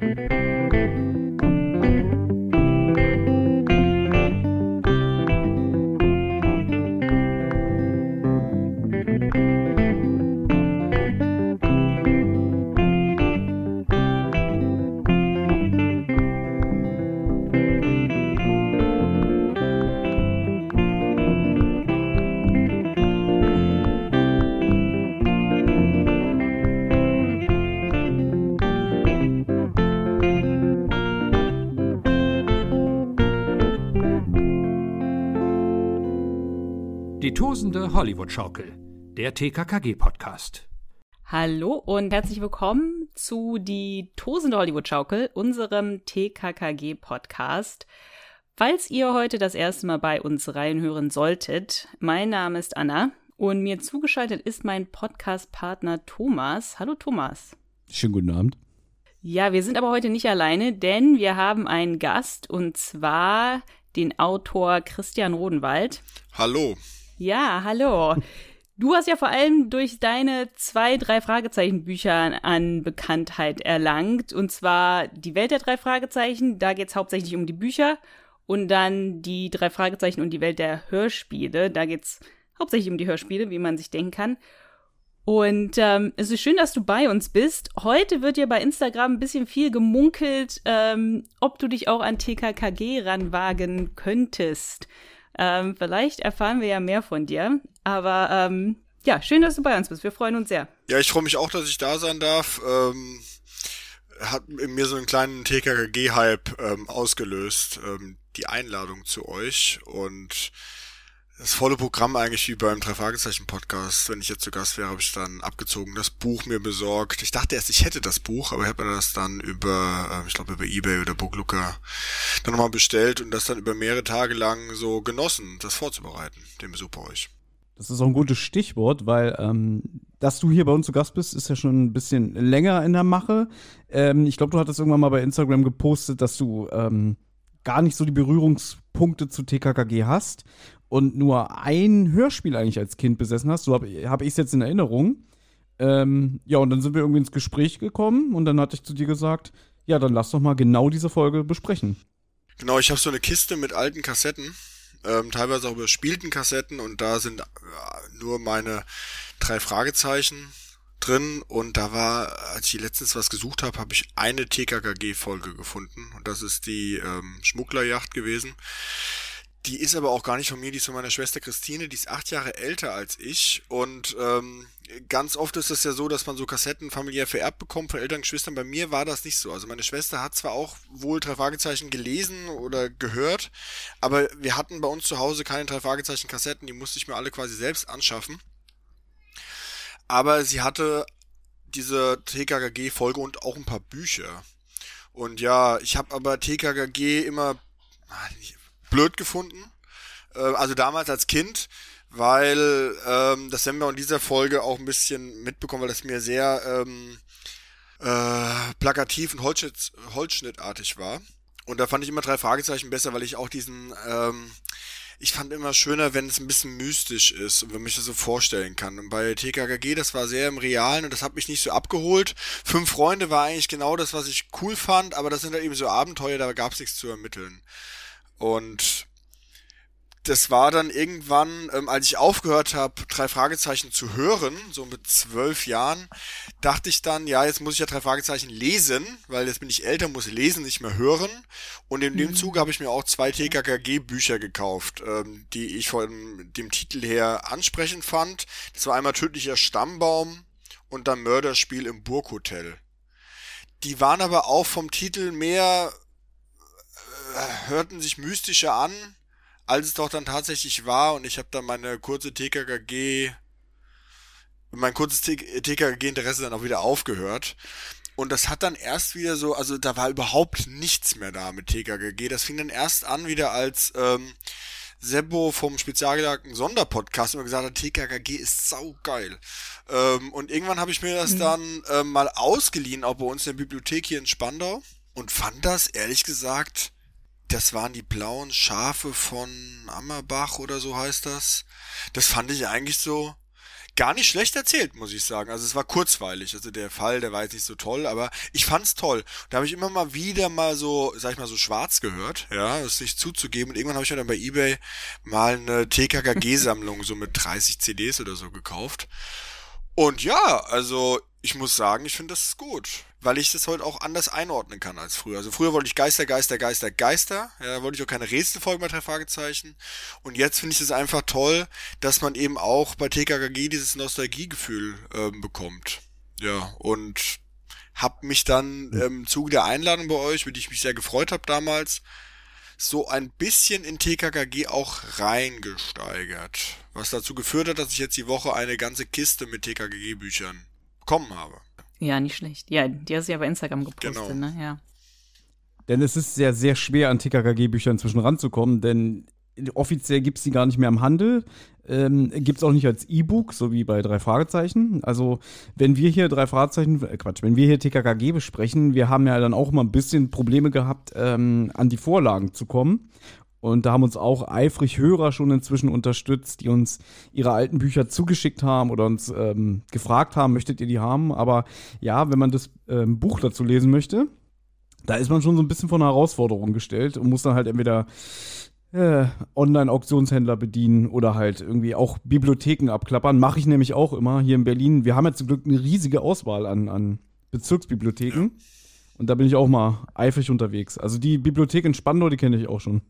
tosende Hollywood-Schaukel, der TKKG-Podcast. Hallo und herzlich willkommen zu die tosende Hollywood-Schaukel, unserem TKKG-Podcast. Falls ihr heute das erste Mal bei uns reinhören solltet, mein Name ist Anna und mir zugeschaltet ist mein Podcast-Partner Thomas. Hallo Thomas. Schönen guten Abend. Ja, wir sind aber heute nicht alleine, denn wir haben einen Gast und zwar den Autor Christian Rodenwald. Hallo. Ja, hallo. Du hast ja vor allem durch deine zwei, drei Fragezeichen-Bücher an Bekanntheit erlangt. Und zwar die Welt der drei Fragezeichen, da geht es hauptsächlich um die Bücher. Und dann die drei Fragezeichen und die Welt der Hörspiele, da geht es hauptsächlich um die Hörspiele, wie man sich denken kann. Und ähm, es ist schön, dass du bei uns bist. Heute wird ja bei Instagram ein bisschen viel gemunkelt, ähm, ob du dich auch an TKKG ranwagen könntest. Ähm, vielleicht erfahren wir ja mehr von dir. Aber ähm, ja, schön, dass du bei uns bist. Wir freuen uns sehr. Ja, ich freue mich auch, dass ich da sein darf. Ähm, hat in mir so einen kleinen TKKG-Hype ähm, ausgelöst, ähm, die Einladung zu euch. Und das volle Programm eigentlich wie beim drei Fragezeichen Podcast. Wenn ich jetzt zu Gast wäre, habe ich dann abgezogen das Buch mir besorgt. Ich dachte erst, ich hätte das Buch, aber ich habe mir das dann über, äh, ich glaube über eBay oder Booklooker dann nochmal bestellt und das dann über mehrere Tage lang so genossen, das vorzubereiten, den Besuch bei euch. Das ist auch ein gutes Stichwort, weil ähm, dass du hier bei uns zu Gast bist, ist ja schon ein bisschen länger in der Mache. Ähm, ich glaube, du hattest irgendwann mal bei Instagram gepostet, dass du ähm, gar nicht so die Berührungspunkte zu TKKG hast und nur ein Hörspiel eigentlich als Kind besessen hast, so habe hab ich es jetzt in Erinnerung. Ähm, ja, und dann sind wir irgendwie ins Gespräch gekommen und dann hatte ich zu dir gesagt, ja, dann lass doch mal genau diese Folge besprechen. Genau, ich habe so eine Kiste mit alten Kassetten, ähm, teilweise auch überspielten Kassetten und da sind äh, nur meine drei Fragezeichen drin und da war, als ich letztens was gesucht habe, habe ich eine TKKG-Folge gefunden und das ist die ähm, Schmugglerjacht gewesen. Die ist aber auch gar nicht von mir, die ist von meiner Schwester Christine, die ist acht Jahre älter als ich und ähm, ganz oft ist es ja so, dass man so Kassetten familiär vererbt bekommt von Eltern, Geschwistern. Bei mir war das nicht so. Also meine Schwester hat zwar auch wohl drei Fragezeichen gelesen oder gehört, aber wir hatten bei uns zu Hause keine drei Fragezeichen Kassetten, die musste ich mir alle quasi selbst anschaffen. Aber sie hatte diese TKKG-Folge und auch ein paar Bücher. Und ja, ich habe aber TKKG immer ah, blöd gefunden. Äh, also damals als Kind, weil ähm, das haben wir in dieser Folge auch ein bisschen mitbekommen, weil das mir sehr ähm, äh, plakativ und Holzschnitt, Holzschnittartig war. Und da fand ich immer drei Fragezeichen besser, weil ich auch diesen ähm, ich fand immer schöner, wenn es ein bisschen mystisch ist und wenn mich das so vorstellen kann. Und bei TKKG, das war sehr im Realen und das hat mich nicht so abgeholt. Fünf Freunde war eigentlich genau das, was ich cool fand, aber das sind halt eben so Abenteuer, da gab es nichts zu ermitteln. Und das war dann irgendwann, ähm, als ich aufgehört habe, drei Fragezeichen zu hören, so mit zwölf Jahren, dachte ich dann, ja, jetzt muss ich ja drei Fragezeichen lesen, weil jetzt bin ich älter, muss lesen, nicht mehr hören. Und in dem mhm. Zuge habe ich mir auch zwei TKKG-Bücher gekauft, ähm, die ich von dem Titel her ansprechend fand. Das war einmal Tödlicher Stammbaum und dann Mörderspiel im Burghotel. Die waren aber auch vom Titel mehr, hörten sich mystischer an als es doch dann tatsächlich war und ich habe dann meine kurze TKKG, mein kurzes TKKG-Interesse dann auch wieder aufgehört. Und das hat dann erst wieder so, also da war überhaupt nichts mehr da mit TKKG. Das fing dann erst an wieder als ähm, Sebo vom spezialgelagten Sonderpodcast immer gesagt hat, TKKG ist saugeil. Ähm, und irgendwann habe ich mir das mhm. dann ähm, mal ausgeliehen, auch bei uns in der Bibliothek hier in Spandau. Und fand das, ehrlich gesagt, das waren die blauen Schafe von Ammerbach oder so heißt das. Das fand ich eigentlich so gar nicht schlecht erzählt, muss ich sagen. Also es war kurzweilig. Also der Fall, der war jetzt nicht so toll, aber ich fand's toll. Da habe ich immer mal wieder mal so, sag ich mal, so schwarz gehört, ja, das nicht zuzugeben. Und irgendwann habe ich mir dann bei Ebay mal eine TKKG-Sammlung so mit 30 CDs oder so gekauft. Und ja, also ich muss sagen, ich finde das gut, weil ich das heute auch anders einordnen kann als früher. Also früher wollte ich Geister, Geister, Geister, Geister. Ja, da wollte ich auch keine Rätselfolge bei drei Fragezeichen. Und jetzt finde ich es einfach toll, dass man eben auch bei TKKG dieses Nostalgiegefühl ähm, bekommt. Ja, und hab mich dann ähm, im Zuge der Einladung bei euch, mit die ich mich sehr gefreut habe damals, so ein bisschen in TKKG auch reingesteigert. Was dazu geführt hat, dass ich jetzt die Woche eine ganze Kiste mit TKKG-Büchern bekommen habe. Ja, nicht schlecht. Ja, die hast du ja bei Instagram gepostet, Genau. ne? Ja. Denn es ist sehr, sehr schwer, an TKKG-Bücher inzwischen ranzukommen, denn offiziell gibt es die gar nicht mehr im Handel. Ähm, gibt es auch nicht als E-Book, so wie bei drei Fragezeichen. Also, wenn wir hier drei Fragezeichen, äh, Quatsch, wenn wir hier TKKG besprechen, wir haben ja dann auch mal ein bisschen Probleme gehabt, ähm, an die Vorlagen zu kommen. Und da haben uns auch eifrig Hörer schon inzwischen unterstützt, die uns ihre alten Bücher zugeschickt haben oder uns ähm, gefragt haben, möchtet ihr die haben? Aber ja, wenn man das ähm, Buch dazu lesen möchte, da ist man schon so ein bisschen vor eine Herausforderung gestellt und muss dann halt entweder äh, Online-Auktionshändler bedienen oder halt irgendwie auch Bibliotheken abklappern. Mache ich nämlich auch immer hier in Berlin. Wir haben ja zum Glück eine riesige Auswahl an, an Bezirksbibliotheken. Und da bin ich auch mal eifrig unterwegs. Also die Bibliothek in Spandau, die kenne ich auch schon.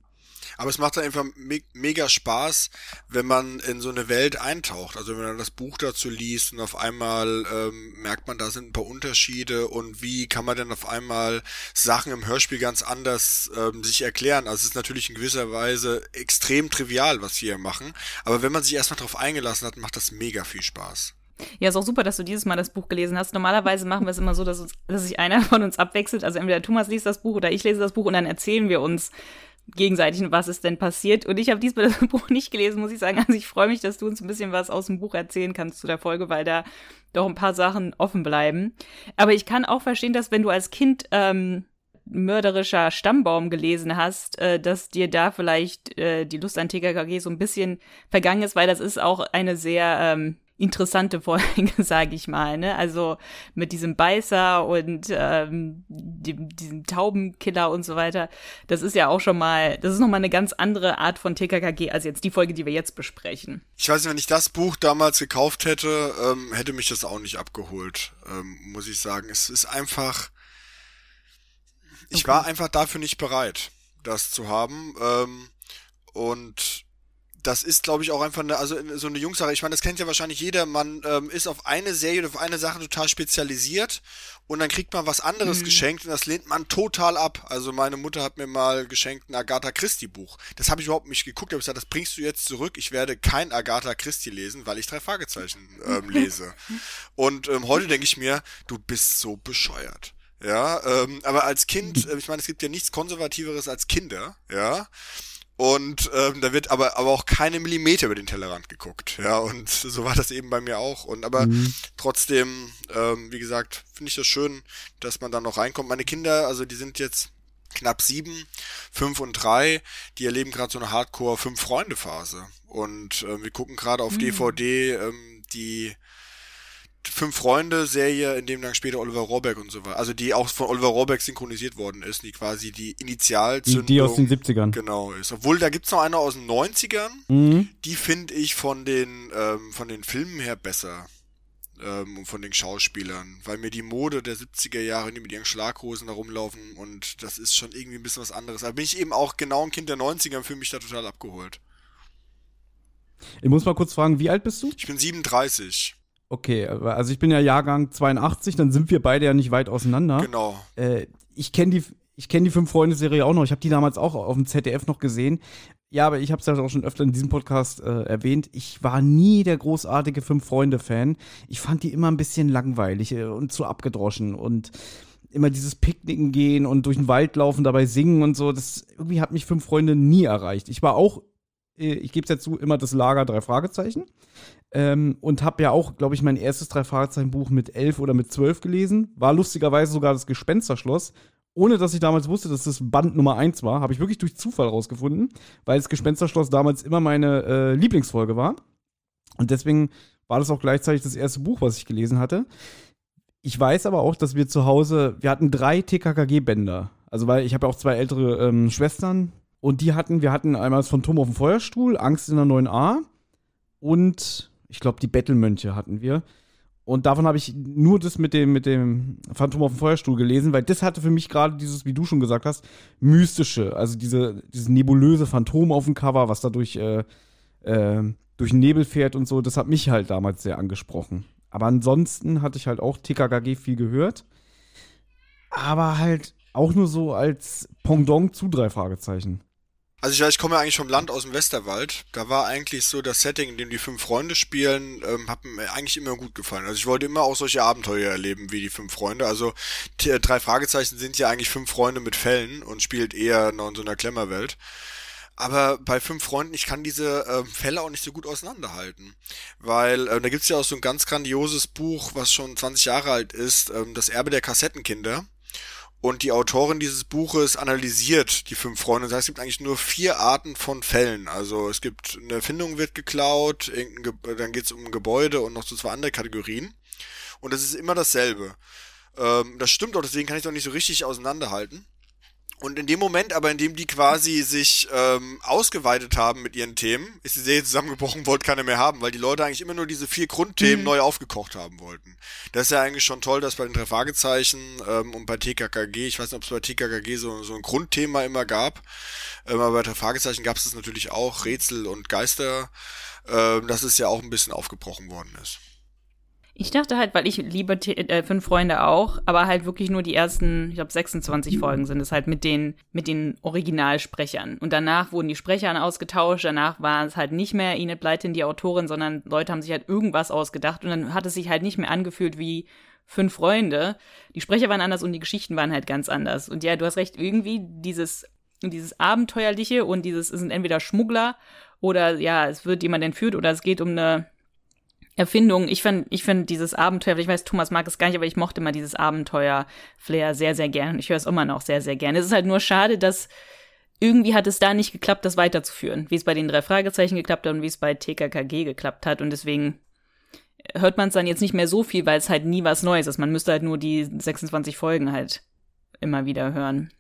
Aber es macht dann einfach me mega Spaß, wenn man in so eine Welt eintaucht. Also wenn man das Buch dazu liest und auf einmal ähm, merkt man, da sind ein paar Unterschiede und wie kann man denn auf einmal Sachen im Hörspiel ganz anders ähm, sich erklären. Also es ist natürlich in gewisser Weise extrem trivial, was wir hier machen. Aber wenn man sich erstmal drauf eingelassen hat, macht das mega viel Spaß. Ja, ist auch super, dass du dieses Mal das Buch gelesen hast. Normalerweise machen wir es immer so, dass, uns, dass sich einer von uns abwechselt. Also entweder Thomas liest das Buch oder ich lese das Buch und dann erzählen wir uns gegenseitig, was ist denn passiert. Und ich habe diesmal das Buch nicht gelesen, muss ich sagen. Also ich freue mich, dass du uns ein bisschen was aus dem Buch erzählen kannst zu der Folge, weil da doch ein paar Sachen offen bleiben. Aber ich kann auch verstehen, dass wenn du als Kind ähm, mörderischer Stammbaum gelesen hast, äh, dass dir da vielleicht äh, die Lust an TKKG so ein bisschen vergangen ist, weil das ist auch eine sehr ähm, interessante Folge, sage ich mal. Ne? Also mit diesem Beißer und ähm, dem, diesem Taubenkiller und so weiter. Das ist ja auch schon mal, das ist nochmal eine ganz andere Art von TKKG als jetzt die Folge, die wir jetzt besprechen. Ich weiß nicht, wenn ich das Buch damals gekauft hätte, ähm, hätte mich das auch nicht abgeholt, ähm, muss ich sagen. Es ist einfach, ich Okay. war einfach dafür nicht bereit, das zu haben. Ähm, und das ist, glaube ich, auch einfach eine, also so eine Jungssache. Ich meine, das kennt ja wahrscheinlich jeder. Man ähm, ist auf eine Serie oder auf eine Sache total spezialisiert und dann kriegt man was anderes geschenkt und das lehnt man total ab. Also meine Mutter hat mir mal geschenkt ein Agatha Christie Buch. Das habe ich überhaupt nicht geguckt. Ich habe gesagt, das bringst du jetzt zurück. Ich werde kein Agatha Christie lesen, weil ich drei Fragezeichen ähm, lese. Und ähm, heute denke ich mir, du bist so bescheuert. Ja, ähm, aber als Kind, äh, ich meine, es gibt ja nichts Konservativeres als Kinder, ja. Und ähm, da wird aber, aber auch keine Millimeter über den Tellerrand geguckt. Ja, und so war das eben bei mir auch. Und aber trotzdem, ähm, wie gesagt, finde ich das schön, dass man da noch reinkommt. Meine Kinder, also die sind jetzt knapp sieben, fünf und drei, die erleben gerade so eine Hardcore fünf Freunde Phase. Und ähm, wir gucken gerade auf DVD ähm, die Fünf Freunde Serie, in dem dann später Oliver Rohrbeck und so weiter, also die auch von Oliver Rohrbeck synchronisiert worden ist, die quasi die Die, Initialzündung die aus den 70ern. genau ist. Obwohl da gibt's noch eine aus den 90ern, Mhm. die finde ich von den ähm, von den Filmen her besser ähm, und von den Schauspielern, weil mir die Mode der 70er Jahre, die mit ihren Schlaghosen da rumlaufen und das ist schon irgendwie ein bisschen was anderes. Aber bin ich eben auch genau ein Kind der 90er und fühle mich da total abgeholt. Ich muss mal kurz fragen, wie alt bist du? Ich bin 37, Okay, also ich bin ja Jahrgang 82, dann sind wir beide ja nicht weit auseinander. genau. Äh, ich kenne die, ich die Fünf-Freunde-Serie auch noch. Ich habe die damals auch auf dem ZDF noch gesehen. Ja, aber ich habe es ja auch schon öfter in diesem Podcast äh, erwähnt. Ich war nie der großartige Fünf-Freunde-Fan. Ich fand die immer ein bisschen langweilig äh, und zu abgedroschen und immer dieses Picknicken gehen und durch den Wald laufen, dabei singen und so. Das irgendwie hat mich Fünf Freunde nie erreicht. Ich war auch, äh, ich gebe es ja zu, immer das Lager drei Fragezeichen. Ähm, und habe ja auch, glaube ich, mein erstes Drei-Fragezeichen-Buch mit elf oder mit zwölf gelesen. War lustigerweise sogar das Gespensterschloss. Ohne dass ich damals wusste, dass das Band Nummer eins war, habe ich wirklich durch Zufall rausgefunden, weil das Gespensterschloss damals immer meine äh, Lieblingsfolge war. Und deswegen war das auch gleichzeitig das erste Buch, was ich gelesen hatte. Ich weiß aber auch, dass wir zu Hause, wir hatten drei TKKG-Bänder. Also, weil ich habe ja auch zwei ältere ähm, Schwestern und die hatten, wir hatten einmal das Phantom auf dem Feuerstuhl, Angst in der 9a und ich glaube, die Bettelmönche hatten wir. Und davon habe ich nur das mit dem, mit dem Phantom auf dem Feuerstuhl gelesen, weil das hatte für mich gerade dieses, wie du schon gesagt hast, mystische. Also diese, dieses nebulöse Phantom auf dem Cover, was da durch, äh, äh, durch den Nebel fährt und so, das hat mich halt damals sehr angesprochen. Aber ansonsten hatte ich halt auch TKKG viel gehört. Aber halt auch nur so als Pendant zu drei Fragezeichen. Also ich weiß, ich komme ja eigentlich vom Land aus dem Westerwald. Da war eigentlich so das Setting, in dem die fünf Freunde spielen, ähm, hat mir eigentlich immer gut gefallen. Also ich wollte immer auch solche Abenteuer erleben wie die fünf Freunde. Also die, drei Fragezeichen sind ja eigentlich fünf Freunde mit Fällen und spielt eher noch in so einer Klemmerwelt. Aber bei fünf Freunden, ich kann diese äh, Fälle auch nicht so gut auseinanderhalten. Weil äh, da gibt's ja auch so ein ganz grandioses Buch, was schon 20 Jahre alt ist, ähm, Das Erbe der Kassettenkinder. Und die Autorin dieses Buches analysiert die fünf Freunde. Das heißt, es gibt eigentlich nur vier Arten von Fällen. Also es gibt eine Erfindung wird geklaut, dann geht es um ein Gebäude und noch so zwei andere Kategorien. Und es ist immer dasselbe. Ähm, das stimmt auch, deswegen kann ich es auch nicht so richtig auseinanderhalten. Und in dem Moment aber, in dem die quasi sich ähm, ausgeweitet haben mit ihren Themen, ist die Serie zusammengebrochen, wollte keiner mehr haben, weil die Leute eigentlich immer nur diese vier Grundthemen mhm. neu aufgekocht haben wollten. Das ist ja eigentlich schon toll, dass bei den drei Fragezeichen ähm, und bei TKKG, ich weiß nicht, ob es bei TKKG so, so ein Grundthema immer gab, ähm, aber bei drei Fragezeichen gab es das natürlich auch, Rätsel und Geister, ähm, dass es ja auch ein bisschen aufgebrochen worden ist. Ich dachte halt, weil ich liebe äh, Fünf Freunde auch, aber halt wirklich nur die ersten, ich glaube 26 Folgen sind es halt mit den, mit den Originalsprechern. Und danach wurden die Sprecher ausgetauscht, danach war es halt nicht mehr Enid Blyton die Autorin, sondern Leute haben sich halt irgendwas ausgedacht und dann hat es sich halt nicht mehr angefühlt wie Fünf Freunde. Die Sprecher waren anders und die Geschichten waren halt ganz anders. Und ja, du hast recht, irgendwie dieses, dieses Abenteuerliche und dieses, es sind entweder Schmuggler oder ja, es wird jemand entführt oder es geht um eine Erfindung. Ich finde ich find dieses Abenteuer, ich weiß, Thomas mag es gar nicht, aber ich mochte mal dieses Abenteuer-Flair sehr, sehr gern. Und ich höre es immer noch sehr, sehr gern. Es ist halt nur schade, dass irgendwie hat es da nicht geklappt, das weiterzuführen. Wie es bei den drei Fragezeichen geklappt hat und wie es bei TKKG geklappt hat. Und deswegen hört man es dann jetzt nicht mehr so viel, weil es halt nie was Neues ist. Man müsste halt nur die 26 Folgen halt immer wieder hören.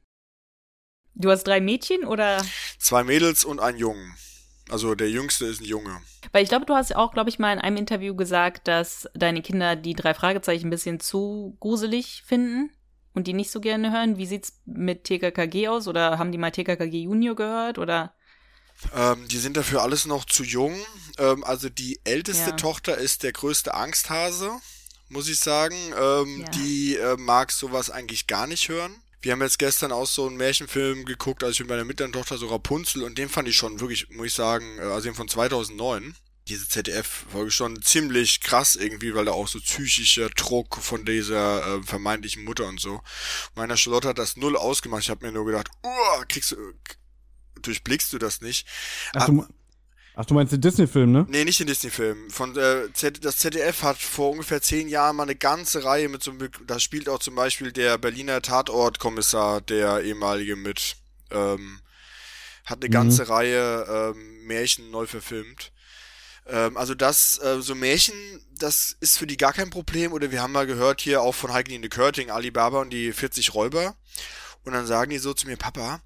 Du hast drei Mädchen oder? Zwei Mädels und einen Jungen. Also der Jüngste ist ein Junge. Weil ich glaube, du hast auch, glaube ich, mal in einem Interview gesagt, dass deine Kinder die drei Fragezeichen ein bisschen zu gruselig finden und die nicht so gerne hören. Wie sieht's mit TKKG aus? Oder haben die mal TKKG Junior gehört? Oder? Ähm, die sind dafür alles noch zu jung. Ähm, also die älteste ja. Tochter ist der größte Angsthase, muss ich sagen. Ähm, ja. Die äh, mag sowas eigentlich gar nicht hören. Wir haben jetzt gestern auch so einen Märchenfilm geguckt, also ich mit meiner mittleren Tochter so Rapunzel und den fand ich schon wirklich, muss ich sagen, äh, also den von 2009 diese ZDF-Folge schon ziemlich krass irgendwie, weil da auch so psychischer Druck von dieser äh, vermeintlichen Mutter und so. Meiner Charlotte hat das null ausgemacht. Ich habe mir nur gedacht, oh, kriegst du, durchblickst du das nicht? Ach, du, ach, du meinst den Disney-Film, ne? Nee, nicht den Disney-Film. Von äh, Z, das ZDF hat vor ungefähr zehn Jahren mal eine ganze Reihe mit so einem, da spielt auch zum Beispiel der Berliner Tatortkommissar, der ehemalige mit, ähm, hat eine mhm. ganze Reihe ähm, Märchen neu verfilmt. Ähm, also das, äh, so Märchen, das ist für die gar kein Problem. Oder wir haben mal gehört hier auch von Heikeline Körting, Alibaba und die 40 Räuber. Und dann sagen die so zu mir, Papa,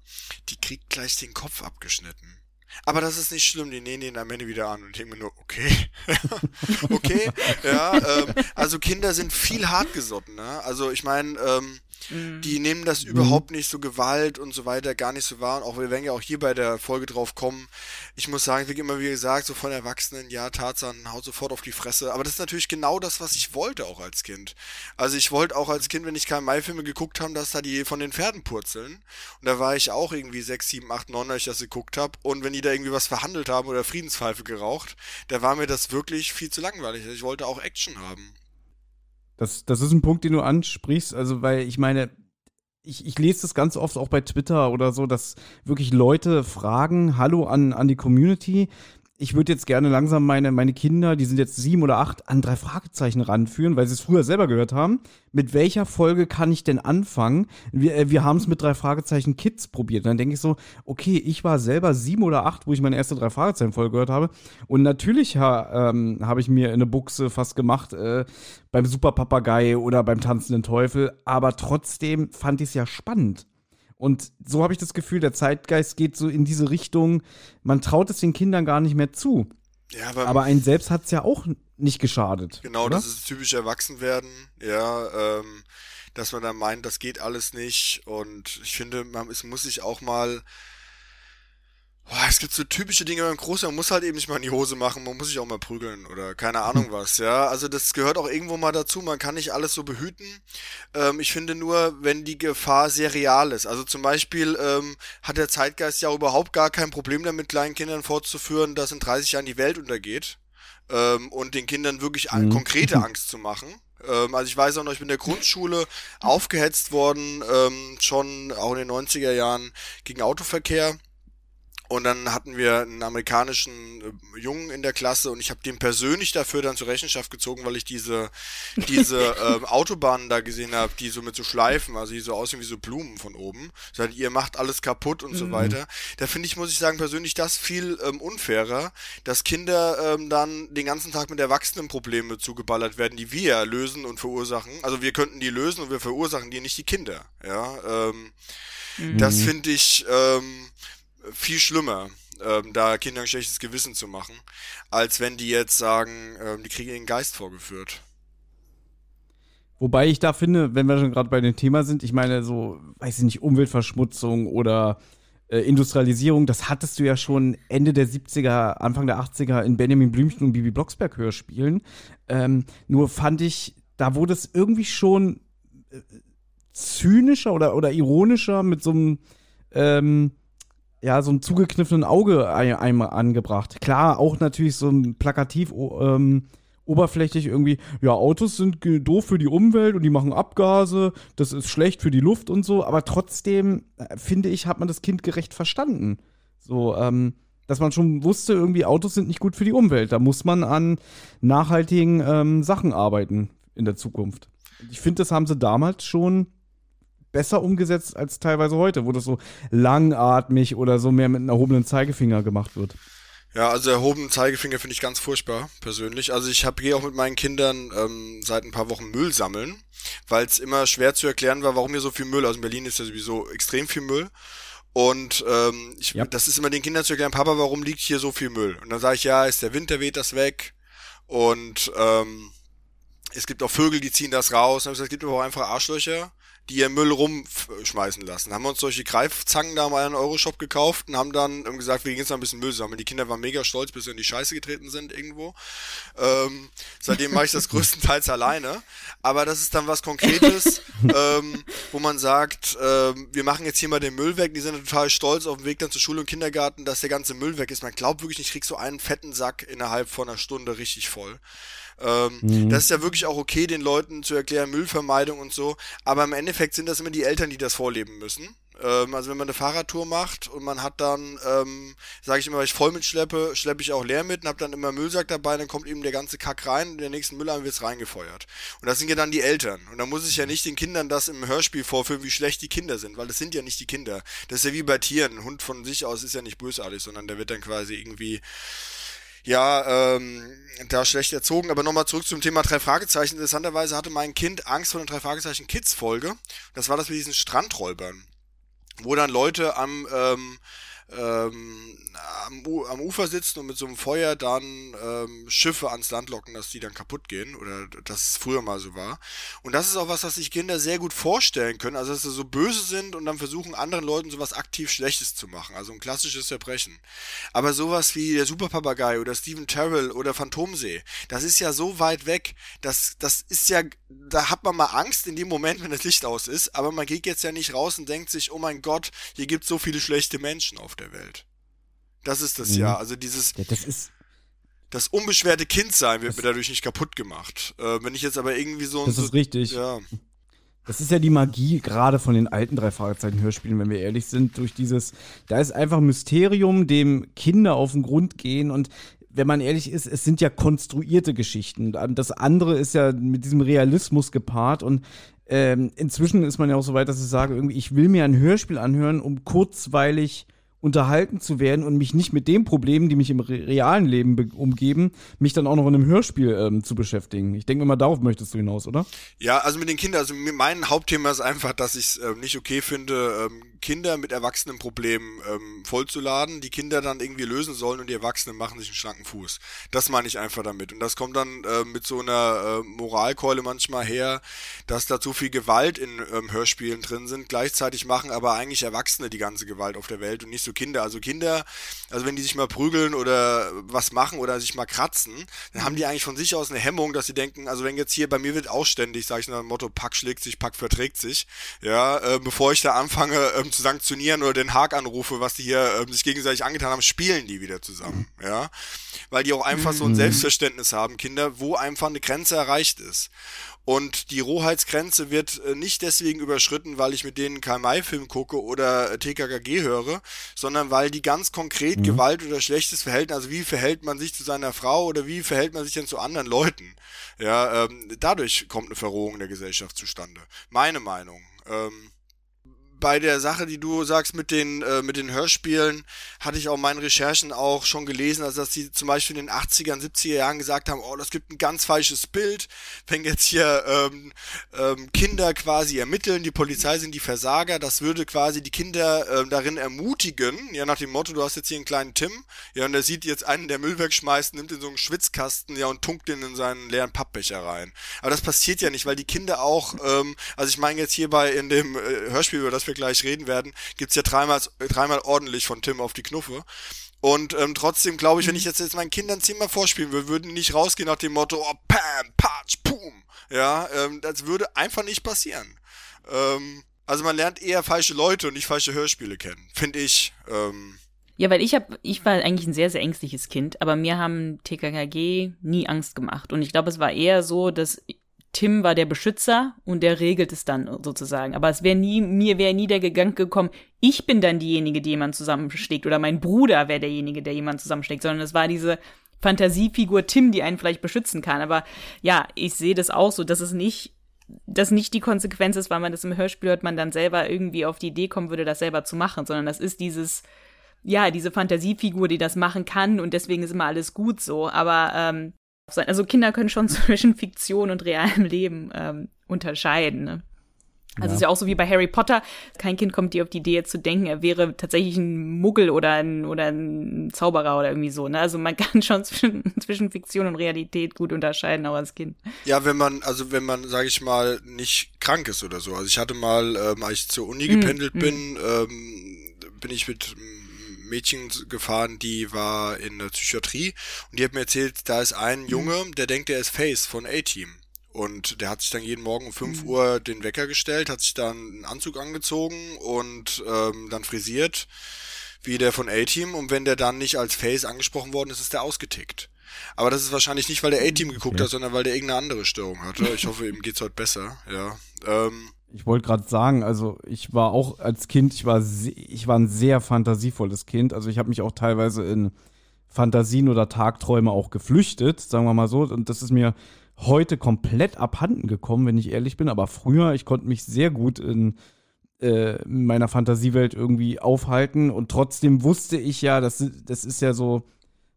die kriegt gleich den Kopf abgeschnitten. Aber das ist nicht schlimm, die nähen den am Ende wieder an und ich denke mir nur, okay, okay, ja, ähm, also Kinder sind viel hartgesotten, ne? Also ich meine, ähm, Mhm. Die nehmen das überhaupt nicht so Gewalt und so weiter gar nicht so wahr. Und auch wir werden ja auch hier bei der Folge drauf kommen. Ich muss sagen, wie immer wie gesagt, so von Erwachsenen, ja, Tarzan haut sofort auf die Fresse. Aber das ist natürlich genau das, was ich wollte auch als Kind. Also ich wollte auch als Kind, wenn ich keine Mai-Filme geguckt habe, dass da die von den Pferden purzeln. Und da war ich auch irgendwie 6, 7, 8, 9, als ich das geguckt habe. Und wenn die da irgendwie was verhandelt haben oder Friedenspfeife geraucht, da war mir das wirklich viel zu langweilig. Ich wollte auch Action haben. Das, das ist ein Punkt, den du ansprichst, also weil ich meine, ich, ich lese das ganz oft auch bei Twitter oder so, dass wirklich Leute fragen, hallo an, an die Community, ich würde jetzt gerne langsam meine, meine Kinder, die sind jetzt sieben oder acht, an drei Fragezeichen ranführen, weil sie es früher selber gehört haben. Mit welcher Folge kann ich denn anfangen? Wir, äh, wir haben es mit drei Fragezeichen Kids probiert. Und dann denke ich so, okay, ich war selber sieben oder acht, wo ich meine erste drei Fragezeichen-Folge gehört habe. Und natürlich ha, ähm, habe ich mir eine Buchse fast gemacht äh, beim Superpapagei oder beim Tanzenden Teufel. Aber trotzdem fand ich es ja spannend. Und so habe ich das Gefühl, der Zeitgeist geht so in diese Richtung, man traut es den Kindern gar nicht mehr zu. Ja, aber, aber einen selbst hat es ja auch nicht geschadet. Genau, oder? das ist typisch Erwachsenwerden, ja, ähm, dass man dann meint, das geht alles nicht. Und ich finde, man, es muss sich auch mal Boah, es gibt so typische Dinge beim Großen, man muss halt eben nicht mal in die Hose machen, man muss sich auch mal prügeln oder keine Ahnung hm. was, ja. Also das gehört auch irgendwo mal dazu, man kann nicht alles so behüten. Ähm, ich finde nur, wenn die Gefahr sehr real ist. Also zum Beispiel ähm, hat der Zeitgeist ja überhaupt gar kein Problem damit, kleinen Kindern fortzuführen, dass in 30 Jahren die Welt untergeht ähm, und den Kindern wirklich mhm. konkrete Angst zu machen. Ähm, also ich weiß auch noch, ich bin in der Grundschule aufgehetzt worden, ähm, schon auch in den 90er Jahren gegen Autoverkehr und dann hatten wir einen amerikanischen äh, Jungen in der Klasse und ich habe den persönlich dafür dann zur Rechenschaft gezogen, weil ich diese diese äh, Autobahnen da gesehen habe, die so mit so Schleifen, also die so aussehen wie so Blumen von oben. Sagt, ihr macht alles kaputt und mhm. so weiter. Da finde ich, muss ich sagen, persönlich das viel ähm, unfairer, dass Kinder ähm, dann den ganzen Tag mit Erwachsenen Probleme zugeballert werden, die wir lösen und verursachen. Also wir könnten die lösen und wir verursachen die, nicht die Kinder. Ja, ähm, mhm. das finde ich ähm, viel schlimmer, ähm, da Kindern ein schlechtes Gewissen zu machen, als wenn die jetzt sagen, ähm, die kriegen ihren Geist vorgeführt. Wobei ich da finde, wenn wir schon gerade bei dem Thema sind, ich meine, so, weiß ich nicht, Umweltverschmutzung oder äh, Industrialisierung, das hattest du ja schon Ende der 70er, Anfang der 80er in Benjamin Blümchen und Bibi Blocksberg Hörspielen. Ähm, nur fand ich, da wurde es irgendwie schon äh, zynischer oder, oder ironischer mit so einem, ähm, ja, so ein zugekniffenen Auge einmal angebracht. Klar, auch natürlich so ein plakativ ähm, oberflächlich irgendwie, ja, Autos sind doof für die Umwelt und die machen Abgase, das ist schlecht für die Luft und so, aber trotzdem, äh, finde ich, hat man das Kind gerecht verstanden. So, ähm, dass man schon wusste, irgendwie Autos sind nicht gut für die Umwelt. Da muss man an nachhaltigen ähm, Sachen arbeiten in der Zukunft. Ich finde, das haben sie damals schon besser umgesetzt als teilweise heute, wo das so langatmig oder so mehr mit einem erhobenen Zeigefinger gemacht wird. Ja, also erhobenen Zeigefinger finde ich ganz furchtbar, persönlich. Also ich habe gehe auch mit meinen Kindern ähm, seit ein paar Wochen Müll sammeln, weil es immer schwer zu erklären war, warum hier so viel Müll. Also in Berlin ist ja sowieso extrem viel Müll. Und ähm, ich, ja. das ist immer den Kindern zu erklären, Papa, warum liegt hier so viel Müll? Und dann sage ich, ja, ist der Winter weht das weg. Und ähm, es gibt auch Vögel, die ziehen das raus. Und es gibt aber auch einfach Arschlöcher, die ihren Müll rumschmeißen lassen. Haben wir uns solche Greifzangen da mal in einen Euroshop gekauft und haben dann gesagt, wir gehen jetzt mal ein bisschen Müll sammeln. Die Kinder waren mega stolz, bis sie in die Scheiße getreten sind irgendwo. Ähm, seitdem mache ich das größtenteils alleine. Aber das ist dann was Konkretes, ähm, wo man sagt, ähm, wir machen jetzt hier mal den Müll weg. Die sind total stolz auf dem Weg dann zur Schule und Kindergarten, dass der ganze Müll weg ist. Man glaubt wirklich nicht, ich krieg so einen fetten Sack innerhalb von einer Stunde richtig voll. Ähm, mhm. Das ist ja wirklich auch okay, den Leuten zu erklären, Müllvermeidung und so. Aber im Endeffekt sind das immer die Eltern, die das vorleben müssen. Ähm, also wenn man eine Fahrradtour macht und man hat dann, ähm, sage ich immer, wenn ich voll mitschleppe, schleppe ich auch leer mit und habe dann immer Müllsack dabei, dann kommt eben der ganze Kack rein und in der nächsten Mülleimer wird's reingefeuert. Und das sind ja dann die Eltern. Und da muss ich ja nicht den Kindern das im Hörspiel vorführen, wie schlecht die Kinder sind, weil das sind ja nicht die Kinder. Das ist ja wie bei Tieren. Ein Hund von sich aus ist ja nicht bösartig, sondern der wird dann quasi irgendwie ja, ähm, da schlecht erzogen. Aber nochmal zurück zum Thema drei Fragezeichen. Interessanterweise hatte mein Kind Angst vor den drei Fragezeichen Kids Folge. Das war das mit diesen Strandräubern, wo dann Leute am ähm, ähm, am, am, Ufer sitzen und mit so einem Feuer dann ähm, Schiffe ans Land locken, dass die dann kaputt gehen oder dass es früher mal so war. Und das ist auch was, was sich Kinder sehr gut vorstellen können, also dass sie so böse sind und dann versuchen anderen Leuten sowas aktiv Schlechtes zu machen, also ein klassisches Verbrechen. Aber sowas wie der Superpapagei oder Steven Terrell oder Phantomsee, das ist ja so weit weg, dass das ist ja, da hat man mal Angst in dem Moment, wenn das Licht aus ist, aber man geht jetzt ja nicht raus und denkt sich, oh mein Gott, hier gibt so viele schlechte Menschen auf der Welt. Das ist das mhm. ja. Also dieses. Ja, das ist. Das unbeschwerte Kindsein wird mir dadurch nicht kaputt gemacht. Äh, wenn ich jetzt aber irgendwie so. Das so, ist richtig. Ja. Das ist ja die Magie gerade von den alten drei Fragezeichen Hörspielen, wenn wir ehrlich sind, durch dieses, da ist einfach ein Mysterium, dem Kinder auf den Grund gehen und wenn man ehrlich ist, es sind ja konstruierte Geschichten. Das andere ist ja mit diesem Realismus gepaart und ähm, inzwischen ist man ja auch so weit, dass ich sage, irgendwie, ich will mir ein Hörspiel anhören, um kurzweilig unterhalten zu werden und mich nicht mit den Problemen, die mich im realen Leben umgeben, mich dann auch noch in einem Hörspiel ähm, zu beschäftigen. Ich denke mal, darauf möchtest du hinaus, oder? Ja, also mit den Kindern, also mein Hauptthema ist einfach, dass ich es ähm, nicht okay finde, ähm, Kinder mit Erwachsenenproblemen ähm, vollzuladen, die Kinder dann irgendwie lösen sollen und die Erwachsenen machen sich einen schlanken Fuß. Das meine ich einfach damit. Und das kommt dann äh, mit so einer äh, Moralkeule manchmal her, dass da zu viel Gewalt in ähm, Hörspielen drin sind. Gleichzeitig machen aber eigentlich Erwachsene die ganze Gewalt auf der Welt und nicht so Kinder. Also Kinder, also wenn die sich mal prügeln oder was machen oder sich mal kratzen, dann haben die eigentlich von sich aus eine Hemmung, dass sie denken, also wenn jetzt hier bei mir wird ausständig, sage ich nach dem Motto, Pack schlägt sich, Pack verträgt sich, ja, äh, bevor ich da anfange, ähm, zu sanktionieren oder den Haag anrufe, was die hier ähm, sich gegenseitig angetan haben, spielen die wieder zusammen, ja, weil die auch einfach so ein mhm. Selbstverständnis haben, Kinder, wo einfach eine Grenze erreicht ist. Und die Rohheitsgrenze wird äh, nicht deswegen überschritten, weil ich mit denen Karl-May-Film gucke oder äh, TKKG höre, sondern weil die ganz konkret mhm. Gewalt oder schlechtes Verhältnis, also wie verhält man sich zu seiner Frau oder wie verhält man sich denn zu anderen Leuten? Ja, ähm, dadurch kommt eine Verrohung der Gesellschaft zustande. Meine Meinung. Ähm, bei der Sache, die du sagst mit den, äh, mit den Hörspielen, hatte ich auch meinen Recherchen auch schon gelesen, also dass die zum Beispiel in den 80er 70er Jahren gesagt haben, oh, das gibt ein ganz falsches Bild, wenn jetzt hier ähm, ähm, Kinder quasi ermitteln, die Polizei sind die Versager, das würde quasi die Kinder ähm, darin ermutigen, ja nach dem Motto, du hast jetzt hier einen kleinen Tim, ja und der sieht jetzt einen, der Müll wegschmeißt, nimmt in so einen Schwitzkasten, ja und tunkt den in seinen leeren Pappbecher rein. Aber das passiert ja nicht, weil die Kinder auch, ähm, also ich meine jetzt hierbei in dem äh, Hörspiel, über das wir wir gleich reden werden, gibt's ja dreimal, dreimal ordentlich von Tim auf die Knuffe. Und ähm, trotzdem glaube ich, wenn ich jetzt, jetzt meinen Kindern zehnmal vorspielen würde, würden die nicht rausgehen nach dem Motto, oh, Pam, Patsch, Pum. Ja, ähm, das würde einfach nicht passieren. Ähm, also man lernt eher falsche Leute und nicht falsche Hörspiele kennen, finde ich. Ähm, ja, weil ich hab, ich war eigentlich ein sehr, sehr ängstliches Kind, aber mir haben TKKG nie Angst gemacht. Und ich glaube, es war eher so, dass Tim war der Beschützer und der regelt es dann sozusagen. Aber es wäre nie, mir wäre nie der Gedanke gekommen, ich bin dann diejenige, die jemand zusammenschlägt oder mein Bruder wäre derjenige, der jemand zusammenschlägt, sondern es war diese Fantasiefigur Tim, die einen vielleicht beschützen kann. Aber ja, ich sehe das auch so, dass es nicht, dass nicht die Konsequenz ist, weil man das im Hörspiel hört, man dann selber irgendwie auf die Idee kommen würde, das selber zu machen, sondern das ist dieses, ja, diese Fantasiefigur, die das machen kann und deswegen ist immer alles gut so. Aber ähm, sein. Also Kinder können schon zwischen Fiktion und realem Leben ähm, unterscheiden. Ne? Also ja. ist ja auch so wie bei Harry Potter. Kein Kind kommt dir auf die Idee jetzt zu denken, er wäre tatsächlich ein Muggel oder ein, oder ein Zauberer oder irgendwie so. Ne? Also man kann schon zwischen, zwischen Fiktion und Realität gut unterscheiden, auch als Kind. Ja, wenn man, also wenn man, sage ich mal, nicht krank ist oder so. Also ich hatte mal, ähm, als ich zur Uni gependelt mm, bin, mm. Ähm, bin ich mit Mädchen gefahren, die war in der Psychiatrie und die hat mir erzählt, da ist ein mhm. Junge, der denkt, er ist Face von A-Team. Und der hat sich dann jeden Morgen um 5 mhm. Uhr den Wecker gestellt, hat sich dann einen Anzug angezogen und ähm, dann frisiert, wie der von A-Team. Und wenn der dann nicht als Face angesprochen worden ist, ist der ausgetickt. Aber das ist wahrscheinlich nicht, weil der A-Team geguckt okay. hat, sondern weil der irgendeine andere Störung hatte. Ich hoffe, ihm geht's heute besser, ja. Ähm, ich wollte gerade sagen, also ich war auch als Kind, ich war, ich war ein sehr fantasievolles Kind. Also ich habe mich auch teilweise in Fantasien oder Tagträume auch geflüchtet, sagen wir mal so. Und das ist mir heute komplett abhanden gekommen, wenn ich ehrlich bin. Aber früher, ich konnte mich sehr gut in, äh, in meiner Fantasiewelt irgendwie aufhalten. Und trotzdem wusste ich ja, das, das ist ja so,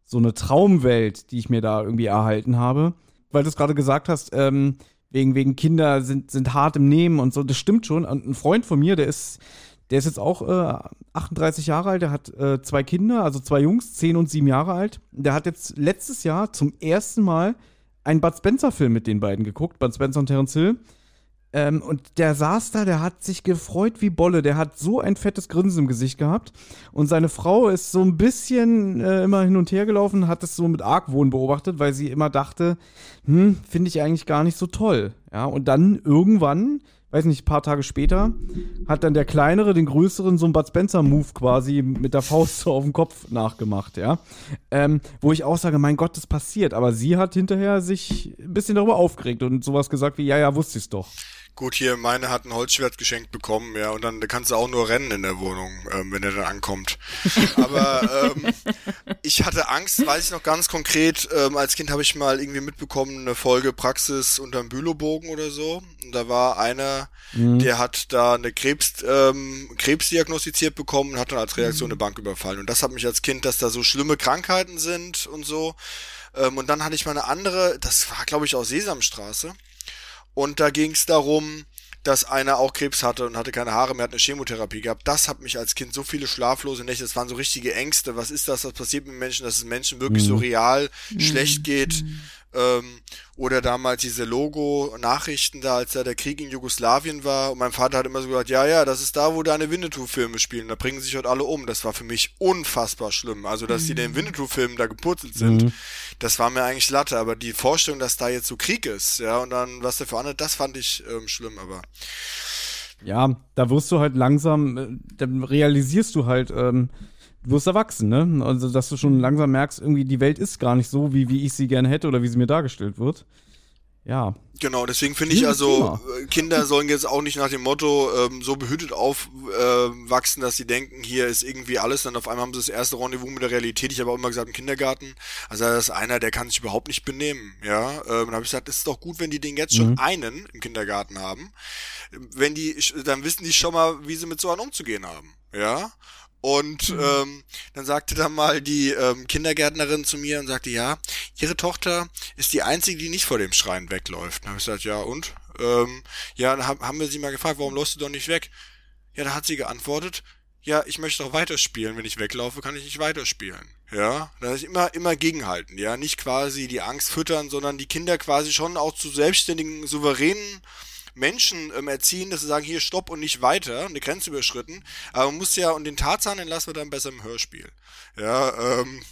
so eine Traumwelt, die ich mir da irgendwie erhalten habe. Weil du es gerade gesagt hast, ähm, wegen, wegen Kinder sind, sind hart im Nehmen und so. Das stimmt schon. Und ein Freund von mir, der ist, der ist jetzt auch äh, 38 Jahre alt, der hat äh, zwei Kinder, also zwei Jungs, 10 und 7 Jahre alt. Der hat jetzt letztes Jahr zum ersten Mal einen Bud Spencer-Film mit den beiden geguckt, Bud Spencer und Terence Hill. Ähm, und der saß da, der hat sich gefreut wie Bolle. Der hat so ein fettes Grinsen im Gesicht gehabt. Und seine Frau ist so ein bisschen äh, immer hin und her gelaufen, hat es so mit Argwohn beobachtet, weil sie immer dachte, hm, finde ich eigentlich gar nicht so toll. Ja, und dann irgendwann weiß nicht, ein paar Tage später, hat dann der Kleinere den Größeren so einen Bud Spencer-Move quasi mit der Faust so auf den Kopf nachgemacht, ja. Ähm, wo ich auch sage, mein Gott, das passiert. Aber sie hat hinterher sich ein bisschen darüber aufgeregt und sowas gesagt wie, ja, ja, wusste ich's doch. Gut, hier, meine hat ein Holzschwert geschenkt bekommen, ja, und dann kannst du auch nur rennen in der Wohnung, ähm, wenn er dann ankommt. Aber ähm, ich hatte Angst, weiß ich noch ganz konkret, ähm, als Kind habe ich mal irgendwie mitbekommen, eine Folge Praxis unterm Bülowbogen oder so. Und da war einer, mhm. der hat da eine Krebs, ähm, Krebs diagnostiziert bekommen und hat dann als Reaktion mhm. eine Bank überfallen. Und das hat mich als Kind, dass da so schlimme Krankheiten sind und so. Ähm, und dann hatte ich mal eine andere, das war glaube ich aus Sesamstraße. Und da ging es darum, dass einer auch Krebs hatte und hatte keine Haare mehr, hat eine Chemotherapie gehabt. Das hat mich als Kind so viele schlaflose Nächte, das waren so richtige Ängste. Was ist das, was passiert mit Menschen, dass es Menschen wirklich mhm. so real mhm. schlecht geht? Ähm, oder damals diese Logo-Nachrichten da, als da der Krieg in Jugoslawien war. Und mein Vater hat immer so gesagt, ja, ja, das ist da, wo deine Winnetou-Filme spielen. Da bringen sich heute alle um. Das war für mich unfassbar schlimm. Also, dass mhm. die den Winnetou-Filmen da gepurzelt sind, mhm. das war mir eigentlich Latte. Aber die Vorstellung, dass da jetzt so Krieg ist, ja, und dann was der für andere, das fand ich ähm, schlimm, aber. Ja, da wirst du halt langsam, äh, dann realisierst du halt, ähm, du wirst erwachsen, ne? Also, dass du schon langsam merkst, irgendwie die Welt ist gar nicht so, wie, wie ich sie gerne hätte oder wie sie mir dargestellt wird. Ja. Genau, deswegen finde ich also, Thema. Äh, Kinder sollen jetzt auch nicht nach dem Motto ähm, so behütet aufwachsen, äh, dass sie denken, hier ist irgendwie alles, dann auf einmal haben sie das erste Rendezvous mit der Realität. Ich habe auch immer gesagt, im Kindergarten, also da ist einer, der kann sich überhaupt nicht benehmen, ja. Ähm, dann habe ich gesagt, es ist doch gut, wenn die den jetzt schon mhm. einen im Kindergarten haben. Wenn die, dann wissen die schon mal, wie sie mit so einem umzugehen haben, ja. Und mhm. ähm, dann sagte dann mal die ähm, Kindergärtnerin zu mir und sagte, ja, ihre Tochter ist die einzige, die nicht vor dem Schreien wegläuft. Dann habe ich gesagt, ja und? Ähm, ja, dann haben wir sie mal gefragt, warum läufst du doch nicht weg? Ja, da hat sie geantwortet, ja, ich möchte doch weiterspielen. Wenn ich weglaufe, kann ich nicht weiterspielen. Ja, da ist immer, immer gegenhalten. Ja, nicht quasi die Angst füttern, sondern die Kinder quasi schon auch zu selbstständigen, souveränen Menschen ähm, erziehen, dass sie sagen, hier stopp und nicht weiter, eine Grenze überschritten. Aber man muss ja, und den Tarzan, den lassen wir dann besser im Hörspiel. Ja, ähm, mhm.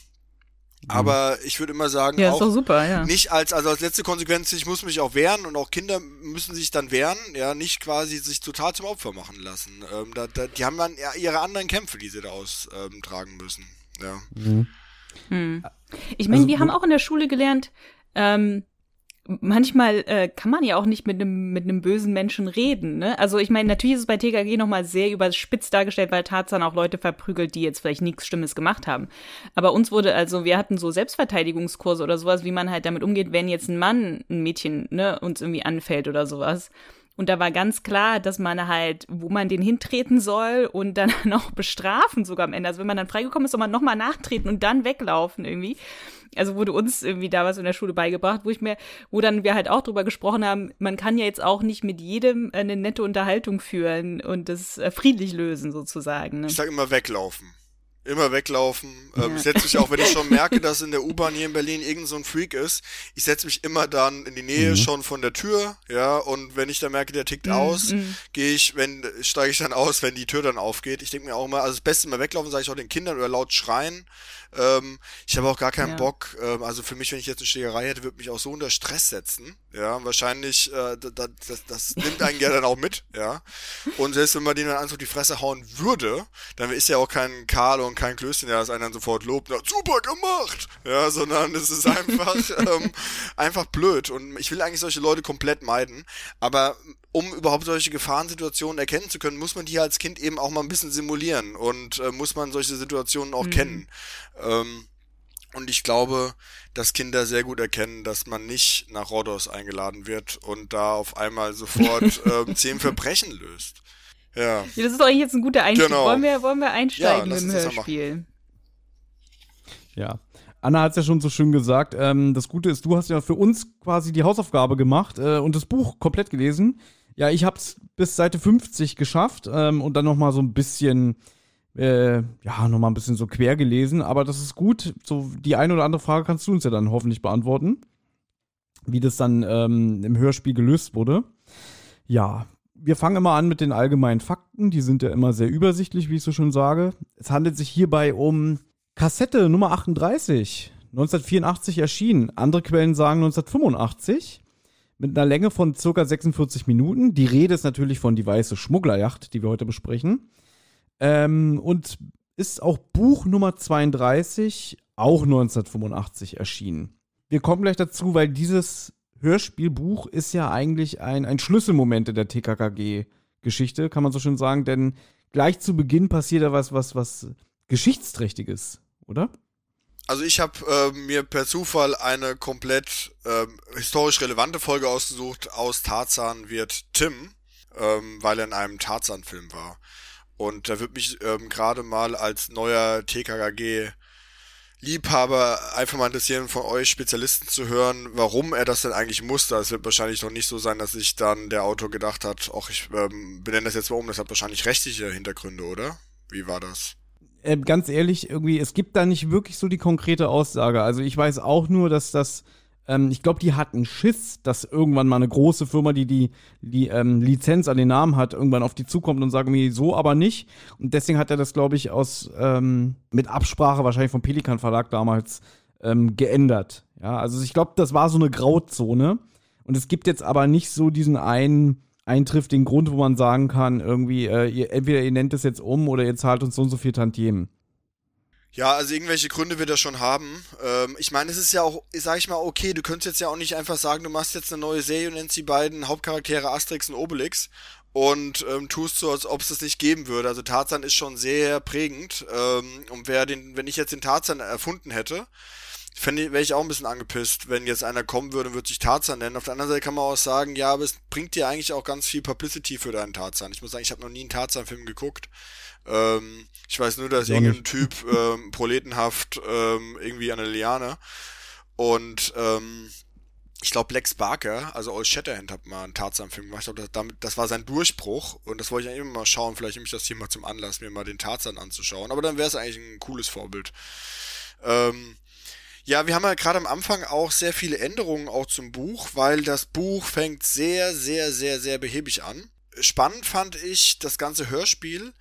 aber ich würde immer sagen, ja, auch super, ja. nicht als, also als letzte Konsequenz, ich muss mich auch wehren und auch Kinder müssen sich dann wehren, ja, nicht quasi sich total zum Opfer machen lassen. Ähm, da, da, die haben dann ihre anderen Kämpfe, die sie da austragen ähm, müssen. Ja. Mhm. Hm. Ich meine, also, wir haben auch in der Schule gelernt, ähm, manchmal äh, kann man ja auch nicht mit einem mit einem bösen Menschen reden. Ne? Also ich meine, natürlich ist es bei TKG nochmal sehr überspitzt dargestellt, weil Tarzan auch Leute verprügelt, die jetzt vielleicht nichts Schlimmes gemacht haben. Aber uns wurde also, wir hatten so Selbstverteidigungskurse oder sowas, wie man halt damit umgeht, wenn jetzt ein Mann ein Mädchen ne, uns irgendwie anfällt oder sowas. Und da war ganz klar, dass man halt, wo man den hintreten soll und dann auch bestrafen sogar am Ende. Also wenn man dann freigekommen ist, soll man nochmal nachtreten und dann weglaufen irgendwie also wurde uns irgendwie da was in der Schule beigebracht, wo ich mir, wo dann wir halt auch drüber gesprochen haben, man kann ja jetzt auch nicht mit jedem eine nette Unterhaltung führen und das äh, friedlich lösen sozusagen. Ne? Ich sag immer weglaufen. Immer weglaufen. Ähm, ja. Ich setze mich auch, wenn ich schon merke, dass in der U-Bahn hier in Berlin irgend so ein Freak ist, ich setze mich immer dann in die Nähe mhm. schon von der Tür, ja, und wenn ich dann merke, der tickt mhm. aus, mhm. gehe ich, wenn, steige ich dann aus, wenn die Tür dann aufgeht. Ich denke mir auch immer, also das Beste immer weglaufen, sage ich auch den Kindern oder laut schreien, ähm, ich habe auch gar keinen ja. Bock. Ähm, also für mich, wenn ich jetzt eine Schlägerei hätte, würde mich auch so unter Stress setzen. Ja, wahrscheinlich, äh, das, das, das nimmt einen ja dann auch mit. Ja. Und selbst wenn man den dann einfach die Fresse hauen würde, dann ist ja auch kein Karl und kein Klößchen, der das einen dann sofort lobt. Na, super gemacht. Ja, sondern es ist einfach, ähm, einfach blöd. Und ich will eigentlich solche Leute komplett meiden. Aber um überhaupt solche Gefahrensituationen erkennen zu können, muss man die als Kind eben auch mal ein bisschen simulieren und äh, muss man solche Situationen auch mhm. kennen. Ähm, und ich glaube, dass Kinder sehr gut erkennen, dass man nicht nach Rhodos eingeladen wird und da auf einmal sofort ähm, zehn Verbrechen löst. Ja. ja. Das ist doch eigentlich jetzt ein guter Einstieg. Genau. Wollen, wir, wollen wir einsteigen ja, im Hörspiel? Ja. Anna hat es ja schon so schön gesagt. Ähm, das Gute ist, du hast ja für uns quasi die Hausaufgabe gemacht äh, und das Buch komplett gelesen. Ja, ich habe es bis Seite 50 geschafft ähm, und dann noch mal so ein bisschen, äh, ja, noch mal ein bisschen so quer gelesen. Aber das ist gut. So die eine oder andere Frage kannst du uns ja dann hoffentlich beantworten, wie das dann ähm, im Hörspiel gelöst wurde. Ja, wir fangen immer an mit den allgemeinen Fakten. Die sind ja immer sehr übersichtlich, wie ich so schon sage. Es handelt sich hierbei um Kassette Nummer 38, 1984 erschienen. Andere Quellen sagen 1985 mit einer Länge von circa 46 Minuten. Die Rede ist natürlich von Die Weiße Schmugglerjacht, die wir heute besprechen. Ähm, und ist auch Buch Nummer 32, auch 1985 erschienen. Wir kommen gleich dazu, weil dieses Hörspielbuch ist ja eigentlich ein, ein Schlüsselmoment in der TKKG-Geschichte, kann man so schön sagen, denn gleich zu Beginn passiert da was, was, was Geschichtsträchtiges, oder? Also ich habe äh, mir per Zufall eine komplett äh, historisch relevante Folge ausgesucht. Aus Tarzan wird Tim, ähm, weil er in einem Tarzan-Film war. Und da wird mich ähm, gerade mal als neuer TKKG Liebhaber einfach mal interessieren, von euch Spezialisten zu hören, warum er das denn eigentlich musste. Es wird wahrscheinlich noch nicht so sein, dass sich dann der Autor gedacht hat, ach, ich ähm, benenne das jetzt mal um, das hat wahrscheinlich rechtliche Hintergründe, oder? Wie war das? Äh, ganz ehrlich, irgendwie, es gibt da nicht wirklich so die konkrete Aussage. Also ich weiß auch nur, dass das ähm, ich glaube, die hatten Schiss, dass irgendwann mal eine große Firma, die die, die ähm, Lizenz an den Namen hat, irgendwann auf die zukommt und sagt mir so aber nicht. Und deswegen hat er das, glaube ich, aus ähm, mit Absprache wahrscheinlich vom Pelikan Verlag damals ähm, geändert. Ja, also ich glaube, das war so eine Grauzone. Und es gibt jetzt aber nicht so diesen einen eintriftigen Grund, wo man sagen kann, irgendwie, äh, ihr, entweder ihr nennt es jetzt um oder ihr zahlt uns so und so viel Tantiemen. Ja, also irgendwelche Gründe wird er schon haben. Ähm, ich meine, es ist ja auch, sag ich mal, okay, du könntest jetzt ja auch nicht einfach sagen, du machst jetzt eine neue Serie und nennst die beiden Hauptcharaktere Asterix und Obelix und ähm, tust so, als ob es das nicht geben würde. Also Tarzan ist schon sehr prägend. Ähm, und wer den, wenn ich jetzt den Tarzan erfunden hätte, wäre ich auch ein bisschen angepisst, wenn jetzt einer kommen würde und würde sich Tarzan nennen. Auf der anderen Seite kann man auch sagen, ja, aber es bringt dir eigentlich auch ganz viel Publicity für deinen Tarzan. Ich muss sagen, ich habe noch nie einen Tarzan-Film geguckt. Ähm, ich weiß nur, dass irgendein Typ ähm, proletenhaft ähm, irgendwie an der Liane und ähm, ich glaube Lex Barker, also Old Shatterhand hat mal einen Tarzan-Film gemacht. Ich glaube, das, das war sein Durchbruch und das wollte ich eigentlich immer mal schauen. Vielleicht nehme ich das hier mal zum Anlass, mir mal den Tarzan anzuschauen. Aber dann wäre es eigentlich ein cooles Vorbild. Ähm, ja, wir haben ja gerade am Anfang auch sehr viele Änderungen auch zum Buch, weil das Buch fängt sehr, sehr, sehr, sehr behäbig an. Spannend fand ich das ganze Hörspiel,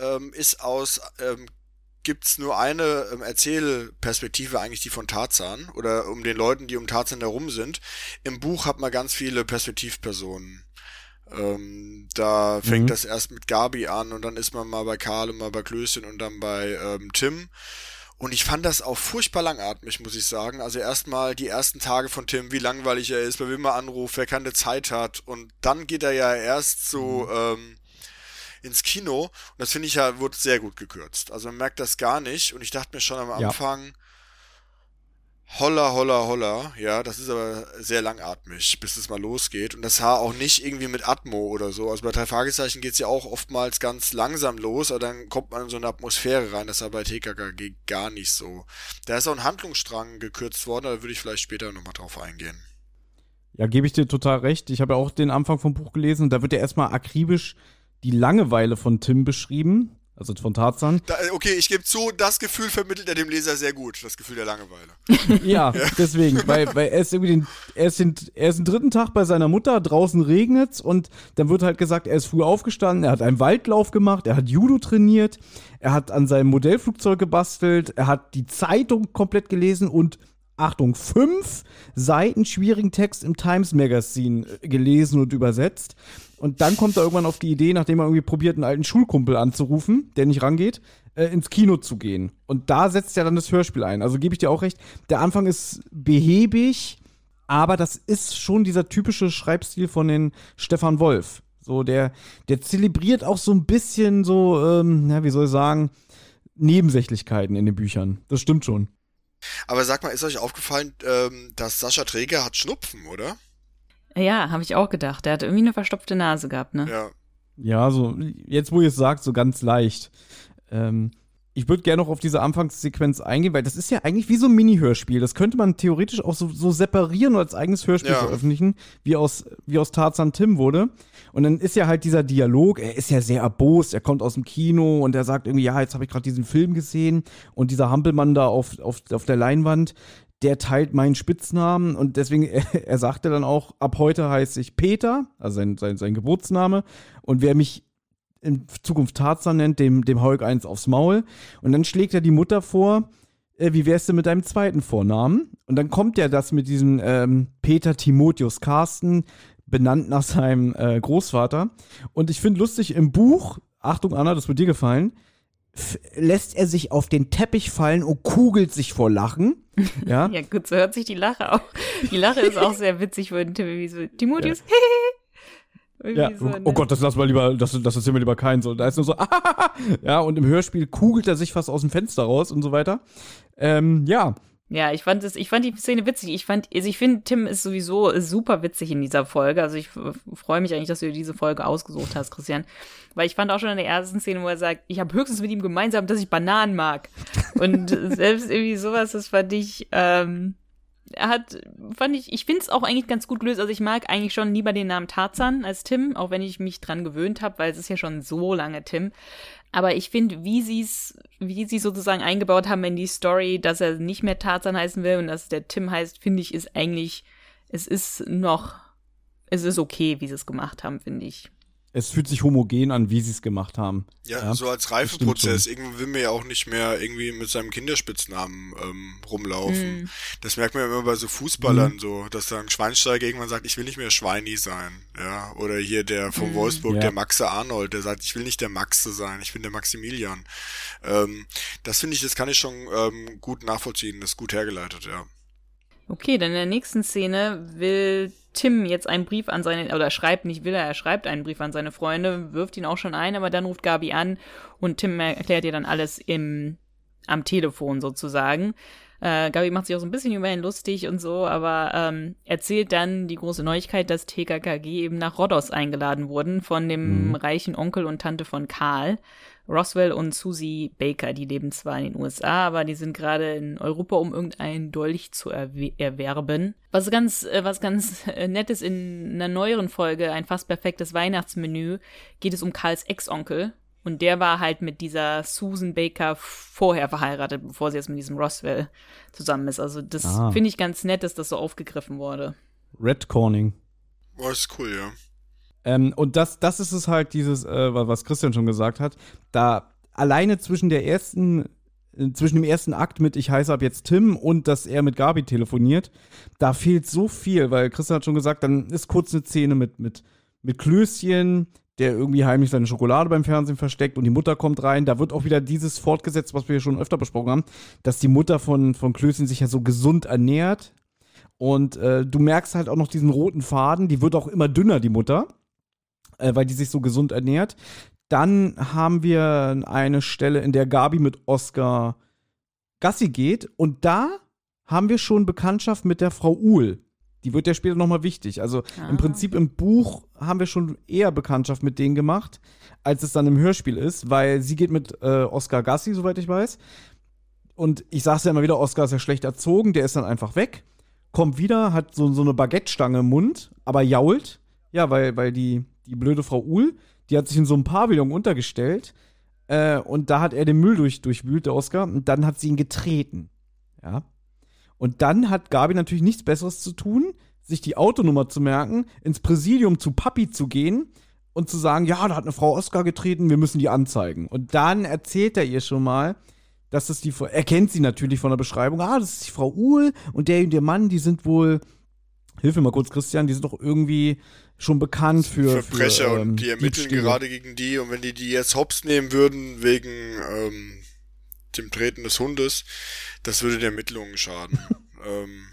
ähm, ist aus, ähm, gibt's nur eine ähm, Erzählperspektive eigentlich, die von Tarzan oder um den Leuten, die um Tarzan herum sind. Im Buch hat man ganz viele Perspektivpersonen. Ähm, da fängt mhm. das erst mit Gabi an und dann ist man mal bei Karl und mal bei Klößchen und dann bei ähm, Tim. Und ich fand das auch furchtbar langatmig, muss ich sagen. Also erstmal die ersten Tage von Tim, wie langweilig er ist, bei wem er anruft, wer keine Zeit hat. Und dann geht er ja erst so mhm. ähm, ins Kino. Und das finde ich ja, wurde sehr gut gekürzt. Also man merkt das gar nicht. Und ich dachte mir schon am Anfang, ja. Holla, holla, holla. Ja, das ist aber sehr langatmig, bis es mal losgeht. Und das war auch nicht irgendwie mit Atmo oder so. Also bei drei Fragezeichen geht es ja auch oftmals ganz langsam los, aber dann kommt man in so eine Atmosphäre rein. Das war bei TKKG gar nicht so. Da ist auch ein Handlungsstrang gekürzt worden, da würde ich vielleicht später nochmal drauf eingehen. Ja, gebe ich dir total recht. Ich habe ja auch den Anfang vom Buch gelesen da wird ja erstmal akribisch die Langeweile von Tim beschrieben, also von Tarzan. Da, okay, ich gebe zu, das Gefühl vermittelt er dem Leser sehr gut, das Gefühl der Langeweile. ja, ja, deswegen, weil, weil er ist irgendwie den, er ist, den, er ist den dritten Tag bei seiner Mutter, draußen regnet's und dann wird halt gesagt, er ist früh aufgestanden, er hat einen Waldlauf gemacht, er hat Judo trainiert, er hat an seinem Modellflugzeug gebastelt, er hat die Zeitung komplett gelesen und Achtung, fünf Seiten schwierigen Text im Times Magazine äh, gelesen und übersetzt. Und dann kommt er irgendwann auf die Idee, nachdem er irgendwie probiert, einen alten Schulkumpel anzurufen, der nicht rangeht, äh, ins Kino zu gehen. Und da setzt er dann das Hörspiel ein. Also gebe ich dir auch recht, der Anfang ist behäbig, aber das ist schon dieser typische Schreibstil von den Stefan Wolf. So, der, der zelebriert auch so ein bisschen so, ähm, ja, wie soll ich sagen, Nebensächlichkeiten in den Büchern. Das stimmt schon. Aber sag mal, ist euch aufgefallen, ähm, dass Sascha Träger hat Schnupfen, oder? Ja, habe ich auch gedacht. Der hat irgendwie eine verstopfte Nase gehabt, ne? Ja. Ja, so, jetzt wo ihr es sagt, so ganz leicht. Ähm, ich würde gerne noch auf diese Anfangssequenz eingehen, weil das ist ja eigentlich wie so ein Mini-Hörspiel. Das könnte man theoretisch auch so, so separieren und als eigenes Hörspiel ja. veröffentlichen, wie aus, wie aus Tarzan Tim wurde. Und dann ist ja halt dieser Dialog, er ist ja sehr erbost, er kommt aus dem Kino und er sagt irgendwie, ja, jetzt habe ich gerade diesen Film gesehen und dieser Hampelmann da auf, auf, auf der Leinwand, der teilt meinen Spitznamen und deswegen, er, er sagte dann auch, ab heute heiße ich Peter, also sein, sein, sein Geburtsname. Und wer mich in Zukunft Tarzan nennt, dem, dem ich eins aufs Maul. Und dann schlägt er die Mutter vor, äh, wie wär's denn mit deinem zweiten Vornamen? Und dann kommt ja das mit diesem ähm, Peter Timotheus Carsten, benannt nach seinem äh, Großvater. Und ich finde lustig, im Buch, Achtung Anna, das wird dir gefallen, lässt er sich auf den Teppich fallen und kugelt sich vor Lachen. Ja, Ja, gut, so hört sich die Lache auch. Die Lache ist auch sehr witzig so, Timotheus, Irgendwie ja. so, oh, ne? oh Gott, das lassen wir lieber, das, das erzählen wir lieber keinen. So, da ist nur so, ja, und im Hörspiel kugelt er sich fast aus dem Fenster raus und so weiter. Ähm, ja, Ja, ich fand es, ich fand die Szene witzig. Ich fand, also ich finde, Tim ist sowieso super witzig in dieser Folge. Also ich freue mich eigentlich, dass du dir diese Folge ausgesucht hast, Christian. Weil ich fand auch schon in der ersten Szene, wo er sagt, ich habe höchstens mit ihm gemeinsam, dass ich Bananen mag. Und selbst irgendwie sowas, das fand ich, ähm, hat, fand ich, ich finde es auch eigentlich ganz gut gelöst. Also ich mag eigentlich schon lieber den Namen Tarzan als Tim, auch wenn ich mich dran gewöhnt habe, weil es ist ja schon so lange Tim. Aber ich finde, wie sie es, wie sie sozusagen eingebaut haben in die Story, dass er nicht mehr Tarzan heißen will und dass der Tim heißt, finde ich, ist eigentlich, es ist noch, es ist okay, wie sie es gemacht haben, finde ich. Es fühlt sich homogen an, wie sie es gemacht haben. Ja, Ja, so als Reifeprozess. Irgendwann will man ja auch nicht mehr irgendwie mit seinem Kinderspitznamen ähm, rumlaufen. Mhm. Das merkt man ja immer bei so Fußballern so, dass dann Schweinsteiger irgendwann sagt, ich will nicht mehr Schweini sein. Ja, oder hier der von Wolfsburg, Ja. der Maxe Arnold, der sagt, ich will nicht der Maxe sein, ich bin der Maximilian. Ähm, das finde ich, das kann ich schon ähm, gut nachvollziehen, das ist gut hergeleitet, ja. Okay, dann in der nächsten Szene will Tim jetzt einen Brief an seine, oder schreibt nicht will er, er schreibt einen Brief an seine Freunde, wirft ihn auch schon ein, aber dann ruft Gabi an und Tim erklärt ihr dann alles im, am Telefon sozusagen. Äh, Gabi macht sich auch so ein bisschen über ihn lustig und so, aber ähm, erzählt dann die große Neuigkeit, dass TKKG eben nach Rhodos eingeladen wurden von dem Mhm. reichen Onkel und Tante von Karl. Roswell und Susie Baker, die leben zwar in den USA, aber die sind gerade in Europa, um irgendeinen Dolch zu erwe- erwerben. Was ganz, äh, was ganz äh, nett ist in einer neueren Folge, ein fast perfektes Weihnachtsmenü, geht es um Karls Ex-Onkel. Und der war halt mit dieser Susan Baker vorher verheiratet, bevor sie jetzt mit diesem Roswell zusammen ist. Also das Ah. finde ich ganz nett, dass das so aufgegriffen wurde. Redcorning. Oh, ist cool, ja. Ähm, und das, das ist es halt, dieses, äh, wa- was Christian schon gesagt hat, da alleine zwischen der ersten, äh, zwischen dem ersten Akt mit Ich heiße ab jetzt Tim und dass er mit Gabi telefoniert, da fehlt so viel, weil Christian hat schon gesagt, dann ist kurz eine Szene mit, mit, mit Klößchen, der irgendwie heimlich seine Schokolade beim Fernsehen versteckt und die Mutter kommt rein. Da wird auch wieder dieses fortgesetzt, was wir schon öfter besprochen haben, dass die Mutter von, von Klößchen sich ja so gesund ernährt. Und äh, du merkst halt auch noch diesen roten Faden, die wird auch immer dünner, die Mutter äh, weil die sich so gesund ernährt. Dann haben wir eine Stelle, in der Gabi mit Oscar Gassi geht und da haben wir schon Bekanntschaft mit der Frau Uhl. Die wird ja später nochmal wichtig. Also Ah. im Prinzip im Buch haben wir schon eher Bekanntschaft mit denen gemacht, als es dann im Hörspiel ist, weil sie geht mit äh, Oscar Gassi, soweit ich weiß. Und ich sag's ja immer wieder, Oscar ist ja schlecht erzogen, der ist dann einfach weg, kommt wieder, hat so, so eine Baguette-Stange im Mund, aber jault. Ja, weil, weil die, die blöde Frau Uhl, die hat sich in so einem Pavillon untergestellt äh, und da hat er den Müll durch, durchwühlt, der Oscar, und dann hat sie ihn getreten. Ja. Und dann hat Gabi natürlich nichts Besseres zu tun, sich die Autonummer zu merken, ins Präsidium zu Papi zu gehen und zu sagen, ja, da hat eine Frau Oscar getreten, wir müssen die anzeigen. Und dann erzählt er ihr schon mal, dass das die, er kennt sie natürlich von der Beschreibung, ah, das ist die Frau Uhl und der und der Mann, die sind wohl, hilf mir mal kurz, Christian, die sind doch irgendwie schon bekannt für Verbrecher für, ähm, und die ermitteln Diebstähle. gerade gegen die und wenn die die jetzt hops nehmen würden wegen ähm, dem Treten des Hundes, das würde der Ermittlungen schaden. ähm,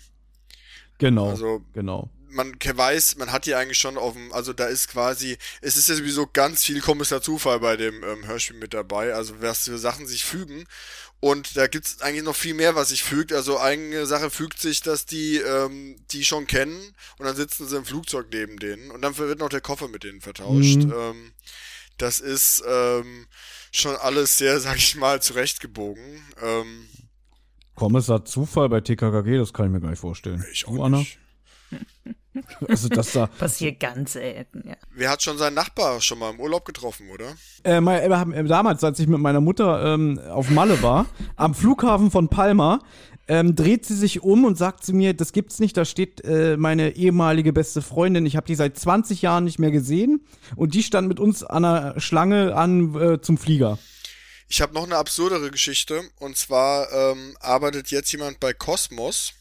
Genau, Also- genau. man weiß, man hat die eigentlich schon auf dem, also da ist quasi, es ist ja sowieso ganz viel Kommissar Zufall bei dem ähm, Hörspiel mit dabei, also was für Sachen sich fügen. Und da gibt's eigentlich noch viel mehr, was sich fügt. Also eine Sache fügt sich, dass die ähm, die schon kennen und dann sitzen sie im Flugzeug neben denen und dann wird noch der Koffer mit denen vertauscht. Mhm. Ähm, das ist ähm, schon alles sehr, sag ich mal, zurechtgebogen. Ähm, Kommissar Zufall bei TKKG, das kann ich mir gar nicht vorstellen. ich Du, auch Anna? Also das da. Passiert ganz selten, ja. Wer hat schon seinen Nachbar schon mal im Urlaub getroffen, oder? Äh, mein, wir haben, äh, damals, als ich mit meiner Mutter ähm, auf Malle war, am Flughafen von Palma, ähm, dreht sie sich um und sagt zu mir, das gibt's nicht, da steht äh, meine ehemalige beste Freundin, ich habe die seit 20 Jahren nicht mehr gesehen und die stand mit uns an der Schlange an äh, zum Flieger. Ich habe noch eine absurdere Geschichte. Und zwar ähm, arbeitet jetzt jemand bei Cosmos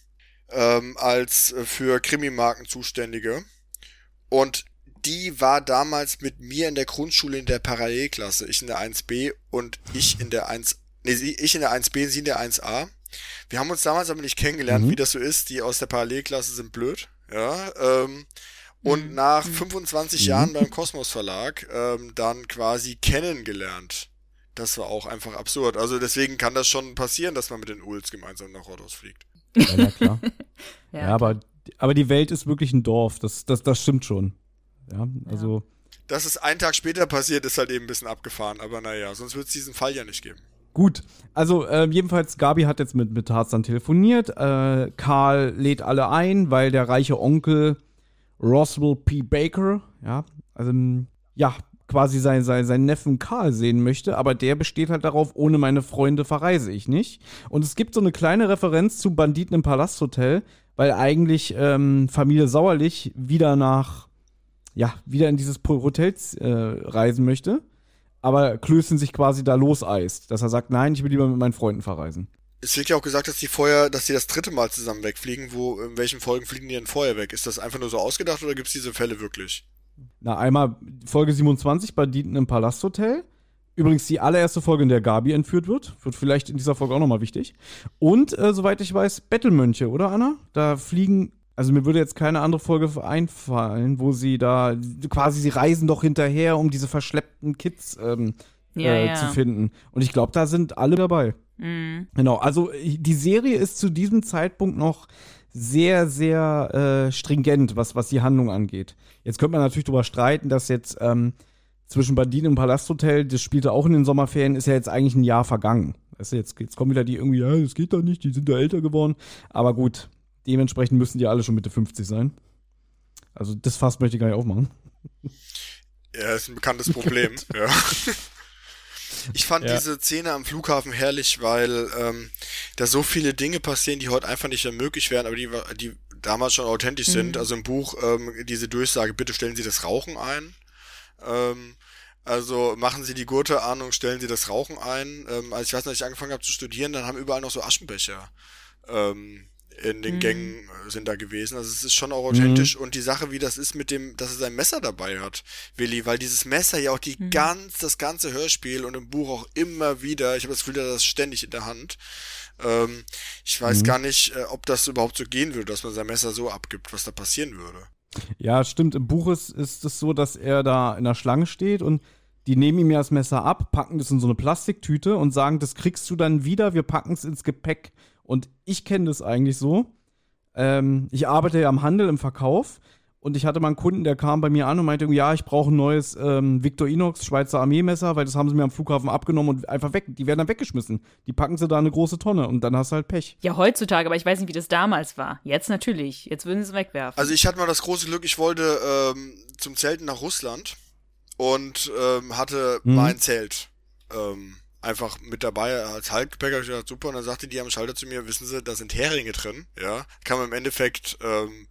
ähm, als äh, für Krimimarken zuständige. Und die war damals mit mir in der Grundschule in der Parallelklasse. Ich in der 1b und ich in der 1, nee, ich in der 1b, sie in der 1a. Wir haben uns damals aber nicht kennengelernt, mhm. wie das so ist. Die aus der Parallelklasse sind blöd. Ja, ähm, und mhm. nach 25 mhm. Jahren beim Kosmos Verlag ähm, dann quasi kennengelernt. Das war auch einfach absurd. Also deswegen kann das schon passieren, dass man mit den Uls gemeinsam nach Rhodos fliegt. Ja, na klar. ja, ja aber, aber die Welt ist wirklich ein Dorf. Das, das, das stimmt schon. Ja, also. Dass es einen Tag später passiert, ist halt eben ein bisschen abgefahren. Aber naja, sonst wird es diesen Fall ja nicht geben. Gut, also äh, jedenfalls, Gabi hat jetzt mit, mit Tarzan telefoniert. Äh, Karl lädt alle ein, weil der reiche Onkel Roswell P. Baker, ja, also ja, quasi seinen sein, sein Neffen Karl sehen möchte, aber der besteht halt darauf, ohne meine Freunde verreise ich nicht. Und es gibt so eine kleine Referenz zu Banditen im Palasthotel, weil eigentlich ähm, Familie Sauerlich wieder nach, ja, wieder in dieses Hotel äh, reisen möchte aber Klößchen sich quasi da loseist, dass er sagt, nein, ich will lieber mit meinen Freunden verreisen. Es wird ja auch gesagt, dass die vorher, dass die das dritte Mal zusammen wegfliegen. Wo, in welchen Folgen fliegen die denn vorher weg? Ist das einfach nur so ausgedacht oder gibt es diese Fälle wirklich? Na, einmal Folge 27 bei Dieten im Palasthotel. Übrigens die allererste Folge, in der Gabi entführt wird. Wird vielleicht in dieser Folge auch nochmal wichtig. Und, äh, soweit ich weiß, Bettelmönche, oder Anna? Da fliegen also mir würde jetzt keine andere Folge einfallen, wo sie da quasi sie reisen doch hinterher, um diese verschleppten Kids ähm, ja, äh, ja. zu finden. Und ich glaube, da sind alle dabei. Mhm. Genau. Also die Serie ist zu diesem Zeitpunkt noch sehr, sehr äh, stringent, was, was die Handlung angeht. Jetzt könnte man natürlich darüber streiten, dass jetzt ähm, zwischen Banditen und Palasthotel, das spielte auch in den Sommerferien, ist ja jetzt eigentlich ein Jahr vergangen. Weißt du, jetzt, jetzt kommen wieder die irgendwie, ja, das geht doch nicht, die sind ja älter geworden. Aber gut, Dementsprechend müssen die alle schon Mitte 50 sein. Also das Fass möchte ich gar nicht aufmachen. Ja, ist ein bekanntes Problem. ja. Ich fand ja. diese Szene am Flughafen herrlich, weil ähm, da so viele Dinge passieren, die heute einfach nicht mehr möglich wären, aber die, die damals schon authentisch mhm. sind. Also im Buch ähm, diese Durchsage, bitte stellen Sie das Rauchen ein. Ähm, also machen Sie die Gurte an und stellen Sie das Rauchen ein. Ähm, als ich weiß, als ich angefangen habe zu studieren, dann haben überall noch so Aschenbecher. Ähm, in den mhm. Gängen äh, sind da gewesen. Also es ist schon auch authentisch. Mhm. Und die Sache, wie das ist mit dem, dass er sein Messer dabei hat, Willi, weil dieses Messer ja auch die mhm. ganz, das ganze Hörspiel und im Buch auch immer wieder, ich habe das Gefühl, er das ständig in der Hand. Ähm, ich weiß mhm. gar nicht, äh, ob das überhaupt so gehen würde, dass man sein Messer so abgibt, was da passieren würde. Ja, stimmt. Im Buch ist, ist es so, dass er da in der Schlange steht und die nehmen ihm ja das Messer ab, packen das in so eine Plastiktüte und sagen, das kriegst du dann wieder, wir packen es ins Gepäck. Und ich kenne das eigentlich so. Ähm, ich arbeite ja am Handel, im Verkauf. Und ich hatte mal einen Kunden, der kam bei mir an und meinte, ja, ich brauche ein neues ähm, Victorinox Schweizer Armeemesser, weil das haben sie mir am Flughafen abgenommen und einfach weg. Die werden dann weggeschmissen. Die packen sie da eine große Tonne und dann hast du halt Pech. Ja, heutzutage, aber ich weiß nicht, wie das damals war. Jetzt natürlich. Jetzt würden sie es wegwerfen. Also ich hatte mal das große Glück, ich wollte ähm, zum Zelten nach Russland und ähm, hatte hm. mein Zelt. Ähm, einfach mit dabei als Haltgepäck. Ich dachte, super. Und dann sagte die am Schalter zu mir, wissen Sie, da sind Heringe drin. Ja, kann man im Endeffekt, ähm,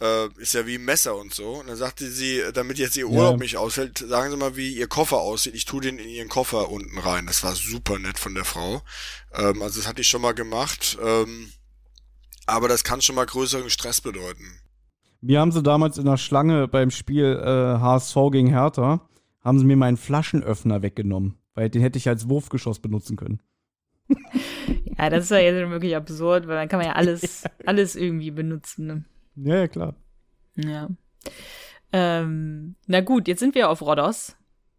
äh, ist ja wie ein Messer und so. Und dann sagte sie, damit jetzt ihr Urlaub ja. nicht ausfällt, sagen Sie mal, wie Ihr Koffer aussieht. Ich tue den in Ihren Koffer unten rein. Das war super nett von der Frau. Ähm, also das hatte ich schon mal gemacht. Ähm, aber das kann schon mal größeren Stress bedeuten. Wir haben sie damals in der Schlange beim Spiel äh, HSV gegen Hertha, haben sie mir meinen Flaschenöffner weggenommen. Weil den hätte ich als Wurfgeschoss benutzen können. Ja, das ist ja jetzt wirklich absurd, weil dann kann man ja alles, alles irgendwie benutzen. Ne? Ja, ja, klar. Ja. Ähm, na gut, jetzt sind wir auf Rhodos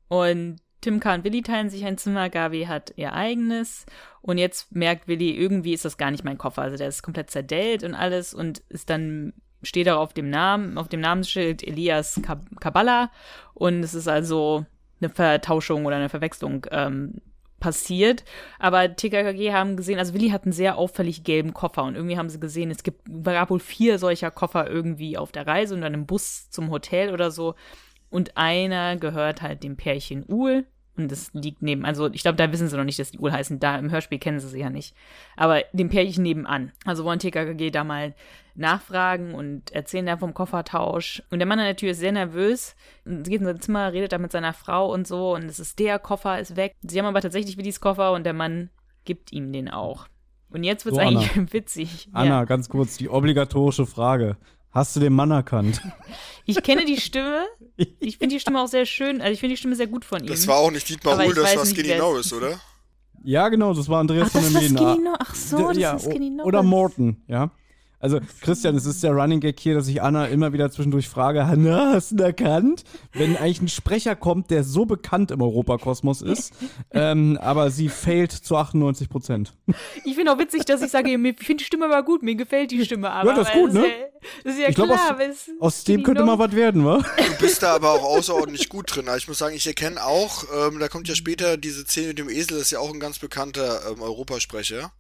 und Tim K. und Willi teilen sich ein Zimmer, Gabi hat ihr eigenes und jetzt merkt Willi, irgendwie ist das gar nicht mein Koffer. Also der ist komplett zerdellt und alles und ist dann, steht auch auf dem Namen, auf dem Namensschild Elias Kabbalah und es ist also eine Vertauschung oder eine Verwechslung ähm, passiert. Aber TKKG haben gesehen, also Willi hat einen sehr auffällig gelben Koffer und irgendwie haben sie gesehen, es gibt, gab wohl vier solcher Koffer irgendwie auf der Reise und dann im Bus zum Hotel oder so. Und einer gehört halt dem Pärchen Uhl. Und das liegt neben, also ich glaube, da wissen sie noch nicht, dass die Uhl heißen. Da im Hörspiel kennen sie sie ja nicht. Aber dem Pärchen nebenan. Also wollen TKKG da mal nachfragen und erzählen da vom Koffertausch. Und der Mann an der Tür ist sehr nervös geht in sein Zimmer, redet da mit seiner Frau und so und es ist der Koffer ist weg. Sie haben aber tatsächlich Willis Koffer und der Mann gibt ihm den auch. Und jetzt wird es so, eigentlich Anna. witzig. Anna, ja. ganz kurz, die obligatorische Frage. Hast du den Mann erkannt? Ich kenne die Stimme. Ich finde die Stimme auch sehr schön. Also ich finde die Stimme sehr gut von ihm. Das war auch nicht Dietmar ich das war Skinny Norris, ist. oder? Ja, genau, das war Andreas Ach, von das der. Skinny Norris. Ach so, das ja, ist Skinny Norris. Oder Morton, ja. Also, Christian, es ist der Running Gag hier, dass ich Anna immer wieder zwischendurch frage, Hanna, hast du ihn erkannt? Wenn eigentlich ein Sprecher kommt, der so bekannt im Europakosmos ist, ähm, aber sie failt zu 98 Prozent. Ich finde auch witzig, dass ich sage, mir ich finde die Stimme aber gut, mir gefällt die Stimme aber. Ja, das ist gut, ne? ja- Das ist ja Ich glaub, klar. aus- Aus dem könnte mal was werden, wa? Du bist da aber auch außerordentlich gut drin. Also ich muss sagen, ich erkenne auch, ähm, da kommt ja später diese Szene mit dem Esel, das ist ja auch ein ganz bekannter ähm, Europasprecher.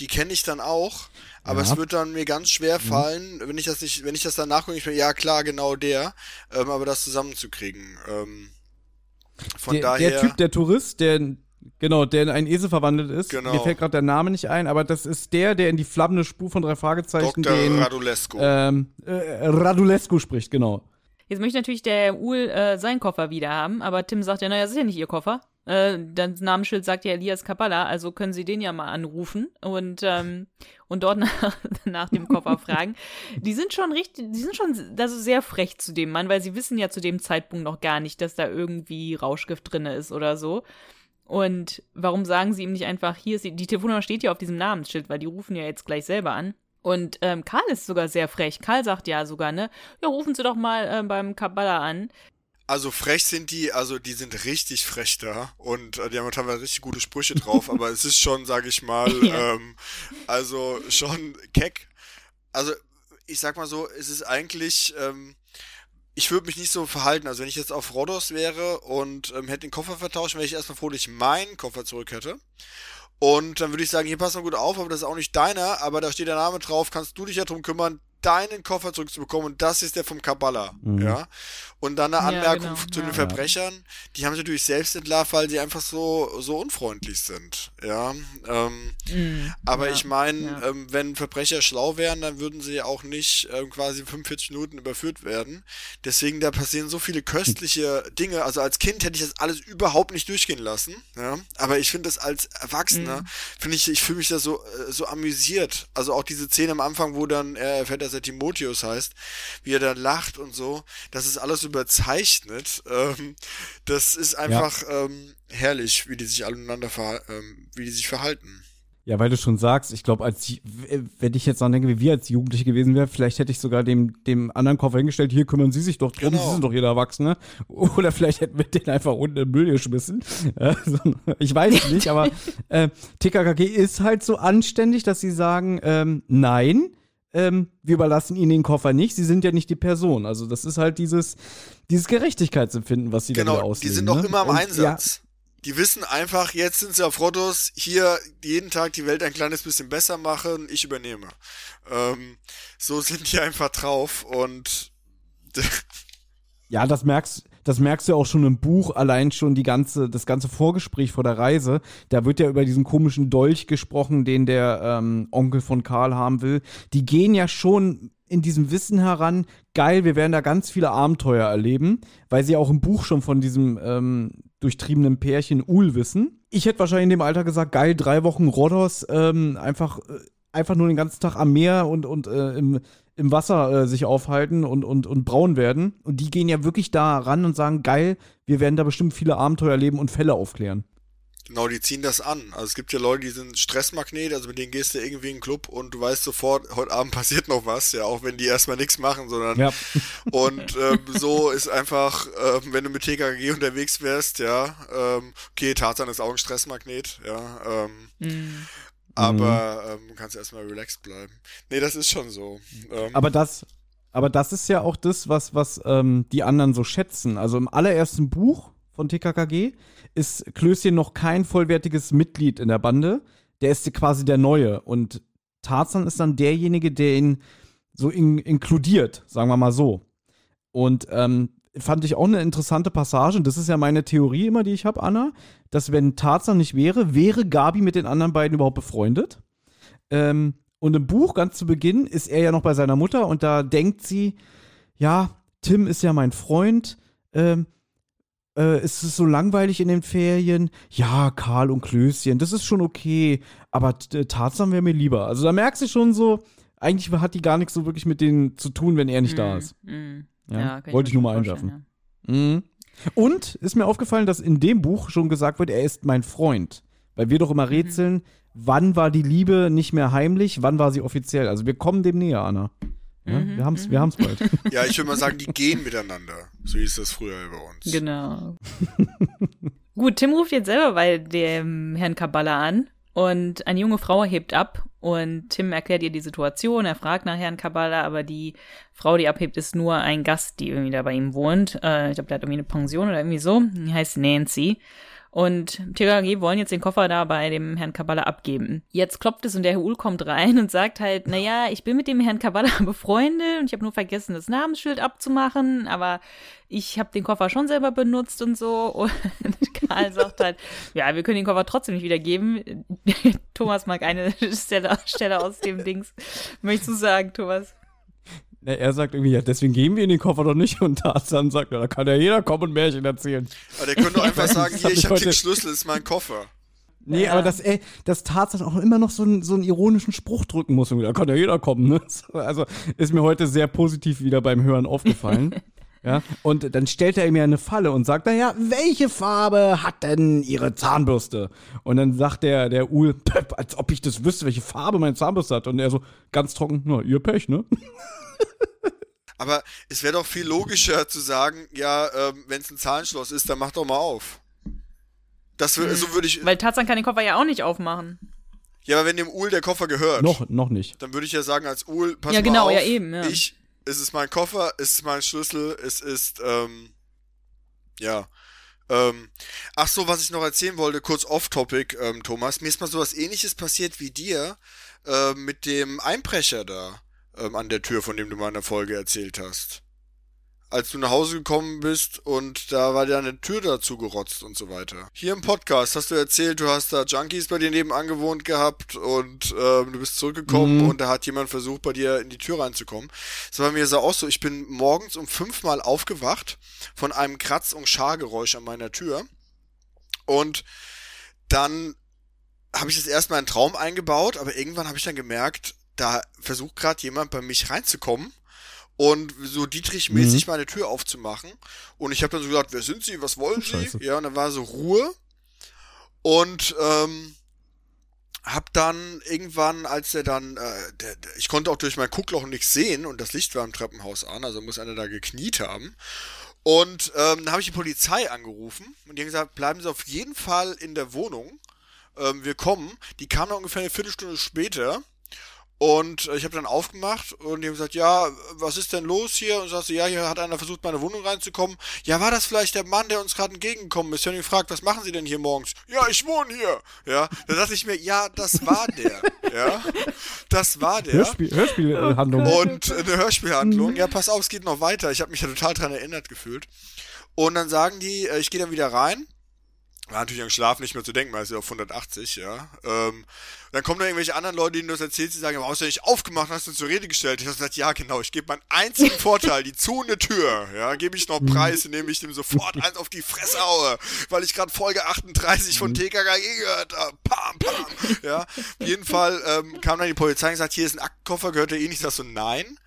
Die kenne ich dann auch, aber Ja. es wird dann mir ganz schwer fallen, wenn ich das nicht, wenn ich das dann nachgucke, ich bin, ja klar, genau der, ähm, aber das zusammenzukriegen. Ähm, von Der, daher. der Typ, der Tourist, der, genau, der in einen Esel verwandelt ist, Genau. mir fällt gerade der Name nicht ein, aber das ist der, der in die flammende Spur von drei Fragezeichen Dr. den Radulescu. ähm, äh, Radulescu spricht, genau. Jetzt möchte natürlich der Uhl äh, seinen Koffer wieder haben, aber Tim sagt ja, naja, das ist ja nicht ihr Koffer. Äh, das Namensschild sagt ja Elias Kappala, also können sie den ja mal anrufen und, ähm, und dort nach, nach dem Koffer fragen. Die sind schon richtig, die sind schon also sehr frech zu dem Mann, weil sie wissen ja zu dem Zeitpunkt noch gar nicht, dass da irgendwie Rauschgift drin ist oder so. Und warum sagen sie ihm nicht einfach, hier ist die, die Telefonnummer steht ja auf diesem Namensschild, weil die rufen ja jetzt gleich selber an. Und ähm, Karl ist sogar sehr frech. Karl sagt ja sogar, ne? Ja, rufen Sie doch mal ähm, beim Kabbala an. Also frech sind die, also die sind richtig frech da und äh, die haben teilweise richtig gute Sprüche drauf, aber es ist schon, sag ich mal, Ja. ähm, also schon keck. Also ich sag mal so, es ist eigentlich, ähm, ich würde mich nicht so verhalten. Also wenn ich jetzt auf Rhodos wäre und ähm, hätte den Koffer vertauscht, wäre ich erstmal froh, dass ich meinen Koffer zurück hätte. Und dann würde ich sagen, hier pass mal gut auf, aber das ist auch nicht deiner, aber da steht der Name drauf, kannst du dich ja drum kümmern, deinen Koffer zurückzubekommen und das ist der vom Kabbala, Mhm. ja. Und dann eine Ja, Anmerkung genau, zu ja. den Verbrechern, die haben sich natürlich selbst entlarvt, weil sie einfach so, so unfreundlich sind, ja. Ähm, Mm, aber ja, ich meine, ja. ähm, wenn Verbrecher schlau wären, dann würden sie ja auch nicht ähm, quasi 45 Minuten überführt werden. Deswegen, da passieren so viele köstliche Dinge. Also als Kind hätte ich das alles überhaupt nicht durchgehen lassen. Ja? Aber ich finde das als Erwachsener, finde ich, ich fühle mich da so, äh, so amüsiert. Also auch diese Szene am Anfang, wo dann er erfährt, dass er Timotheus heißt, wie er dann lacht und so. Das ist alles überzeichnet. Ähm, das ist einfach ähm, herrlich, wie die sich alle miteinander verha- ähm, wie die sich verhalten. Ja, weil du schon sagst, ich glaube, als wenn ich jetzt dran denke, wie wir als Jugendliche gewesen wären, vielleicht hätte ich sogar dem, dem anderen Koffer hingestellt, hier kümmern Sie sich doch drum, Genau. Sie sind doch jeder Erwachsene. Oder vielleicht hätten wir den einfach unten im Müll geschmissen. Äh, so, ich weiß es nicht, aber äh, TKKG ist halt so anständig, dass sie sagen, ähm, nein, ähm, wir überlassen ihnen den Koffer nicht, sie sind ja nicht die Person. Also das ist halt dieses, dieses Gerechtigkeitsempfinden, was sie dann wieder Genau, die ausleben. sind doch ne? immer im Und, Einsatz. Die wissen einfach, jetzt sind sie auf Rhodos, hier jeden Tag die Welt ein kleines bisschen besser machen, ich übernehme. Ähm, so sind die einfach drauf und Ja, das merkst, das merkst du auch schon im Buch, allein schon die ganze, das ganze Vorgespräch vor der Reise. Da wird ja über diesen komischen Dolch gesprochen, den der ähm, Onkel von Karl haben will. Die gehen ja schon in diesem Wissen heran, geil, wir werden da ganz viele Abenteuer erleben, weil sie auch im Buch schon von diesem ähm, durchtriebenen Pärchen Uhl wissen. Ich hätte wahrscheinlich in dem Alter gesagt, geil, drei Wochen Rhodos, ähm, einfach, äh, einfach nur den ganzen Tag am Meer und, und äh, im, im Wasser äh, sich aufhalten und, und, und braun werden. Und die gehen ja wirklich da ran und sagen, geil, wir werden da bestimmt viele Abenteuer erleben und Fälle aufklären. genau, die ziehen das an. Also es gibt ja Leute, die sind Stressmagnet, also mit denen gehst du irgendwie in den Club und du weißt sofort, heute Abend passiert noch was, ja, auch wenn die erstmal nichts machen, sondern Ja. Und ähm, so ist einfach, ähm, wenn du mit TKG unterwegs wärst, ja, ähm, okay, Tarzan ist auch ein Stressmagnet, ja, ähm, mm. Aber ähm, kannst erstmal relaxed bleiben. Nee, das ist schon so. Ähm, Aber das, aber das ist ja auch das, was, was ähm, die anderen so schätzen. Also im allerersten Buch von TKKG ist Klößchen noch kein vollwertiges Mitglied in der Bande. Der ist quasi der Neue. Und Tarzan ist dann derjenige, der ihn so in, inkludiert, sagen wir mal so. Und ähm, fand ich auch eine interessante Passage. Und das ist ja meine Theorie immer, die ich habe, Anna, dass wenn Tarzan nicht wäre, wäre Gabi mit den anderen beiden überhaupt befreundet. Ähm, und im Buch, ganz zu Beginn, ist er ja noch bei seiner Mutter und da denkt sie, ja, Tim ist ja mein Freund, ähm, äh, es ist so langweilig in den Ferien. Ja, Karl und Klößchen, das ist schon okay, aber äh, Tarzan wäre mir lieber. Also da merkst du schon so, eigentlich hat die gar nichts so wirklich mit denen zu tun, wenn er nicht da ist. Mm, Ja, ja, wollte ich nur mal einwerfen. Mhm. Und ist mir aufgefallen, dass in dem Buch schon gesagt wird, er ist mein Freund. Weil wir doch immer Mhm. rätseln, wann war die Liebe nicht mehr heimlich, wann war sie offiziell. Also wir kommen dem näher, Anna. Ja, Mhm, wir haben's, wir haben's bald. Ja, ich würde mal sagen, die gehen miteinander. So hieß das früher bei uns. ja. Genau. Gut, Tim ruft jetzt selber bei dem Herrn Kabbalah an und eine junge Frau hebt ab und Tim erklärt ihr die Situation. Er fragt nach Herrn Kabbalah, aber die Frau, die abhebt, ist nur ein Gast, die irgendwie da bei ihm wohnt. Äh, ich glaube, der hat irgendwie eine Pension oder irgendwie so. Die heißt Nancy. Und TKG wollen jetzt den Koffer da bei dem Herrn Kabbalah abgeben. Jetzt klopft es und der Herr Uhl kommt rein und sagt halt, naja, ich bin mit dem Herrn Kabbalah befreundet und ich habe nur vergessen, das Namensschild abzumachen, aber ich habe den Koffer schon selber benutzt und so. Und Karl sagt halt, ja, wir können den Koffer trotzdem nicht wiedergeben. Thomas mag eine Stelle, Stelle aus dem Dings. Möchtest du sagen, Thomas? Ja, er sagt irgendwie, ja, deswegen geben wir ihn den Koffer doch nicht. Und Tarzan sagt, ja, da kann ja jeder kommen und Märchen erzählen. Aber der könnte doch einfach sagen, hier, ich habe den Schlüssel, ist mein Koffer. Nee, Ja. aber dass, ey, dass Tarzan auch immer noch so, einen- so einen ironischen Spruch drücken muss. Und Da kann ja jeder kommen, ne? Also ist mir heute sehr positiv wieder beim Hören aufgefallen. ja, und dann stellt er ihm ja eine Falle und sagt, naja, welche Farbe hat denn ihre Zahnbürste? Und dann sagt der, der Uhl, "Pep, als ob ich das wüsste, welche Farbe meine Zahnbürste hat. Und er so ganz trocken, na, ihr Pech, ne? Aber es wäre doch viel logischer zu sagen, ja, ähm, wenn es ein Zahlenschloss ist, dann mach doch mal auf. Das wür- so würde ich. Weil Tarzan kann den Koffer ja auch nicht aufmachen. Ja, aber wenn dem Uhl der Koffer gehört, Noch, noch nicht. dann würde ich ja sagen, als Uhl, pass Ja, mal genau, auf, ja, eben, ja. ich, es ist mein Koffer, es ist mein Schlüssel, es ist, ähm, ja. Ähm, ach so, was ich noch erzählen wollte, kurz off-topic, ähm, Thomas. Mir ist mal sowas ähnliches passiert wie dir, ähm, mit dem Einbrecher da, ähm, an der Tür, von dem du mal in der Folge erzählt hast. Als du nach Hause gekommen bist und da war dir eine Tür dazu gerotzt und so weiter. Hier im Podcast hast du erzählt, du hast da Junkies bei dir nebenan gewohnt gehabt und ähm, du bist zurückgekommen Mhm. und da hat jemand versucht, bei dir in die Tür reinzukommen. Das war bei mir so auch so. Ich bin morgens um fünfmal aufgewacht von einem Kratz- und Schargeräusch an meiner Tür. Und dann habe ich das erstmal in einen Traum eingebaut, aber irgendwann habe ich dann gemerkt, da versucht gerade jemand bei mich reinzukommen und so Dietrich-mäßig meine Tür aufzumachen. Und ich habe dann so gesagt, wer sind Sie, was wollen Sie? Scheiße. Ja, und dann war so Ruhe. Und ähm, hab dann irgendwann, als der dann, äh, der, der, ich konnte auch durch mein Guckloch nichts sehen und das Licht war im Treppenhaus an, also muss einer da gekniet haben. Und ähm, dann habe ich die Polizei angerufen und die haben gesagt, bleiben Sie auf jeden Fall in der Wohnung. Ähm, wir kommen. Die kamen dann ungefähr eine Viertelstunde später. Und äh, ich habe dann aufgemacht und die haben gesagt, ja, was ist denn los hier? Und sagte, ja, hier hat einer versucht, meine Wohnung reinzukommen. Ja, war das vielleicht der Mann, der uns gerade entgegengekommen ist? Ich habe ihn gefragt, was machen Sie denn hier morgens? Ja, ich wohne hier. Ja, da dachte ich mir, ja, das war der. ja, das war der. Hörspiel, Hörspielhandlung. Und eine Hörspielhandlung. Ja, pass auf, es geht noch weiter. Ich habe mich ja total dran erinnert gefühlt. Und dann sagen die, äh, ich gehe dann wieder rein. War natürlich am Schlaf nicht mehr zu denken, weil es ist ja auf 180, ja. Ähm, dann kommen da irgendwelche anderen Leute, denen du das erzählst, die sagen, warum hast du nicht aufgemacht hast du zur Rede gestellt? Ich habe gesagt, ja, genau, ich gebe meinen einzigen Vorteil, die zu eine Tür, ja, gebe ich noch Preis, indem ich dem sofort eins auf die Fresse haue, weil ich gerade Folge 38 von TKKG gehört habe. Pam, pam, ja. Auf jeden Fall ähm, kam dann die Polizei und gesagt, hier ist ein Aktenkoffer, gehört der eh nicht? Ich sag so, nein.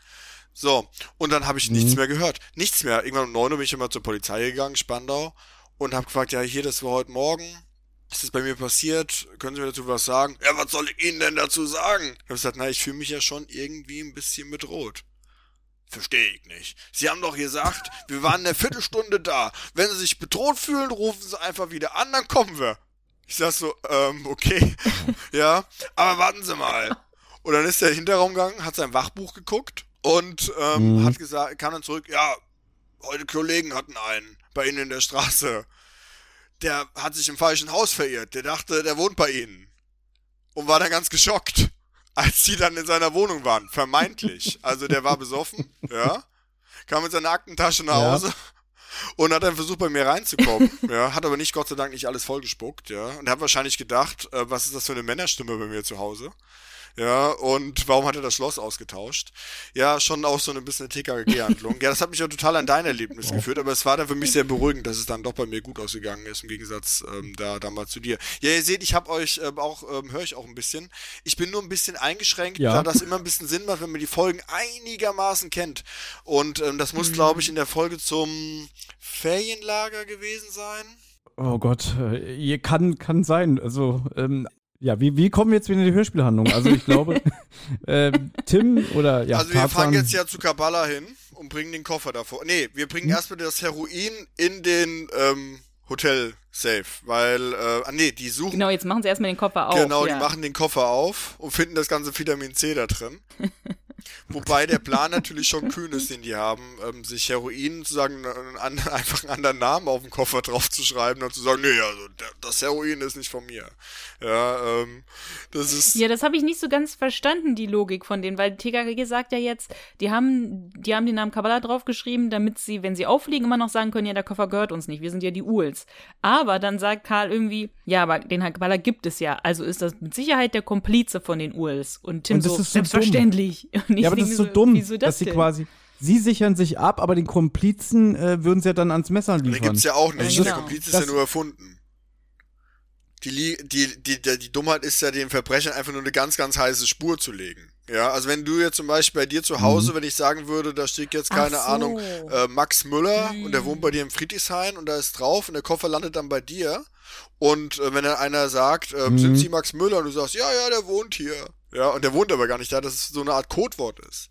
So, und dann habe ich nichts mehr gehört. Nichts mehr. Irgendwann um 9 Uhr bin ich immer zur Polizei gegangen, Spandau, und habe gefragt, ja, hier, das war heute Morgen. Ist das bei mir passiert? Können Sie mir dazu was sagen? Ja, was soll ich Ihnen denn dazu sagen? Ich habe gesagt, na, ich fühle mich ja schon irgendwie ein bisschen bedroht. Verstehe ich nicht. Sie haben doch gesagt, wir waren eine Viertelstunde da. Wenn Sie sich bedroht fühlen, rufen Sie einfach wieder an, dann kommen wir. Ich sag so, ähm, okay. ja, aber warten Sie mal. Und dann ist er den Hinterraum gegangen, hat sein Wachbuch geguckt und ähm, Mhm. hat gesagt, kam dann zurück, ja, heute Kollegen hatten einen bei Ihnen in der Straße. Der hat sich im falschen Haus verirrt. Der dachte, der wohnt bei Ihnen. Und war dann ganz geschockt, als die dann in seiner Wohnung waren. Vermeintlich. Also der war besoffen, ja. Kam mit seiner Aktentasche nach Ja. Hause und hat dann versucht, bei mir reinzukommen. ja, hat aber nicht, Gott sei Dank, nicht alles vollgespuckt, ja. Und hat wahrscheinlich gedacht, äh, was ist das für eine Männerstimme bei mir zu Hause? Ja, und warum hat er das Schloss ausgetauscht? Ja, schon auch so eine bisschen TKG-Handlung. ja, das hat mich ja total an dein Erlebnis geführt, aber es war dann für mich sehr beruhigend, dass es dann doch bei mir gut ausgegangen ist, im Gegensatz ähm, da damals zu dir. Ja, ihr seht, ich habe euch ähm, auch, ähm, höre ich auch ein bisschen. Ich bin nur ein bisschen eingeschränkt, ja. da das immer ein bisschen Sinn macht, wenn man die Folgen einigermaßen kennt. Und ähm, das muss, mhm. glaube ich, in der Folge zum Ferienlager gewesen sein. Oh Gott, äh, kann, kann sein. Also, ähm, ja, wie, wie kommen wir jetzt wieder in die Hörspielhandlung? Also ich glaube, äh, Tim oder ja. Also wir Tarzan. fahren jetzt ja zu Kabbalah hin und bringen den Koffer davor. Nee, wir bringen hm? erstmal das Heroin in den ähm, Hotel Safe, weil, äh, ah nee, die suchen. Genau, jetzt machen sie erstmal den Koffer auf. Genau, ja. die machen den Koffer auf und finden das ganze Vitamin C da drin. Wobei der Plan natürlich schon kühn ist, den die haben, ähm, sich Heroin sozusagen einen, einfach einen anderen Namen auf den Koffer drauf zu schreiben und zu sagen, nee, also das Heroin ist nicht von mir. Ja, ähm, das ist. Ja, das habe ich nicht so ganz verstanden, die Logik von denen, weil TKG sagt ja jetzt, die haben, die haben den Namen Kabbalah draufgeschrieben, damit sie, wenn sie auffliegen, immer noch sagen können, ja, der Koffer gehört uns nicht, wir sind ja die Uls. Aber dann sagt Karl irgendwie, ja, aber den Kabbalah gibt es ja, also ist das mit Sicherheit der Komplize von den Uls. Und Tim und so, so, selbstverständlich. ja, aber das ist so dumm, das dass sie quasi Sie sichern sich ab, aber den Komplizen äh, würden sie ja dann ans Messer liefern. Den gibt's ja auch nicht. Ja, genau. Der Kompliz ist das, ja nur erfunden. Die, die, die, die, die Dummheit ist ja, den Verbrechern einfach nur eine ganz, ganz heiße Spur zu legen. Ja, also wenn du jetzt zum Beispiel bei dir zu Hause, mhm. wenn ich sagen würde, da steht jetzt keine so. Ahnung, äh, Max Müller mhm. und der wohnt bei dir im Friedrichshain und da ist drauf und der Koffer landet dann bei dir und äh, wenn dann einer sagt, äh, mhm. sind Sie Max Müller und du sagst, ja, ja, der wohnt hier. Ja, und der wohnt aber gar nicht da, dass es so eine Art Codewort ist.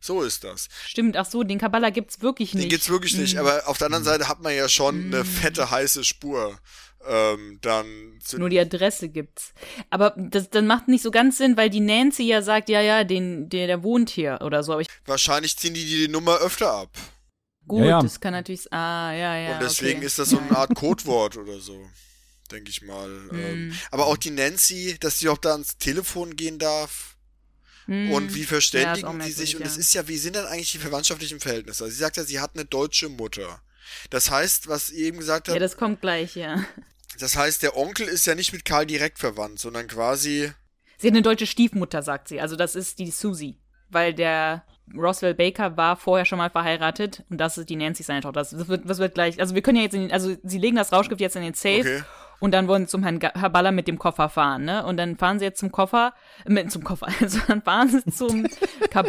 So ist das. Stimmt, ach so, den Kabbalah gibt's wirklich nicht. Den gibt's wirklich nicht, mhm. aber auf der anderen Seite hat man ja schon mhm. eine fette, heiße Spur. Ähm, dann Nur die Adresse gibt's. Aber das dann macht nicht so ganz Sinn, weil die Nancy ja sagt, ja, ja, den, der, der wohnt hier oder so. Wahrscheinlich ziehen die die Nummer öfter ab. Gut, ja, ja. das kann natürlich. Ah, ja, ja. Und deswegen okay. ist das so eine Art Codewort oder so, denke ich mal. Mm. aber auch die Nancy, dass sie auch da ans Telefon gehen darf. Mhm. Und wie verständigen ja, die sich? Und es ist ja, wie sind dann eigentlich die verwandtschaftlichen Verhältnisse? Also sie sagt ja, sie hat eine deutsche Mutter. Das heißt, was ihr eben gesagt habt. Ja, das kommt gleich, ja. Das heißt, der Onkel ist ja nicht mit Karl direkt verwandt, sondern quasi. Sie hat eine deutsche Stiefmutter, sagt sie. Also das ist die Susie. Weil der Roswell Baker war vorher schon mal verheiratet und das ist die Nancy seine Tochter. Das wird, das wird gleich, also wir können ja jetzt in den, also sie legen das Rauschgift jetzt in den Safe okay. Und dann wollen sie zum Herrn Haballa mit dem Koffer fahren, ne? Und dann fahren sie jetzt zum Koffer, äh, mit, zum Koffer, also dann fahren sie zum,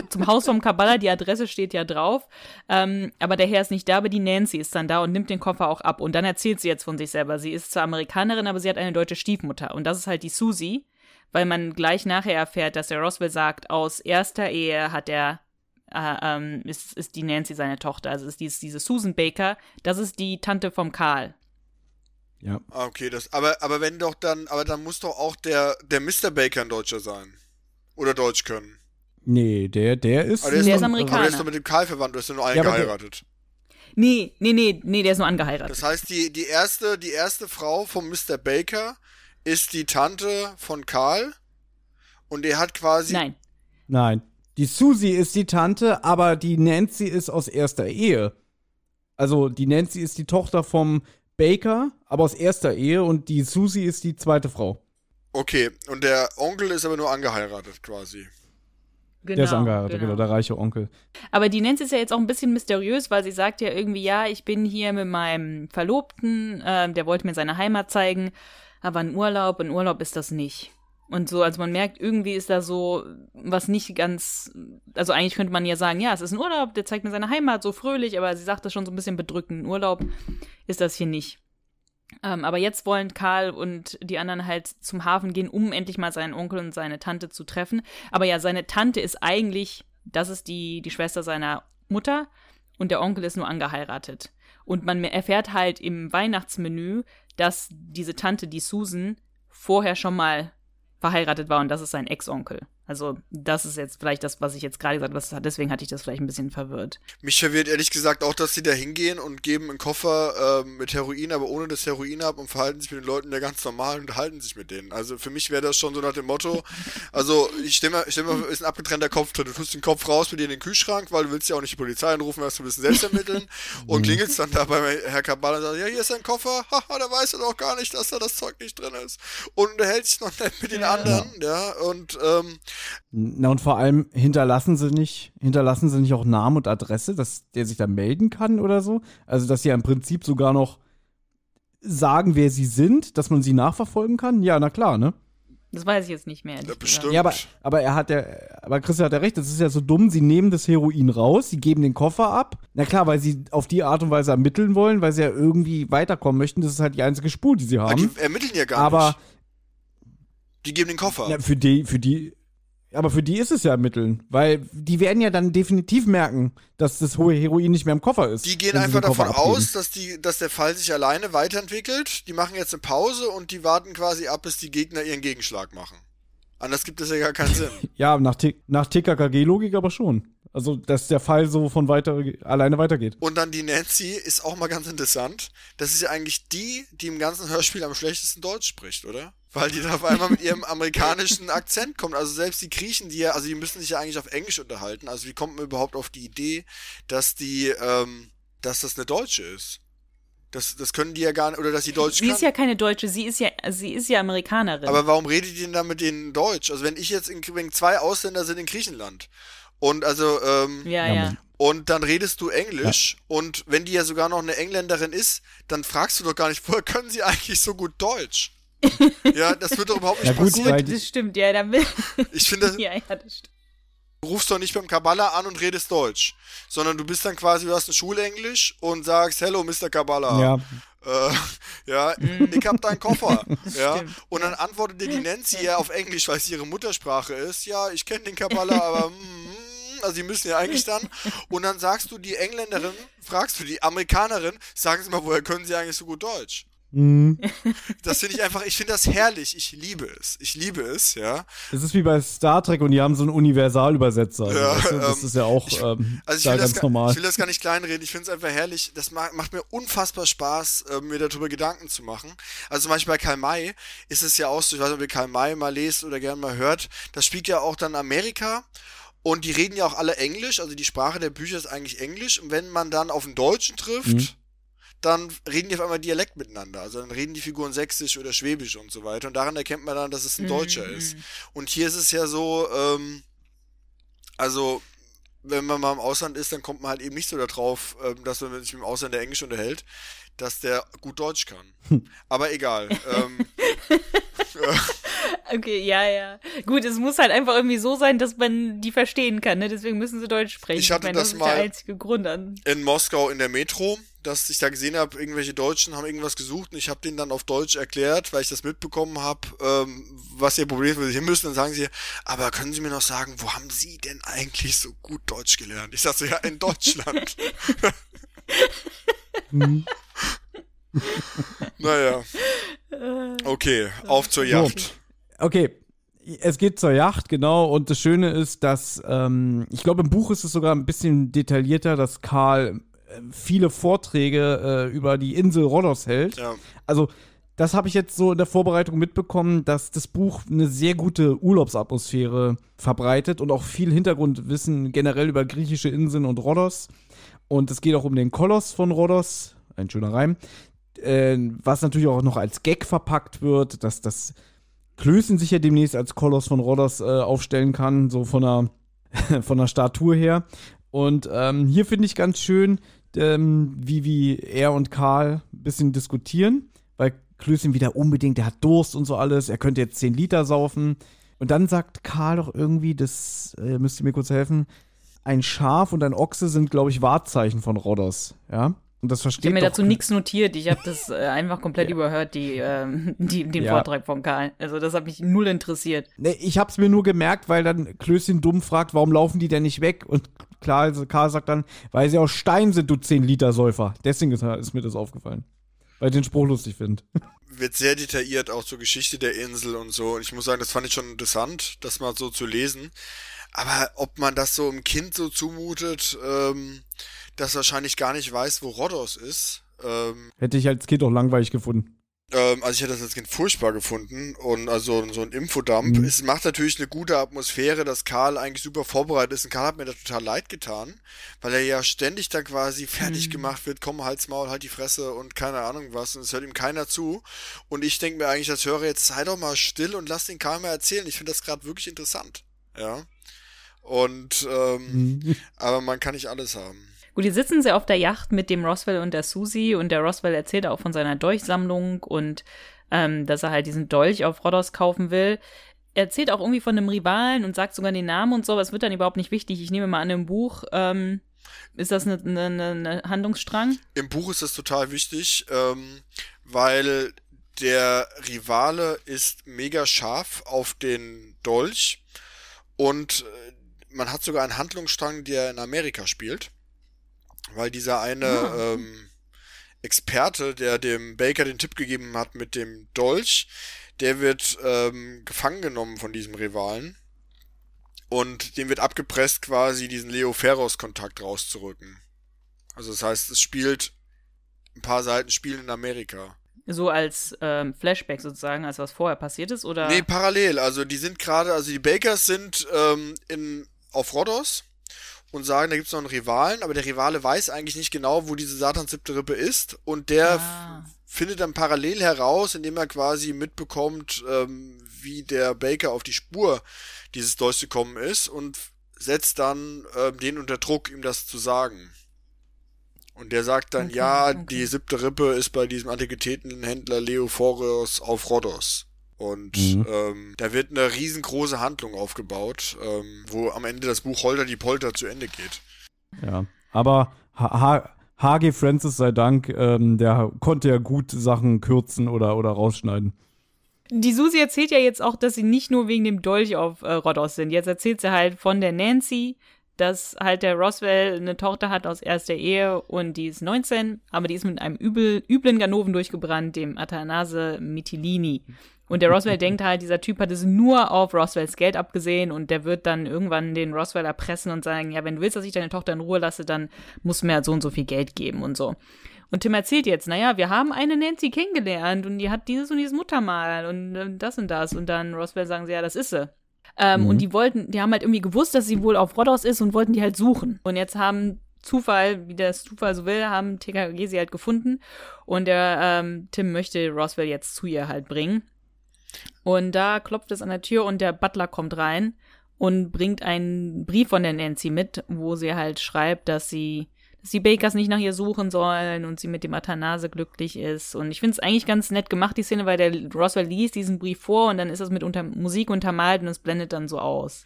zum Haus vom Kabbalah, die Adresse steht ja drauf, ähm, aber der Herr ist nicht da, aber die Nancy ist dann da und nimmt den Koffer auch ab und dann erzählt sie jetzt von sich selber. Sie ist zwar Amerikanerin, aber sie hat eine deutsche Stiefmutter und das ist halt die Susie, weil man gleich nachher erfährt, dass der Roswell sagt, aus erster Ehe hat er äh, ähm, ist, ist die Nancy seine Tochter. Also ist dies, diese Susan Baker, das ist die Tante vom Karl. Ja. Ah, okay, das, aber, aber wenn doch dann, aber dann muss doch auch der, der Mr. Baker ein Deutscher sein. Oder Deutsch können. Nee, der, der ist. Aber der, ist, der ist Amerikaner. Aber der ist doch mit dem Karl verwandt, du hast ja nur einen ja, geheiratet. Nee, nee, nee, nee, der ist nur angeheiratet. Das heißt, die, die erste, die erste Frau von Mr. Baker ist die Tante von Karl und er hat quasi. Nein. Nein. Die Susie ist die Tante, aber die Nancy ist aus erster Ehe. Also die Nancy ist die Tochter vom Baker, aber aus erster Ehe und die Susie ist die zweite Frau. Okay, und der Onkel ist aber nur angeheiratet quasi. Genau, der ist angeheiratet, genau. genau. der reiche Onkel. Aber die Nancy ist ja jetzt auch ein bisschen mysteriös, weil sie sagt ja irgendwie, ja, ich bin hier mit meinem Verlobten, äh, der wollte mir seine Heimat zeigen, aber ein Urlaub, ein Urlaub ist das nicht. Und so, also man merkt, irgendwie ist da so was nicht ganz, also eigentlich könnte man ja sagen, ja, es ist ein Urlaub, der zeigt mir seine Heimat, so fröhlich, aber sie sagt das schon so ein bisschen bedrückend. Ein Urlaub ist das hier nicht. Ähm, aber jetzt wollen Karl und die anderen halt zum Hafen gehen, um endlich mal seinen Onkel und seine Tante zu treffen. Aber ja, seine Tante ist eigentlich, das ist die, die Schwester seiner Mutter und der Onkel ist nur angeheiratet. Und man erfährt halt im Weihnachtsmenü, dass diese Tante, die Susan, vorher schon mal verheiratet war und das ist sein Ex-Onkel. Also das ist jetzt vielleicht das, was ich jetzt gerade gesagt habe. Deswegen hatte ich das vielleicht ein bisschen verwirrt. Mich verwirrt ehrlich gesagt auch, dass sie da hingehen und geben einen Koffer äh, mit Heroin, aber ohne das Heroin ab und verhalten sich mit den Leuten ja ganz normal und halten sich mit denen. Also für mich wäre das schon so nach dem Motto, also ich stelle mir, ich stell mir, ist ein abgetrennter Kopf drin. Du tust den Kopf raus mit dir in den Kühlschrank, weil du willst ja auch nicht die Polizei anrufen, wirst du ein bisschen selbst ermitteln und klingelst dann da bei Herr Kabala und sagst, ja, hier ist ein Koffer, haha, da weiß er doch gar nicht, dass da das Zeug nicht drin ist. Und unterhält sich noch nett mit den Ja. anderen, ja, und ähm, Na und vor allem hinterlassen sie nicht, hinterlassen sie nicht auch Namen und Adresse, dass der sich da melden kann oder so. Also dass sie ja im Prinzip sogar noch sagen, wer sie sind, dass man sie nachverfolgen kann. Ja, na klar, ne? Das weiß ich jetzt nicht mehr. Ja, bestimmt. Ja, aber, aber er hat ja, aber Chris hat ja recht, das ist ja so dumm, sie nehmen das Heroin raus, sie geben den Koffer ab. Na klar, weil sie auf die Art und Weise ermitteln wollen, weil sie ja irgendwie weiterkommen möchten. Das ist halt die einzige Spur, die sie ah, haben. die ermitteln ja gar Aber nicht. Die geben den Koffer. Ja, für die, für die, aber für die ist es ja ermitteln, weil die werden ja dann definitiv merken, dass das hohe Heroin nicht mehr im Koffer ist. Die gehen einfach davon abgeben. aus, dass, die, dass der Fall sich alleine weiterentwickelt. Die machen jetzt eine Pause und die warten quasi ab, bis die Gegner ihren Gegenschlag machen. Anders gibt es ja gar keinen Sinn. Ja, nach, T- nach TKKG-Logik aber schon. Also, dass der Fall so von weiter, alleine weitergeht. Und dann die Nancy ist auch mal ganz interessant. Das ist ja eigentlich die, die im ganzen Hörspiel am schlechtesten Deutsch spricht, oder? Weil die da auf einmal mit ihrem amerikanischen Akzent kommt. Also selbst die Griechen, die ja, also die müssen sich ja eigentlich auf Englisch unterhalten. Also wie kommt man überhaupt auf die Idee, dass die, ähm, dass das eine Deutsche ist? Das, das können die ja gar nicht, oder dass sie Deutsch Sie kann. ist ja keine Deutsche, sie ist ja, sie ist ja Amerikanerin. Aber warum redet ihr denn dann mit denen Deutsch? Also wenn ich jetzt in, wenn zwei Ausländer sind in Griechenland und also ähm, ja, Ja, ja. Und dann redest du Englisch und wenn die ja sogar noch eine Engländerin ist, dann fragst du doch gar nicht, woher können sie eigentlich so gut Deutsch? Ja, das wird doch überhaupt nicht Ja, gut, passieren. Das stimmt, ja, dann will. Ich finde, ja, ja, das stimmt. du rufst doch nicht beim Kabbalah an und redest Deutsch, sondern du bist dann quasi, du hast ein Schulenglisch und sagst, hello, Mr. Kabbalah. Ja. Äh, ja, ich hab deinen Koffer. ja. Stimmt. Und dann antwortet dir die Nancy ja auf Englisch, weil es ihre Muttersprache ist. Ja, ich kenne den Kabbalah, aber mm, also die müssen ja eigentlich dann. Und dann sagst du die Engländerin, fragst du die Amerikanerin, sagen Sie mal, woher können Sie eigentlich so gut Deutsch? Mhm. Das finde ich einfach, ich finde das herrlich. Ich liebe es. Ich liebe es, ja. Es ist wie bei Star Trek und die haben so einen Universalübersetzer. Ja, weißt du, das ähm, ist ja auch ich- ähm, Also da will, das, ganz gar- normal. ich will das gar nicht kleinreden, ich finde es einfach herrlich. Das ma macht mir unfassbar Spaß, äh, mir darüber Gedanken zu machen. Also zum Beispiel bei Karl May ist es ja auch so, ich weiß nicht, ob ihr Karl May mal lest oder gerne mal hört, das spielt ja auch dann Amerika und die reden ja auch alle Englisch, also die Sprache der Bücher ist eigentlich Englisch und wenn man dann auf einen Deutschen trifft, Mhm. Dann reden die auf einmal Dialekt miteinander. Also dann reden die Figuren Sächsisch oder Schwäbisch und so weiter und daran erkennt man dann, dass es ein Deutscher ist. Und hier ist es ja so, ähm, also wenn man mal im Ausland ist, dann kommt man halt eben nicht so darauf, ähm, dass man sich mit dem Ausländer Englisch unterhält, dass der gut Deutsch kann. Aber egal. ähm, Okay, ja, ja. Gut, es muss halt einfach irgendwie so sein, dass man die verstehen kann, ne? Deswegen müssen sie Deutsch sprechen. Ich hatte meine, das das mal- der einzige Grund an. in Moskau in der Metro, dass ich da gesehen habe, irgendwelche Deutschen haben irgendwas gesucht und ich habe denen dann auf Deutsch erklärt, weil ich das mitbekommen habe, ähm, was ihr Problem ist, wo sie hin müssen. Dann sagen sie, aber können Sie mir noch sagen, wo haben Sie denn eigentlich so gut Deutsch gelernt? Ich sag so, ja, in Deutschland. naja. Okay, auf zur Yacht. Okay, es geht zur Yacht, genau. Und das Schöne ist, dass, ähm, ich glaube, im Buch ist es sogar ein bisschen detaillierter, dass Karl äh, viele Vorträge äh, über die Insel Rhodos hält. Ja. Also, das habe ich jetzt so in der Vorbereitung mitbekommen, dass das Buch eine sehr gute Urlaubsatmosphäre verbreitet und auch viel Hintergrundwissen generell über griechische Inseln und Rhodos. Und es geht auch um den Koloss von Rhodos, ein schöner Reim, äh, was natürlich auch noch als Gag verpackt wird, dass das Klößen sich ja demnächst als Koloss von Rhodos äh, aufstellen kann, so von der, von der Statur her. Und ähm, hier finde ich ganz schön, ähm, wie, wie er und Karl ein bisschen diskutieren, weil Klößchen wieder unbedingt, der hat Durst und so alles, er könnte jetzt 10 Liter saufen. Und dann sagt Karl doch irgendwie, das äh, müsst ihr mir kurz helfen, ein Schaf und ein Ochse sind, glaube ich, Wahrzeichen von Rhodos, ja? Und das Ich versteht habe mir dazu nichts notiert. Ich habe das äh, einfach komplett überhört, die, ähm, die, den Ja. Vortrag von Karl. Also das hat mich null interessiert. Nee, ich hab's mir nur gemerkt, weil dann Klößchen dumm fragt, warum laufen die denn nicht weg? Und klar, also Karl sagt dann, weil sie aus Stein sind, du 10 Liter Säufer. Deswegen ist, ist mir das aufgefallen. weil ich den Spruch lustig finde. Wird sehr detailliert auch zur Geschichte der Insel und so. Und ich muss sagen, das fand ich schon interessant, das mal so zu lesen. Aber ob man das so einem Kind so zumutet, ähm, das wahrscheinlich gar nicht weiß, wo Rhodos ist. Ähm, Hätte ich als Kind auch langweilig gefunden. Ähm, also ich hätte das als Kind furchtbar gefunden und also so ein Infodump. Mhm. Es macht natürlich eine gute Atmosphäre, dass Karl eigentlich super vorbereitet ist. Und Karl hat mir da total leid getan, weil er ja ständig dann quasi fertig Mhm. gemacht wird, komm, halt's Maul, halt die Fresse und keine Ahnung was. Und es hört ihm keiner zu. Und ich denke mir eigentlich als Hörer, jetzt sei doch mal still und lass den Karl mal erzählen. Ich finde das gerade wirklich interessant. Ja. Und ähm, Mhm. aber man kann nicht alles haben. Gut, die sitzen sie auf der Yacht mit dem Roswell und der Susie und der Roswell erzählt auch von seiner Dolchsammlung und ähm, dass er halt diesen Dolch auf Rhodos kaufen will. Er erzählt auch irgendwie von einem Rivalen und sagt sogar den Namen und so, aber es wird dann überhaupt nicht wichtig. Ich nehme mal an, im Buch ähm, ist das eine, eine, eine Handlungsstrang. Im Buch ist das total wichtig, ähm, weil der Rivale ist mega scharf auf den Dolch und äh, man hat sogar einen Handlungsstrang, der in Amerika spielt, weil dieser eine Ah. ähm, Experte, der dem Baker den Tipp gegeben hat mit dem Dolch, der wird ähm, gefangen genommen von diesem Rivalen und dem wird abgepresst, quasi diesen Leo Ferros-Kontakt rauszurücken. Also das heißt, es spielt ein paar Seiten spielen in Amerika. So als ähm, Flashback sozusagen, als was vorher passiert ist, oder? Nee, parallel. Also die sind gerade, also die Bakers sind ähm, in, auf Rhodos und sagen, da gibt's noch einen Rivalen, aber der Rivale weiß eigentlich nicht genau, wo diese Satans siebte Rippe ist und der Ah. findet dann parallel heraus, indem er quasi mitbekommt, ähm, wie der Baker auf die Spur dieses Dolchs gekommen ist und setzt dann ähm, den unter Druck, ihm das zu sagen. Und der sagt dann, Okay, ja, okay. die siebte Rippe ist bei diesem Antiquitätenhändler Leophorios auf Rhodos. Und Mhm. ähm, da wird eine riesengroße Handlung aufgebaut, ähm, wo am Ende das Buch Holter die Polter zu Ende geht. Ja. Aber HG Francis sei Dank, ähm, der konnte ja gut Sachen kürzen oder, oder rausschneiden. Die Susi erzählt ja jetzt auch, dass sie nicht nur wegen dem Dolch auf äh, Rhodos sind. Jetzt erzählt sie halt von der Nancy, dass halt der Roswell eine Tochter hat aus erster Ehe und die ist 19, aber die ist mit einem übel, üblen Ganoven durchgebrannt, dem Athanase Mitilini. Und der Roswell denkt halt, dieser Typ hat es nur auf Roswells Geld abgesehen und der wird dann irgendwann den Roswell erpressen und sagen, ja, wenn du willst, dass ich deine Tochter in Ruhe lasse, dann musst du mir halt so und so viel Geld geben und so. Und Tim erzählt jetzt, naja, wir haben eine Nancy kennengelernt und die hat dieses und dieses Muttermal und das und das. Und dann Roswell sagen sie, ja, das ist sie. Ähm, Mhm. Und die wollten, die haben halt irgendwie gewusst, dass sie wohl auf Rhodos ist und wollten die halt suchen. Und jetzt haben Zufall, wie das Zufall so will, haben TKG sie halt gefunden. Und der ähm, Tim möchte Roswell jetzt zu ihr halt bringen. Und da klopft es an der Tür und der Butler kommt rein und bringt einen Brief von der Nancy mit, wo sie halt schreibt, dass sie, dass die Bakers nicht nach ihr suchen sollen und sie mit dem Athanase glücklich ist. Und ich finde es eigentlich ganz nett gemacht, die Szene, weil der Roswell liest diesen Brief vor und dann ist das mit unter Musik untermalt und es blendet dann so aus.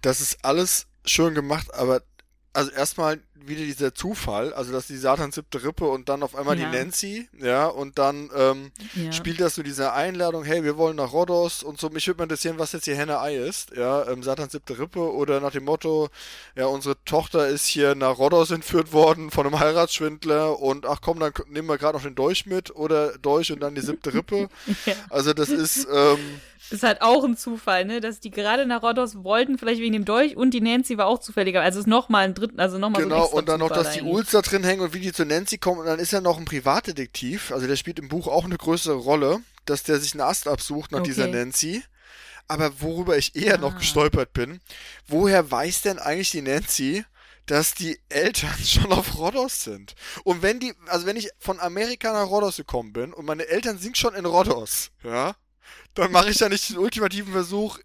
Das ist alles schön gemacht, aber also erstmal wieder dieser Zufall, also dass die Satans siebte Rippe und dann auf einmal Ja. die Nancy, ja, und dann ähm, Ja. spielt das so diese Einladung, hey, wir wollen nach Rhodos und so. Mich würde mal interessieren, was jetzt hier Henne-Ei ist, ja, ähm, Satans siebte Rippe oder nach dem Motto, ja, unsere Tochter ist hier nach Rhodos entführt worden von einem Heiratsschwindler und ach komm, dann nehmen wir gerade noch den Dolch mit oder Dolch und dann die siebte Rippe. Ja. Also das ist, ähm, Ist halt auch ein Zufall, ne, dass die gerade nach Rhodos wollten, vielleicht wegen dem Dolch und die Nancy war auch zufälliger. Also es ist nochmal ein dritten, also nochmal so ein Genau, extra und dann noch, dass die. Uls da drin hängen und wie die zu Nancy kommen. Und dann ist er noch ein Privatdetektiv. Also der spielt im Buch auch eine größere Rolle, dass der sich einen Ast absucht nach Okay. dieser Nancy. Aber worüber ich eher noch Ah. gestolpert bin, woher weiß denn eigentlich die Nancy, dass die Eltern schon auf Rhodos sind? Und wenn die, also wenn ich von Amerika nach Rhodos gekommen bin und meine Eltern sind schon in Rhodos, ja, dann mache ich ja nicht den ultimativen Versuch,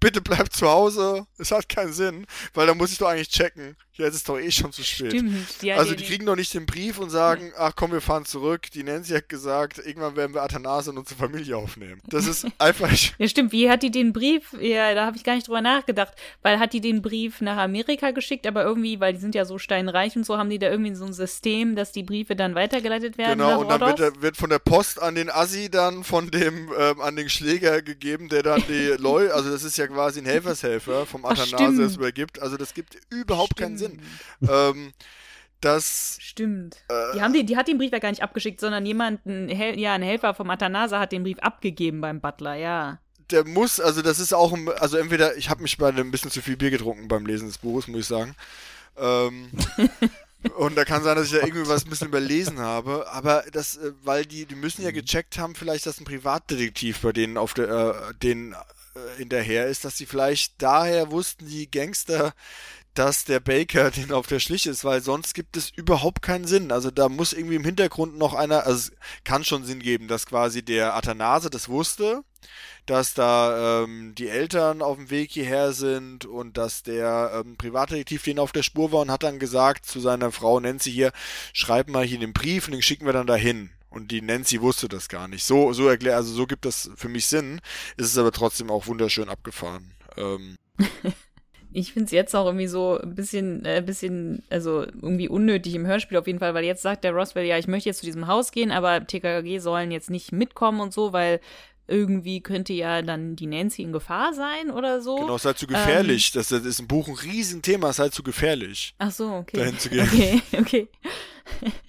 bitte bleib zu Hause. Es hat keinen Sinn, weil dann muss ich doch eigentlich checken. Jetzt ist doch eh schon zu spät. Stimmt. Ja, also die, die kriegen doch nicht den Brief und sagen, ach komm, wir fahren zurück. Die Nancy hat gesagt, irgendwann werden wir Athanase und unsere Familie aufnehmen. Das ist einfach, Ja, stimmt. Wie hat die den Brief? Ja, da habe ich gar nicht drüber nachgedacht. Weil hat die den Brief nach Amerika geschickt, aber irgendwie, weil die sind ja so steinreich und so, haben die da irgendwie so ein System, dass die Briefe dann weitergeleitet werden. genau, und dann wird, wird von der Post an den Assi dann von dem, ähm, an den Schläger gegeben, der dann die Leu, also das ist ja quasi ein Helfershelfer vom stimmt. das übergibt. Also das gibt überhaupt keinen Sinn. Stimmt. Ähm, dass Stimmt. die, haben die, die hat den Brief ja gar nicht abgeschickt, sondern jemanden, Hel ja, ein Helfer vom Atanasa hat den Brief abgegeben beim Butler, ja. der muss, also das ist auch, ein- also entweder, ich habe mich bei ein bisschen zu viel Bier getrunken beim Lesen des Buches, muss ich sagen. Ähm, und da kann sein, dass ich da irgendwie was ein bisschen überlesen habe, aber das, äh, weil die, die müssen ja gecheckt haben, vielleicht, dass ein Privatdetektiv bei denen auf der, äh, den äh, hinterher ist, dass sie vielleicht daher wussten, die Gangster, dass der Baker den auf der Schliche ist, weil sonst gibt es überhaupt keinen Sinn. Also da muss irgendwie im Hintergrund noch einer, also es kann schon Sinn geben, dass quasi der Athanase das wusste, dass da ähm, die Eltern auf dem Weg hierher sind und dass der ähm, Privatdetektiv den auf der Spur war und hat dann gesagt zu seiner Frau Nancy hier, schreib mal hier den Brief und den schicken wir dann dahin. Und die Nancy wusste das gar nicht. So, so erklär, also so gibt das für mich Sinn. Es ist aber trotzdem auch wunderschön abgefahren. Ähm, Ich finde es jetzt auch irgendwie so ein bisschen, äh, bisschen, also irgendwie unnötig im Hörspiel auf jeden Fall, weil jetzt sagt der Roswell, ja, ich möchte jetzt zu diesem Haus gehen, aber TKKG sollen jetzt nicht mitkommen und so, weil irgendwie könnte ja dann die Nancy in Gefahr sein oder so. genau, es sei zu gefährlich. das, das ist im Buch ein Riesenthema, es sei zu gefährlich. Ach so, okay. dahin zu gehen. Okay, okay.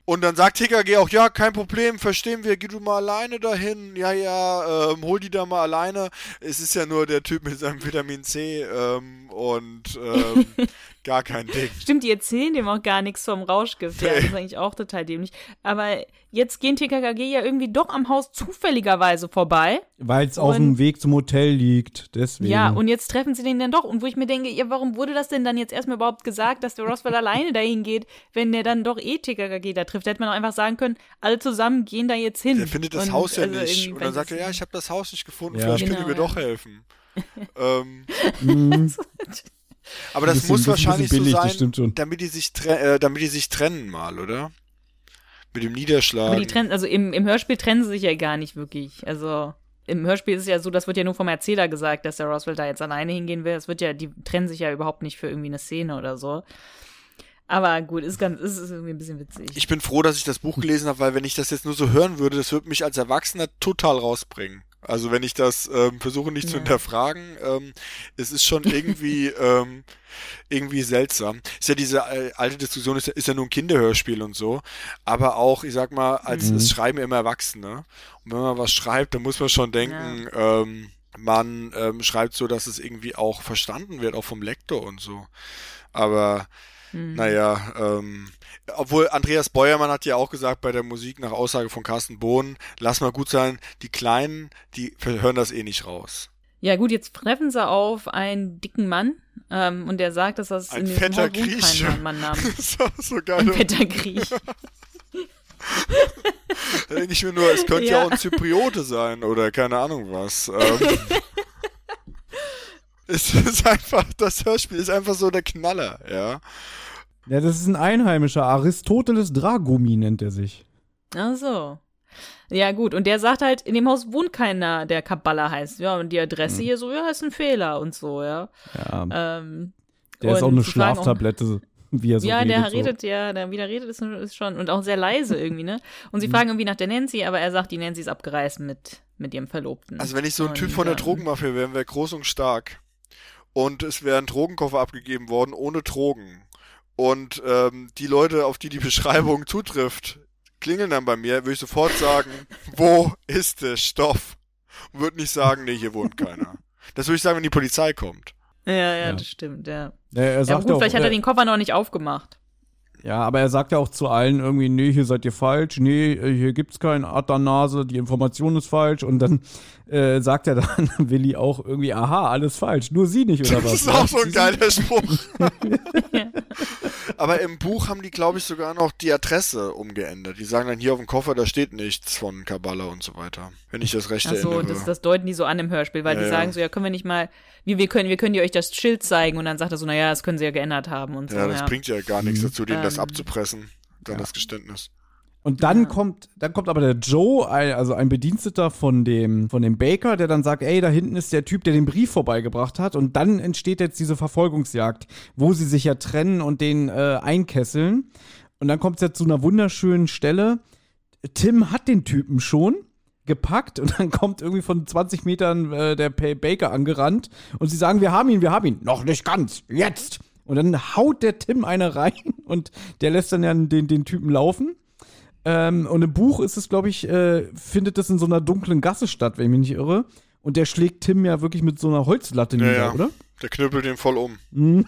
Und dann sagt TKG auch, ja, kein Problem, verstehen wir, geh du mal alleine dahin. Ja, ja, ähm, hol die da mal alleine. Es ist ja nur der Typ mit seinem Vitamin C ähm, und ähm, gar kein Ding. Stimmt, die erzählen dem auch gar nichts vom Rauschgift. Ja, das ist eigentlich auch total dämlich. Aber jetzt gehen TKKG ja irgendwie doch am Haus zufälligerweise vorbei. Weil es auf dem Weg zum Hotel liegt. Deswegen. Ja, und jetzt treffen sie den dann doch. Und wo ich mir denke, ja, warum wurde das denn dann jetzt erstmal überhaupt gesagt, dass der Roswell alleine dahin geht, wenn der dann doch eh TKKG da trifft? Da hätte man auch einfach sagen können, alle zusammen gehen da jetzt hin. Der findet das Und, Haus ja also nicht. Und dann sagt er, ja, ich habe das Haus nicht gefunden, Ja. vielleicht Genau, können wir ja. doch helfen. ähm, Mhm. aber das Bisschen- muss wahrscheinlich so billig, das sein, damit die sich äh, damit die sich trennen mal, oder? Mit dem Niederschlagen. Aber die trennen, also im, im Hörspiel trennen sie sich ja gar nicht wirklich. Also im Hörspiel ist es ja so, das wird ja nur vom Erzähler gesagt, dass der Roswell da jetzt alleine hingehen will. Es wird ja, die trennen sich ja überhaupt nicht für irgendwie eine Szene oder so. Aber gut, ist ganz, ist, ist irgendwie ein bisschen witzig. Ich bin froh, dass ich das Buch gelesen habe, weil wenn ich das jetzt nur so hören würde, das würde mich als Erwachsener total rausbringen. Also wenn ich das ähm, versuche nicht zu Ja. hinterfragen, ähm, es ist schon irgendwie ähm, irgendwie seltsam. Ist ja diese äh, alte Diskussion, ist ja, ist ja nur ein Kinderhörspiel und so, aber auch, ich sag mal, als Mhm. es schreiben immer Erwachsene. Und wenn man was schreibt, dann muss man schon denken, ähm, man ähm, schreibt so, dass es irgendwie auch verstanden wird, auch vom Lektor und so. Aber Hm. naja, ähm, obwohl Andreas Beuermann hat ja auch gesagt bei der Musik nach Aussage von Carsten Bohn, lass mal gut sein, die Kleinen, die hören das eh nicht raus. Ja, gut, jetzt treffen sie auf einen dicken Mann ähm, und der sagt, dass das Ein in diesem fetter Haus wohnt Grieche. kein Mann auch so ein geil. fetter Griech. Da denke ich mir nur, es könnte ja. Ja. auch ein Zypriote sein oder keine Ahnung was. Ähm, es ist einfach, das Hörspiel ist einfach so der Knaller, ja. Ja, das ist ein Einheimischer. Aristoteles Dragumi nennt er sich. Ach so. Ja, gut. Und der sagt halt, in dem Haus wohnt keiner, der Kabbalah heißt. Ja, und die Adresse Hm. hier so, ja, ist ein Fehler und so, ja. Ja, Ähm, der ist auch eine Schlaftablette, wie er so ja, redet. der so. redet ja, der wieder redet ist, ist schon und auch sehr leise irgendwie, ne? Und Hm. sie fragen irgendwie nach der Nancy, aber er sagt, die Nancy ist abgereist mit, mit ihrem Verlobten. Also wenn ich so ein Und, Typ von der Drogenmafia wäre, wäre groß und stark. Und es wäre ein Drogenkoffer abgegeben worden ohne Drogen. Und ähm, die Leute, auf die die Beschreibung zutrifft, klingeln dann bei mir, würde ich sofort sagen, wo ist der Stoff? Und würde nicht sagen, nee, hier wohnt keiner. Das würde ich sagen, wenn die Polizei kommt. Ja, ja, Ja. das stimmt, ja. Ja, er Ja, gut, auch, vielleicht hat er den Koffer noch nicht aufgemacht. Ja, aber er sagt ja auch zu allen irgendwie, nee, hier seid ihr falsch, nee, äh, hier gibt's keinen Athanase, die Information ist falsch. Und dann äh, sagt er dann Willi auch irgendwie, aha, alles falsch, nur sie nicht, oder was? Das ist auch so ein Sie geiler Spruch. Ja. Aber im Buch haben die, glaube ich, sogar noch die Adresse umgeändert. Die sagen dann hier auf dem Koffer, da steht nichts von Kabbalah und so weiter. Wenn ich das recht Ach so, erinnere. das, das deuten die so an im Hörspiel, weil Ja, die ja. sagen so, ja, können wir nicht mal, wir, wir können, wir können dir euch das Schild zeigen und dann sagt er so, naja, das können sie ja geändert haben und so. ja, das ja. bringt ja gar nichts Mhm. dazu, denen das Ähm, abzupressen. Dann das Geständnis. Und dann Ja. kommt, dann kommt aber der Joe, ein, also ein Bediensteter von dem, von dem Baker, der dann sagt, ey, da hinten ist der Typ, der den Brief vorbeigebracht hat. Und dann entsteht jetzt diese Verfolgungsjagd, wo sie sich ja trennen und den äh, einkesseln. Und dann kommt es ja zu einer wunderschönen Stelle. Tim hat den Typen schon gepackt und dann kommt irgendwie von 20 Metern äh, der Baker angerannt und sie sagen, wir haben ihn, wir haben ihn. Noch nicht ganz, jetzt. Und dann haut der Tim eine rein und der lässt dann ja den, den Typen laufen. Ähm, und im Buch ist es, glaube ich, äh, findet das in so einer dunklen Gasse statt, wenn ich mich nicht irre. Und der schlägt Tim ja wirklich mit so einer Holzlatte Ja, nieder, ja. oder? Der knüppelt den voll um.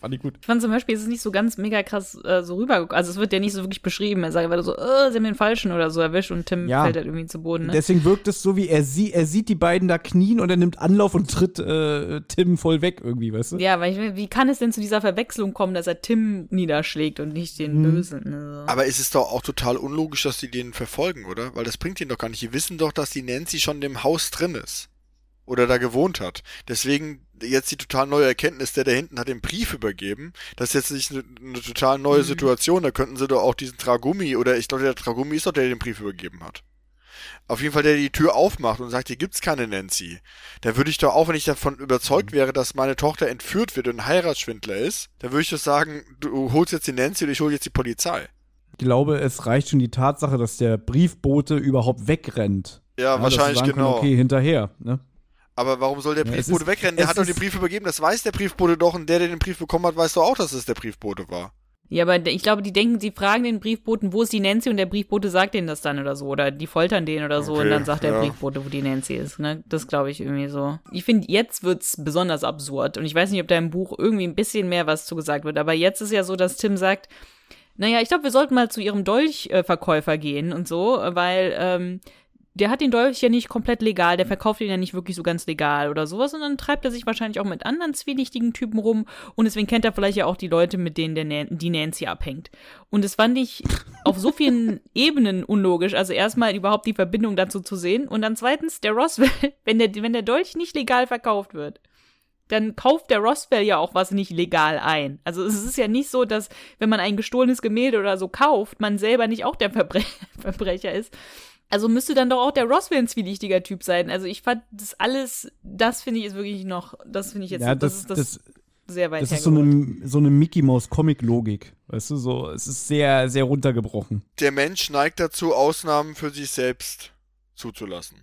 Fand ich gut. Ich fand zum Beispiel, es ist nicht so ganz mega krass äh, so rüber. Also es wird ja nicht so wirklich beschrieben. Er sagt einfach so, äh, sie haben den Falschen oder so erwischt und Tim Ja. fällt halt irgendwie zu Boden. Ne? Deswegen wirkt es so, wie er, sie er sieht die beiden da knien und er nimmt Anlauf und tritt äh, Tim voll weg irgendwie, weißt du? Ja, weil ich, wie kann es denn zu dieser Verwechslung kommen, dass er Tim niederschlägt und nicht den Mhm. Bösen? Also. Aber es ist doch auch total unlogisch, dass die den verfolgen, oder? Weil das bringt ihnen doch gar nicht. Die wissen doch, dass die Nancy schon im Haus drin ist. Oder da gewohnt hat. Deswegen jetzt die total neue Erkenntnis, der da hinten hat den Brief übergeben. Das ist jetzt nicht eine, eine total neue Situation. Da könnten sie doch auch diesen Tragummi, oder ich glaube, der Tragummi ist doch der, der den Brief übergeben hat. Auf jeden Fall, der die Tür aufmacht und sagt, hier gibt's keine Nancy. Da würde ich doch auch, wenn ich davon überzeugt wäre, dass meine Tochter entführt wird und ein Heiratsschwindler ist, dann würde ich doch sagen, du holst jetzt die Nancy und ich hole jetzt die Polizei. Ich glaube, es reicht schon die Tatsache, dass der Briefbote überhaupt wegrennt. Ja, dass wahrscheinlich sagen können, genau. Okay, hinterher. Ne? Aber warum soll der Ja, es Briefbote ist- wegrennen? Der es hat doch den Brief übergeben, das weiß der Briefbote doch und der, der den Brief bekommen hat, weiß doch auch, dass es der Briefbote war. Ja, aber ich glaube, die denken, sie fragen den Briefboten, wo ist die Nancy und der Briefbote sagt denen das dann oder so. Oder die foltern den oder so Okay, und dann sagt der ja. Briefbote, wo die Nancy ist. Ne? Das glaube ich irgendwie so. Ich finde, jetzt wird's besonders absurd. Und ich weiß nicht, ob da im Buch irgendwie ein bisschen mehr was zugesagt wird. Aber jetzt ist ja so, dass Tim sagt, naja, ich glaube, wir sollten mal zu ihrem Dolchverkäufer gehen und so, weil ähm, der hat den Dolch ja nicht komplett legal, der verkauft ihn ja nicht wirklich so ganz legal oder sowas und dann treibt er sich wahrscheinlich auch mit anderen zwielichtigen Typen rum und deswegen kennt er vielleicht ja auch die Leute, mit denen der Nan die Nancy abhängt. Und das fand ich auf so vielen Ebenen unlogisch. Also erstmal überhaupt die Verbindung dazu zu sehen und dann zweitens der Roswell, wenn der, wenn der Dolch nicht legal verkauft wird, dann kauft der Roswell ja auch was nicht legal ein. Also es ist ja nicht so, dass wenn man ein gestohlenes Gemälde oder so kauft, man selber nicht auch der Verbre Verbrecher ist. Also müsste dann doch auch der Roswell ein zwielichtiger Typ sein. Also ich fand das alles, das finde ich ist wirklich noch, das finde ich jetzt, Ja, das, das, ist das, das, sehr weit das ist so eine, so eine Mickey Mouse Comic Logik, weißt du, so es ist sehr sehr runtergebrochen. Der Mensch neigt dazu, Ausnahmen für sich selbst zuzulassen.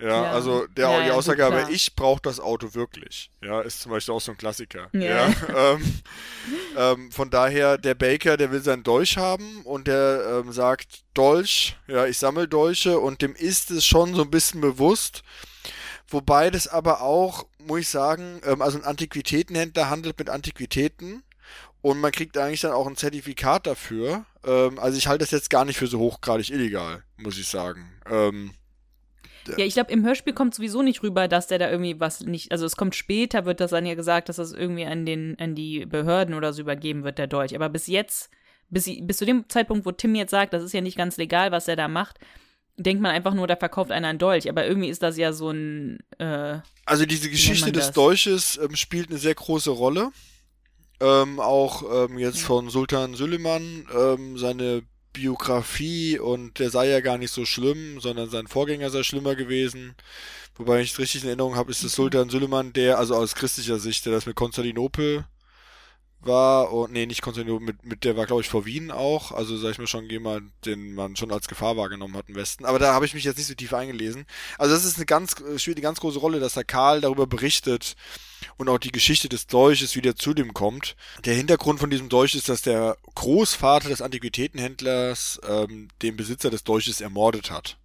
Ja, Ja. also der, Ja, die ja, Aussage, aber ich brauche das Auto wirklich. Ja, ist zum Beispiel auch so ein Klassiker. Ja. ähm, ähm, von daher, der Baker, der will seinen Dolch haben und der ähm, sagt, Dolch, ja, ich sammle Dolche und dem ist es schon so ein bisschen bewusst. Wobei das aber auch, muss ich sagen, ähm, also ein Antiquitätenhändler handelt mit Antiquitäten und man kriegt eigentlich dann auch ein Zertifikat dafür. Ähm, also ich halte das jetzt gar nicht für so hochgradig illegal, muss ich sagen. Ähm, Ja, ich glaube, im Hörspiel kommt sowieso nicht rüber, dass der da irgendwie was nicht, also es kommt später, wird das dann ja gesagt, dass das irgendwie an den, an die Behörden oder so übergeben wird, der Dolch. Aber bis jetzt, bis, bis zu dem Zeitpunkt, wo Tim jetzt sagt, das ist ja nicht ganz legal, was er da macht, denkt man einfach nur, da verkauft einer einen Dolch. Aber irgendwie ist das ja so ein, äh, Also diese Geschichte des? Dolches ähm, spielt eine sehr große Rolle. Ähm, auch ähm, jetzt von Sultan Süleyman, ähm, seine Biografie und der sei ja gar nicht so schlimm, sondern sein Vorgänger sei schlimmer gewesen. Wobei ich es richtig in Erinnerung habe, ist das Sultan Süleyman, der, also aus christlicher Sicht, der das mit Konstantinopel war, und nee, nicht Konstantinopel, mit, mit der war, glaube ich, vor Wien auch, also sag ich mal schon jemand, den man schon als Gefahr wahrgenommen hat im Westen. Aber da habe ich mich jetzt nicht so tief eingelesen. Also das ist eine ganz, äh, spielt eine ganz große Rolle, dass der Karl darüber berichtet und auch die Geschichte des Dolches wieder zu dem kommt. Der Hintergrund von diesem Dolch ist, dass der Großvater des Antiquitätenhändlers ähm, den Besitzer des Dolches ermordet hat.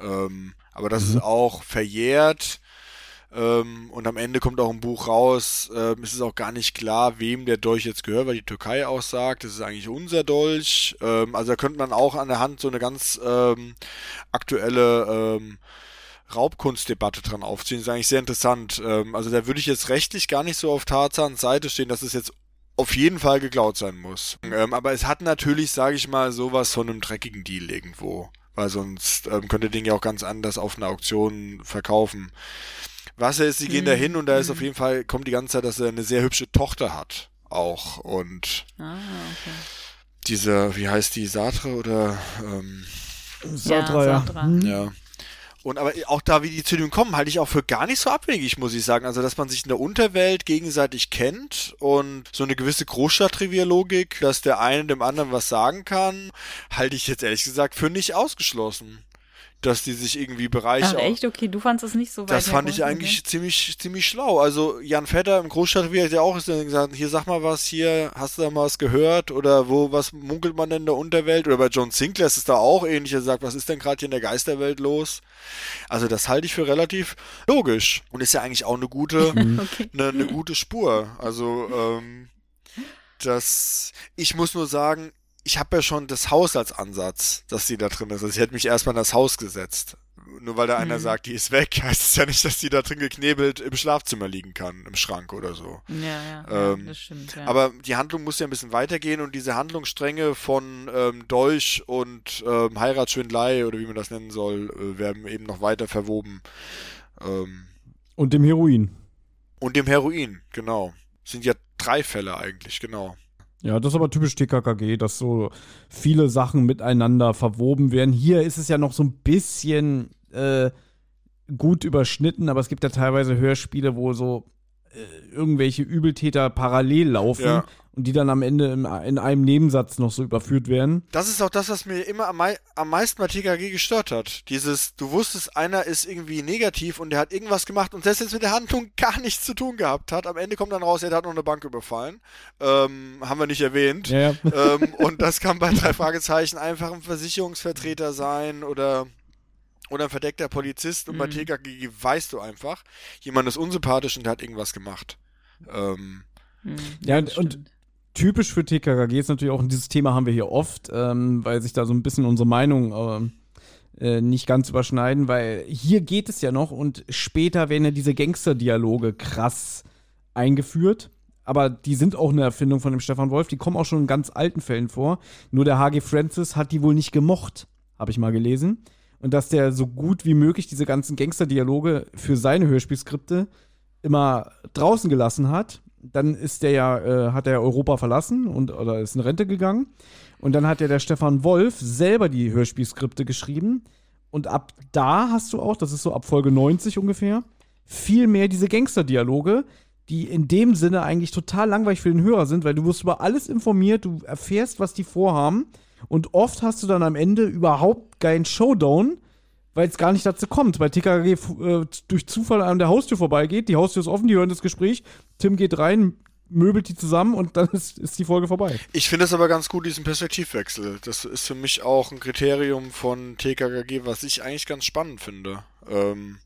Ähm, aber das Mhm. ist auch verjährt. Ähm, und am Ende kommt auch im Buch raus, ähm, es ist auch gar nicht klar, wem der Dolch jetzt gehört, weil die Türkei auch sagt, das ist eigentlich unser Dolch. Ähm, also da könnte man auch an der Hand so eine ganz ähm, aktuelle ähm, Raubkunstdebatte dran aufziehen. Das ist eigentlich sehr interessant. Ähm, also da würde ich jetzt rechtlich gar nicht so auf Tarzans Seite stehen, dass es jetzt auf jeden Fall geklaut sein muss. Aber es hat natürlich, sage ich mal, sowas von einem dreckigen Deal irgendwo. Weil sonst ähm, könnte Ding ja auch ganz anders auf einer Auktion verkaufen. Was er ist, sie gehen Mhm. da hin und da ist auf jeden Fall, kommt die ganze Zeit, dass er eine sehr hübsche Tochter hat. Auch. Und ah, okay. diese, wie heißt die, Sartre oder ähm, Sartre, ja. Sartre. Hm. ja. Und aber auch da, wie die zu dem kommen, halte ich auch für gar nicht so abwegig, muss ich sagen. Also, dass man sich in der Unterwelt gegenseitig kennt und so eine gewisse Großstadt-Trivialogik, dass der eine dem anderen was sagen kann, halte ich jetzt ehrlich gesagt für nicht ausgeschlossen. Dass die sich irgendwie Bereiche. Ach echt? Okay, du fandest es nicht so weit Das fand ich eigentlich okay. ziemlich, ziemlich schlau. Also Jan Vetter im Großstadtrevier hat ja auch gesagt, hier sag mal was hier, hast du da mal was gehört? Oder wo, was munkelt man denn in der Unterwelt? Oder bei John Sinclair ist es da auch ähnlich, er sagt, was ist denn gerade hier in der Geisterwelt los? Also das halte ich für relativ logisch. Und ist ja eigentlich auch eine gute, Okay. eine, eine gute Spur. Also ähm, das, ich muss nur sagen, ich habe ja schon das Haus als Ansatz, dass die da drin ist. Also ich hätte mich erstmal in das Haus gesetzt. Nur weil da einer Mhm. sagt, die ist weg, heißt es ja nicht, dass die da drin geknebelt im Schlafzimmer liegen kann, im Schrank oder so. Ja, ja, ja Ähm, das stimmt. Ja. Aber die Handlung muss ja ein bisschen weitergehen und diese Handlungsstränge von ähm, Dolch und ähm, Heiratsschwindlei oder wie man das nennen soll, äh, werden eben noch weiter verwoben. Ähm, Und dem Heroin. und dem Heroin, genau. Sind ja drei Fälle eigentlich, genau. Ja, das ist aber typisch TKKG, dass so viele Sachen miteinander verwoben werden. Hier ist es ja noch so ein bisschen äh, gut überschnitten, aber es gibt ja teilweise Hörspiele, wo so irgendwelche Übeltäter parallel laufen Ja. und die dann am Ende im, in einem Nebensatz noch so überführt werden. Das ist auch das, was mir immer am, mei am meisten bei TKG gestört hat. Dieses, du wusstest, einer ist irgendwie negativ und der hat irgendwas gemacht und selbst es mit der Handlung gar nichts zu tun gehabt hat, am Ende kommt dann raus, er hat noch eine Bank überfallen. Ähm, haben wir nicht erwähnt. Ja. ähm, und das kann bei drei Fragezeichen einfach ein Versicherungsvertreter sein oder oder ein verdeckter Polizist und bei Mhm. TKG weißt du einfach, jemand ist unsympathisch und der hat irgendwas gemacht. Ähm, Hm, Ja, und- stimmt. typisch für TKKG ist natürlich auch, und dieses Thema haben wir hier oft, ähm, weil sich da so ein bisschen unsere Meinung ähm, äh, nicht ganz überschneiden, weil hier geht es ja noch und später werden ja diese Gangster-Dialoge krass eingeführt. Aber die sind auch eine Erfindung von dem Stefan Wolf, die kommen auch schon in ganz alten Fällen vor. Nur der HG Francis hat die wohl nicht gemocht, habe ich mal gelesen. Und dass der so gut wie möglich diese ganzen Gangster-Dialoge für seine Hörspielskripte immer draußen gelassen hat. Dann ist der ja, äh, hat er Europa verlassen und oder ist in Rente gegangen. Und dann hat ja der Stefan Wolf selber die Hörspielskripte geschrieben. Und ab da hast du auch, das ist so ab Folge 90 ungefähr, viel mehr diese Gangster-Dialoge, die in dem Sinne eigentlich total langweilig für den Hörer sind, weil du wirst über alles informiert, du erfährst, was die vorhaben. Und oft hast du dann am Ende überhaupt keinen Showdown, weil es gar nicht dazu kommt, weil TKG äh, durch Zufall an der Haustür vorbeigeht, die Haustür ist offen, die hören das Gespräch, Tim geht rein, möbelt die zusammen und dann ist, ist die Folge vorbei. Ich finde es aber ganz gut, diesen Perspektivwechsel. Das ist für mich auch ein Kriterium von TKKG, was ich eigentlich ganz spannend finde. Ähm,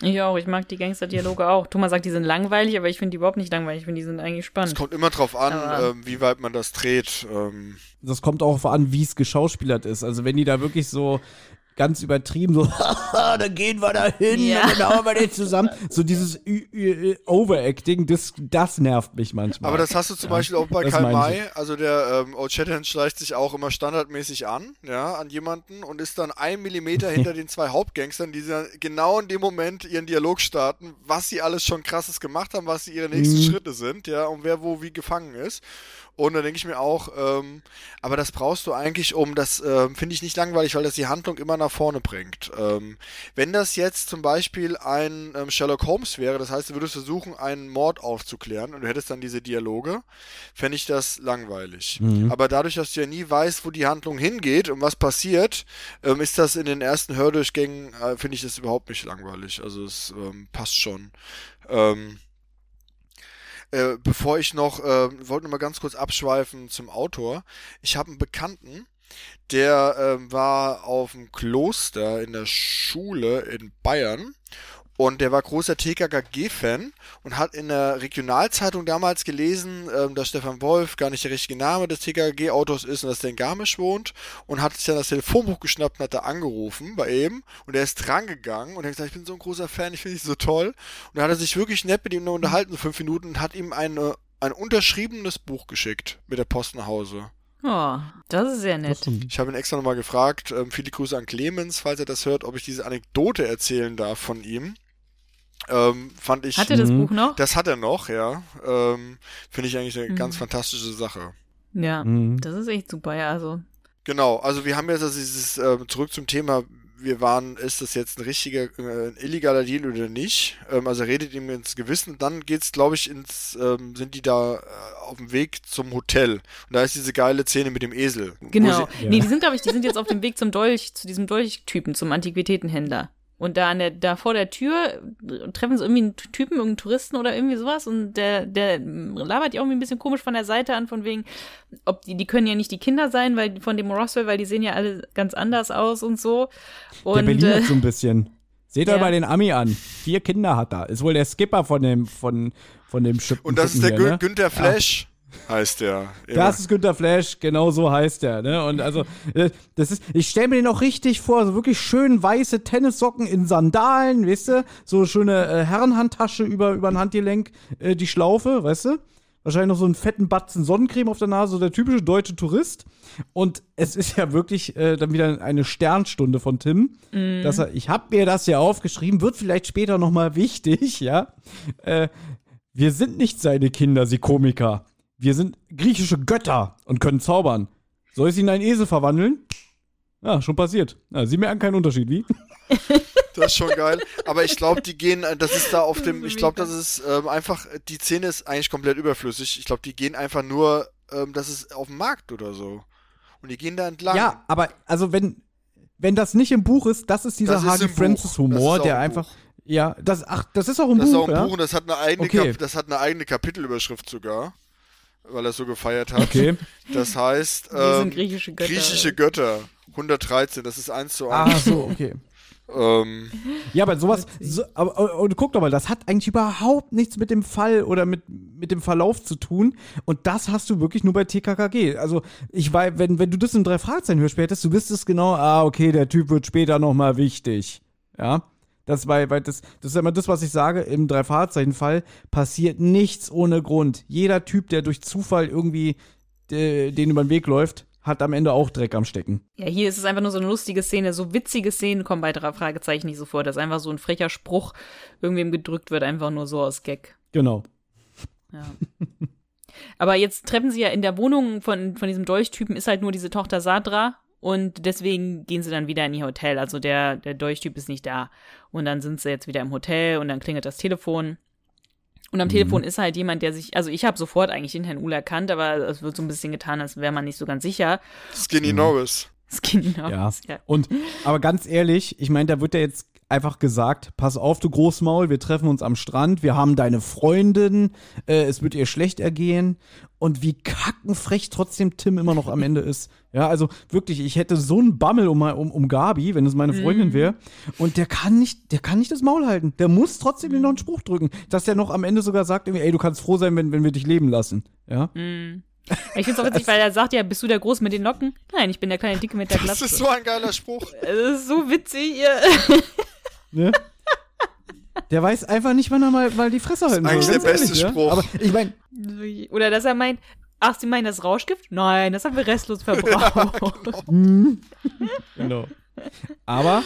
Ich auch, ich mag die Gangster-Dialoge auch. Thomas sagt, die sind langweilig, aber ich finde die überhaupt nicht langweilig. Ich finde, die sind eigentlich es spannend. kommt immer drauf an, ähm, wie weit man das dreht. Ähm, Das kommt auch an, wie es geschauspielert ist. Also wenn die da wirklich so ganz übertrieben so, dann gehen wir da hin, Ja. dann hauen wir den zusammen. So dieses Ü Ü Overacting, das, das nervt mich manchmal. aber das hast du zum Ja, Beispiel auch bei das Karl meine ich. May. Also der ähm, Old Shatterhand schleicht sich auch immer standardmäßig an, ja, an jemanden und ist dann ein Millimeter hinter den zwei Hauptgangstern, die dann genau in dem Moment ihren Dialog starten, was sie alles schon krasses gemacht haben, was sie ihre nächsten Mhm. Schritte sind, ja, und wer wo wie gefangen ist. Und da denke ich mir auch, ähm, aber das brauchst du eigentlich, um das, ähm, finde ich nicht langweilig, weil das die Handlung immer nach vorne bringt. Ähm, wenn das jetzt zum Beispiel ein ähm, Sherlock Holmes wäre, das heißt, du würdest versuchen, einen Mord aufzuklären und du hättest dann diese Dialoge, fände ich das langweilig. Mhm. Aber dadurch, dass du ja nie weißt, wo die Handlung hingeht und was passiert, ähm, ist das in den ersten Hördurchgängen, äh, finde ich das überhaupt nicht langweilig. Also es ähm, passt schon. Ähm, äh, bevor ich noch, äh, wollte noch mal ganz kurz abschweifen zum Autor. Ich habe einen Bekannten, der ähm, war auf dem Kloster in der Schule in Bayern und der war großer TKKG-Fan und hat in der Regionalzeitung damals gelesen, ähm, dass Stefan Wolf gar nicht der richtige Name des TKKG-Autors ist und dass der in Garmisch wohnt und hat sich dann das Telefonbuch geschnappt und hat da angerufen bei ihm und er ist drangegangen und er hat gesagt, ich bin so ein großer Fan, ich finde dich so toll und dann hat er sich wirklich nett mit ihm nur unterhalten, so fünf Minuten und hat ihm eine, ein unterschriebenes Buch geschickt mit der Post nach Hause. Oh, das ist sehr nett. Ich habe ihn extra nochmal gefragt, ähm, viele Grüße an Clemens, falls er das hört, ob ich diese Anekdote erzählen darf von ihm. Ähm, fand ich. Hat er das Mhm. Buch noch? Das hat er noch, ja. Ähm, Finde ich eigentlich eine Mhm. ganz fantastische Sache. Ja, Mhm. das ist echt super, ja, also. Genau, also wir haben jetzt also dieses, ähm, zurück zum Thema wir waren, ist das jetzt ein richtiger, äh, ein illegaler Deal oder nicht? Ähm, also redet ihm ins Gewissen und dann geht's, glaube ich, ins, ähm, sind die da äh, auf dem Weg zum Hotel. Und da ist diese geile Szene mit dem Esel. Genau. sie- Ja. Nee, die sind, glaube ich, die sind jetzt auf dem Weg zum Dolch, zu diesem Dolchtypen, zum Antiquitätenhändler. Und da an der, da vor der Tür äh, treffen sie irgendwie einen Typen, irgendeinen Touristen oder irgendwie sowas und der, der labert die auch irgendwie ein bisschen komisch von der Seite an, von wegen, ob die, die können ja nicht die Kinder sein, weil von dem Roswell, weil die sehen ja alle ganz anders aus und so. Der Und Berliner äh, so ein bisschen. Seht ja. euch mal den Ami an. Vier Kinder hat er. Ist wohl der Skipper von dem, von, von dem Schiff. Und das ist der hier, Gün ne? Günther Flash, heißt der. Das ist Günter Flash, genau so heißt er, ne? Und also, äh, das ist, ich stelle mir den auch richtig vor, so wirklich schön weiße Tennissocken in Sandalen, weißt du? So schöne äh, Herrenhandtasche über, über ein Handgelenk, äh, die Schlaufe, weißt du? Wahrscheinlich noch so einen fetten Batzen Sonnencreme auf der Nase, so der typische deutsche Tourist. Und es ist ja wirklich äh, dann wieder eine Sternstunde von Tim. Dass er, ich habe mir das ja aufgeschrieben, wird vielleicht später noch mal wichtig, ja. Äh, wir sind nicht seine Kinder, sie Komiker. Wir sind griechische Götter und können zaubern. Soll ich sie in einen Esel verwandeln? Ja, schon passiert. Ja, sie merken keinen Unterschied, wie? Das ist schon geil. Aber ich glaube, die gehen, äh, das ist da auf dem, ich glaube, das ist ähm, einfach, die Szene ist eigentlich komplett überflüssig. Ich glaube, die gehen einfach nur, ähm, das ist auf dem Markt oder so. Und die gehen da entlang. Ja, aber also wenn, wenn das nicht im Buch ist, das ist dieser im Buch. Francis Humor, der im einfach. Ja, das, ach, das ist auch im Das ist Buch. auch ein ja? Buch und das hat eine eigene, Okay. Kap das hat eine eigene Kapitelüberschrift sogar, weil er es so gefeiert hat. Okay. Das heißt, ähm, griechische Götter. griechische Götter. 113, das ist eins zu Ah, eins. so, okay. Ähm, Ja, aber sowas, so, aber, und guck doch mal, das hat eigentlich überhaupt nichts mit dem Fall oder mit, mit dem Verlauf zu tun. Und das hast du wirklich nur bei TKKG. Also, ich weiß, wenn, wenn du das in drei Fragezeichen hörst, hättest, du wüsstest genau, ah, okay, der Typ wird später nochmal wichtig. Ja. Das, weil, weil das, das ist immer das, was ich sage, im Drei-Fahrzeichen-Fall passiert nichts ohne Grund. Jeder Typ, der durch Zufall irgendwie äh, den über den Weg läuft, hat am Ende auch Dreck am Stecken. Ja, hier ist es einfach nur so eine lustige Szene. So witzige Szenen kommen bei drei Fragezeichen nicht so vor, dass einfach so ein frecher Spruch irgendwem gedrückt wird, einfach nur so aus Gag. Genau. Ja. Aber jetzt treffen sie ja in der Wohnung von, von diesem Dolchtypen, ist halt nur diese Tochter Sadra. Und deswegen gehen sie dann wieder in ihr Hotel. Also der, der Dolchtyp ist nicht da. Und dann sind sie jetzt wieder im Hotel und dann klingelt das Telefon. Und am Telefon ist halt jemand, der sich, also ich habe sofort eigentlich den Herrn Uhl erkannt, aber es wird so ein bisschen getan, als wäre man nicht so ganz sicher. Skinny Norris. Skinny Ja. Norris, ja. Und, aber ganz ehrlich, ich meine, da wird ja jetzt einfach gesagt, pass auf, du Großmaul, wir treffen uns am Strand, wir haben deine Freundin, äh, es wird ihr schlecht ergehen. Und wie kackenfrech trotzdem Tim immer noch am Ende ist. Ja, also wirklich, ich hätte so einen Bammel um, um, um Gabi, wenn es meine Freundin wäre. Und der kann nicht, der kann nicht das Maul halten. Der muss trotzdem noch einen Spruch drücken. Dass der noch am Ende sogar sagt, irgendwie, ey, du kannst froh sein, wenn, wenn wir dich leben lassen. Ja. Ich finde es auch witzig, weil er sagt ja, bist du der Groß mit den Locken? Nein, ich bin der kleine Dicke mit der Das Glatze. ist so ein geiler Spruch. Das ist so witzig. Ja. Ne? Der weiß einfach nicht, wann er mal, mal die Fresse halten soll. eigentlich der beste ehrlich, Spruch. Ja? Aber ich meine, Oder dass er meint, ach, Sie meinen das Rauschgift? Nein, das haben wir restlos verbraucht. genau. Aber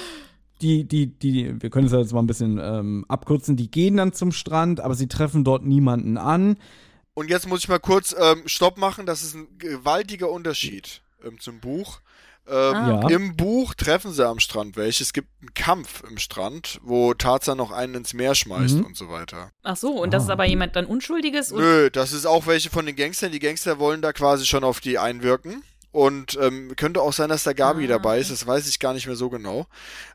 die, die, die, wir können es jetzt mal ein bisschen ähm, abkürzen, die gehen dann zum Strand, aber sie treffen dort niemanden an. Und jetzt muss ich mal kurz ähm, Stopp machen. Das ist ein gewaltiger Unterschied ähm, zum Buch. Ähm, Ja. Im Buch treffen sie am Strand welche. Es gibt einen Kampf im Strand, wo Tarzan noch einen ins Meer schmeißt Mhm. und so weiter. Ach so, und das ist aber jemand dann Unschuldiges? Und Nö, das ist auch welche von den Gangstern. Die Gangster wollen da quasi schon auf die einwirken. Und ähm, könnte auch sein, dass da Gabi Ah, dabei ist, das weiß ich gar nicht mehr so genau.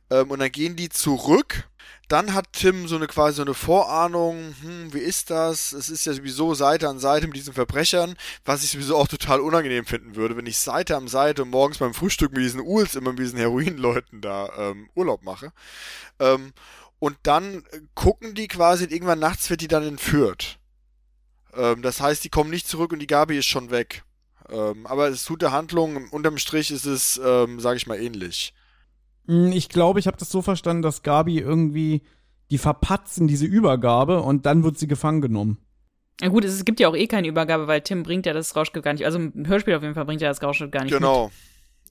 Ähm, und dann gehen die zurück. Dann hat Tim so eine quasi so eine Vorahnung, hm, wie ist das? Es ist ja sowieso Seite an Seite mit diesen Verbrechern, was ich sowieso auch total unangenehm finden würde, wenn ich Seite an Seite morgens beim Frühstück mit diesen Uhls immer mit diesen Heroinleuten da ähm, Urlaub mache. Ähm, und dann gucken die quasi, irgendwann nachts wird die dann entführt. Ähm, das heißt, die kommen nicht zurück und die Gabi ist schon weg. Ähm, aber es tut der Handlung, unterm Strich ist es, ähm, sage ich mal, ähnlich. Hm, Ich glaube, ich habe das so verstanden, dass Gabi irgendwie die verpatzen diese Übergabe und dann wird sie gefangen genommen. Na gut, es gibt ja auch eh keine Übergabe, weil Tim bringt ja das Rauschgift gar nicht. Also im Hörspiel auf jeden Fall bringt er das Rauschgift gar nicht. Genau.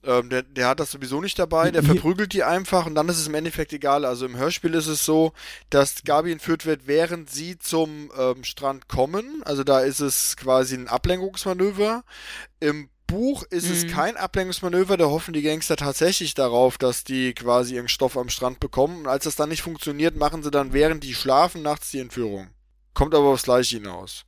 Ähm, der, der hat das sowieso nicht dabei, der verprügelt die einfach und dann ist es im Endeffekt egal. Also im Hörspiel ist es so, dass Gabi entführt wird, während sie zum ähm, Strand kommen. Also da ist es quasi ein Ablenkungsmanöver. Im Buch ist es kein Ablenkungsmanöver, da hoffen die Gangster tatsächlich darauf, dass die quasi ihren Stoff am Strand bekommen. Und als das dann nicht funktioniert, machen sie dann, während die schlafen, nachts die Entführung. Kommt aber aufs Gleiche hinaus.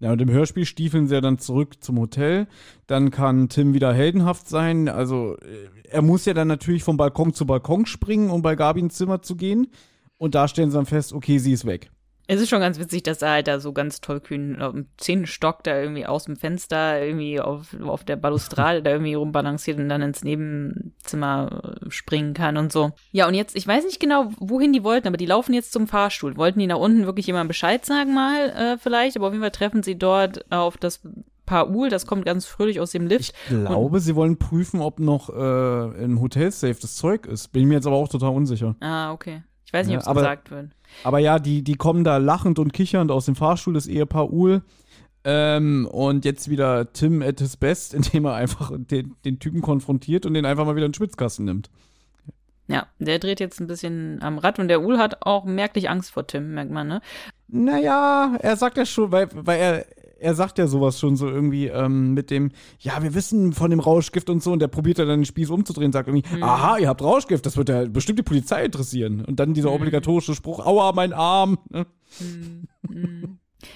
Ja, und im Hörspiel stiefeln sie ja dann zurück zum Hotel. Dann kann Tim wieder heldenhaft sein. Also, äh, er muss ja dann natürlich vom Balkon zu Balkon springen, um bei Gabi ins Zimmer zu gehen. Und da stellen sie dann fest, okay, sie ist weg. Es ist schon ganz witzig, dass er halt da so ganz tollkühn auf dem zehnten Stock da irgendwie aus dem Fenster irgendwie auf, auf der Balustrade da irgendwie rumbalanciert und dann ins Nebenzimmer äh, springen kann und so. Ja, und jetzt, ich weiß nicht genau, wohin die wollten, aber die laufen jetzt zum Fahrstuhl. Wollten die nach unten wirklich jemand Bescheid sagen mal, äh, vielleicht, aber auf jeden Fall treffen sie dort auf das Paar Uhl, das kommt ganz fröhlich aus dem Lift. Ich glaube, sie wollen prüfen, ob noch äh, im Hotelsafe das Zeug ist. Bin mir jetzt aber auch total unsicher. Ah, okay. Ich weiß nicht, Ja, ob es aber- gesagt wird. Aber ja, die, die kommen da lachend und kichernd aus dem Fahrstuhl, das Ehepaar Uhl. Ähm, und jetzt wieder Tim at his best, indem er einfach den, den Typen konfrontiert und den einfach mal wieder in den Schwitzkasten nimmt. Ja, der dreht jetzt ein bisschen am Rad und der Uhl hat auch merklich Angst vor Tim, merkt man, ne? Naja, er sagt ja schon, weil, weil er, er sagt ja sowas schon so irgendwie ähm, mit dem, ja, wir wissen von dem Rauschgift und so, und der probiert ja dann den Spieß umzudrehen, sagt irgendwie, aha, ihr habt Rauschgift, das wird ja bestimmt die Polizei interessieren. Und dann dieser obligatorische Spruch, aua, mein Arm. Ne?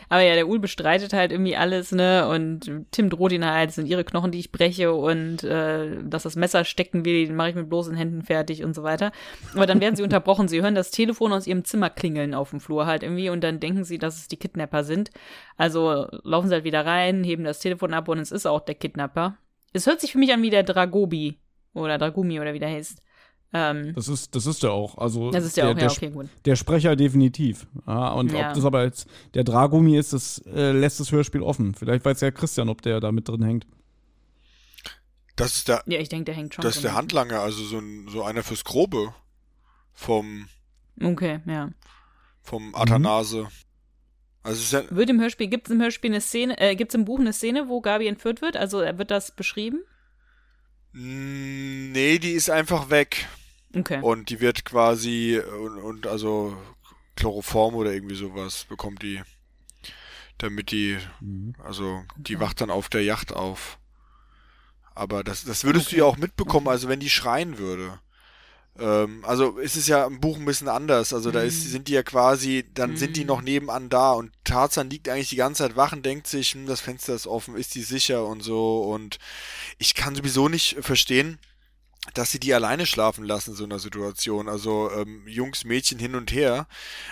Aber ja, der Uhl bestreitet halt irgendwie alles, ne? Und Tim droht ihn halt, es sind ihre Knochen, die ich breche und äh, dass das Messer stecken will, den mache ich mit bloßen Händen fertig und so weiter. Aber dann werden sie unterbrochen. Sie hören das Telefon aus ihrem Zimmer klingeln auf dem Flur halt irgendwie und dann denken sie, dass es die Kidnapper sind. Also laufen sie halt wieder rein, heben das Telefon ab und es ist auch der Kidnapper. Es hört sich für mich an wie der Dragobi oder Dragumi oder wie der heißt. Ähm, Das ist, das ist der auch. Also das ist ja der, auch, ja, der, okay, gut. der Sprecher definitiv. Ja, und Ja. ob das aber jetzt der Dragumi ist, das äh, lässt das Hörspiel offen. Vielleicht weiß ja Christian, ob der da mit drin hängt. Das ist der, Ja, ich denke, der hängt schon. das ist der Handlanger, also so, ein, so einer fürs Grobe vom, Okay, ja. vom Athanase. Also es ist ja, Wird im Hörspiel, gibt es im Hörspiel eine Szene, äh, gibt es im Buch eine Szene, wo Gabi entführt wird? Also äh, wird das beschrieben? Nee, die ist einfach weg. Okay. Und die wird quasi, und, und also Chloroform oder irgendwie sowas bekommt die, damit die, also die wacht dann auf der Yacht auf. Aber das, das würdest du ja auch mitbekommen, also wenn die schreien würde. Ähm, also es ist ja im Buch ein bisschen anders. Also da ist, sind die ja quasi, dann sind die noch nebenan da und Tarzan liegt eigentlich die ganze Zeit wach und denkt sich, hm, das Fenster ist offen, ist die sicher und so. Und ich kann sowieso nicht verstehen, dass sie die alleine schlafen lassen in so einer Situation. Also ähm, Jungs, Mädchen hin und her.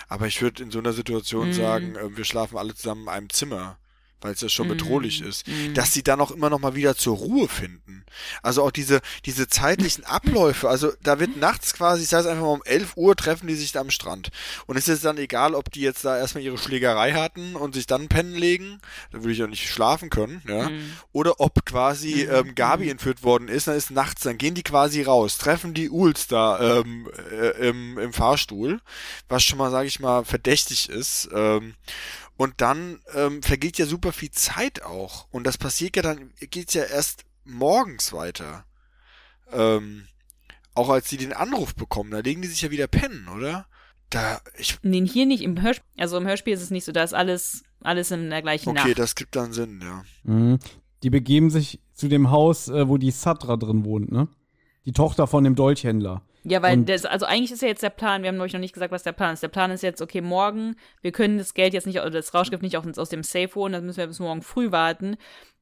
Aber ich würde in so einer Situation sagen, äh, wir schlafen alle zusammen in einem Zimmer, weil es ja schon bedrohlich ist. Dass sie dann auch immer noch mal wieder zur Ruhe finden. Also auch diese, diese zeitlichen Abläufe. Also da wird nachts quasi, ich sage einfach mal um 11 Uhr, treffen die sich da am Strand. Und es ist dann egal, ob die jetzt da erstmal ihre Schlägerei hatten und sich dann pennen legen. Da würde ich auch nicht schlafen können, ja. Oder ob quasi ähm, Gabi entführt worden ist, dann ist nachts, dann gehen die quasi raus, treffen die Uls da ähm, äh, im, im Fahrstuhl, was schon mal, sage ich mal, verdächtig ist. Ähm, und dann ähm, vergeht ja super viel Zeit auch. Und das passiert ja dann, geht's ja erst morgens weiter. Ähm, auch als die den Anruf bekommen, da legen die sich ja wieder pennen, oder? Da, ich, Nee, hier nicht im Hörspiel. Also im Hörspiel ist es nicht so, da ist alles, alles in der gleichen okay, Nacht. das gibt dann Sinn, ja. Mhm. Die begeben sich zu dem Haus, äh, wo die Satra drin wohnt, ne? Die Tochter von dem Dolchhändler. Ja, weil Und- das, also eigentlich ist ja jetzt der Plan, wir haben euch noch nicht gesagt, was der Plan ist. Der Plan ist jetzt, okay, morgen, wir können das Geld jetzt nicht, oder das Rauschgift nicht aus, aus dem Safe holen, das müssen wir bis morgen früh warten.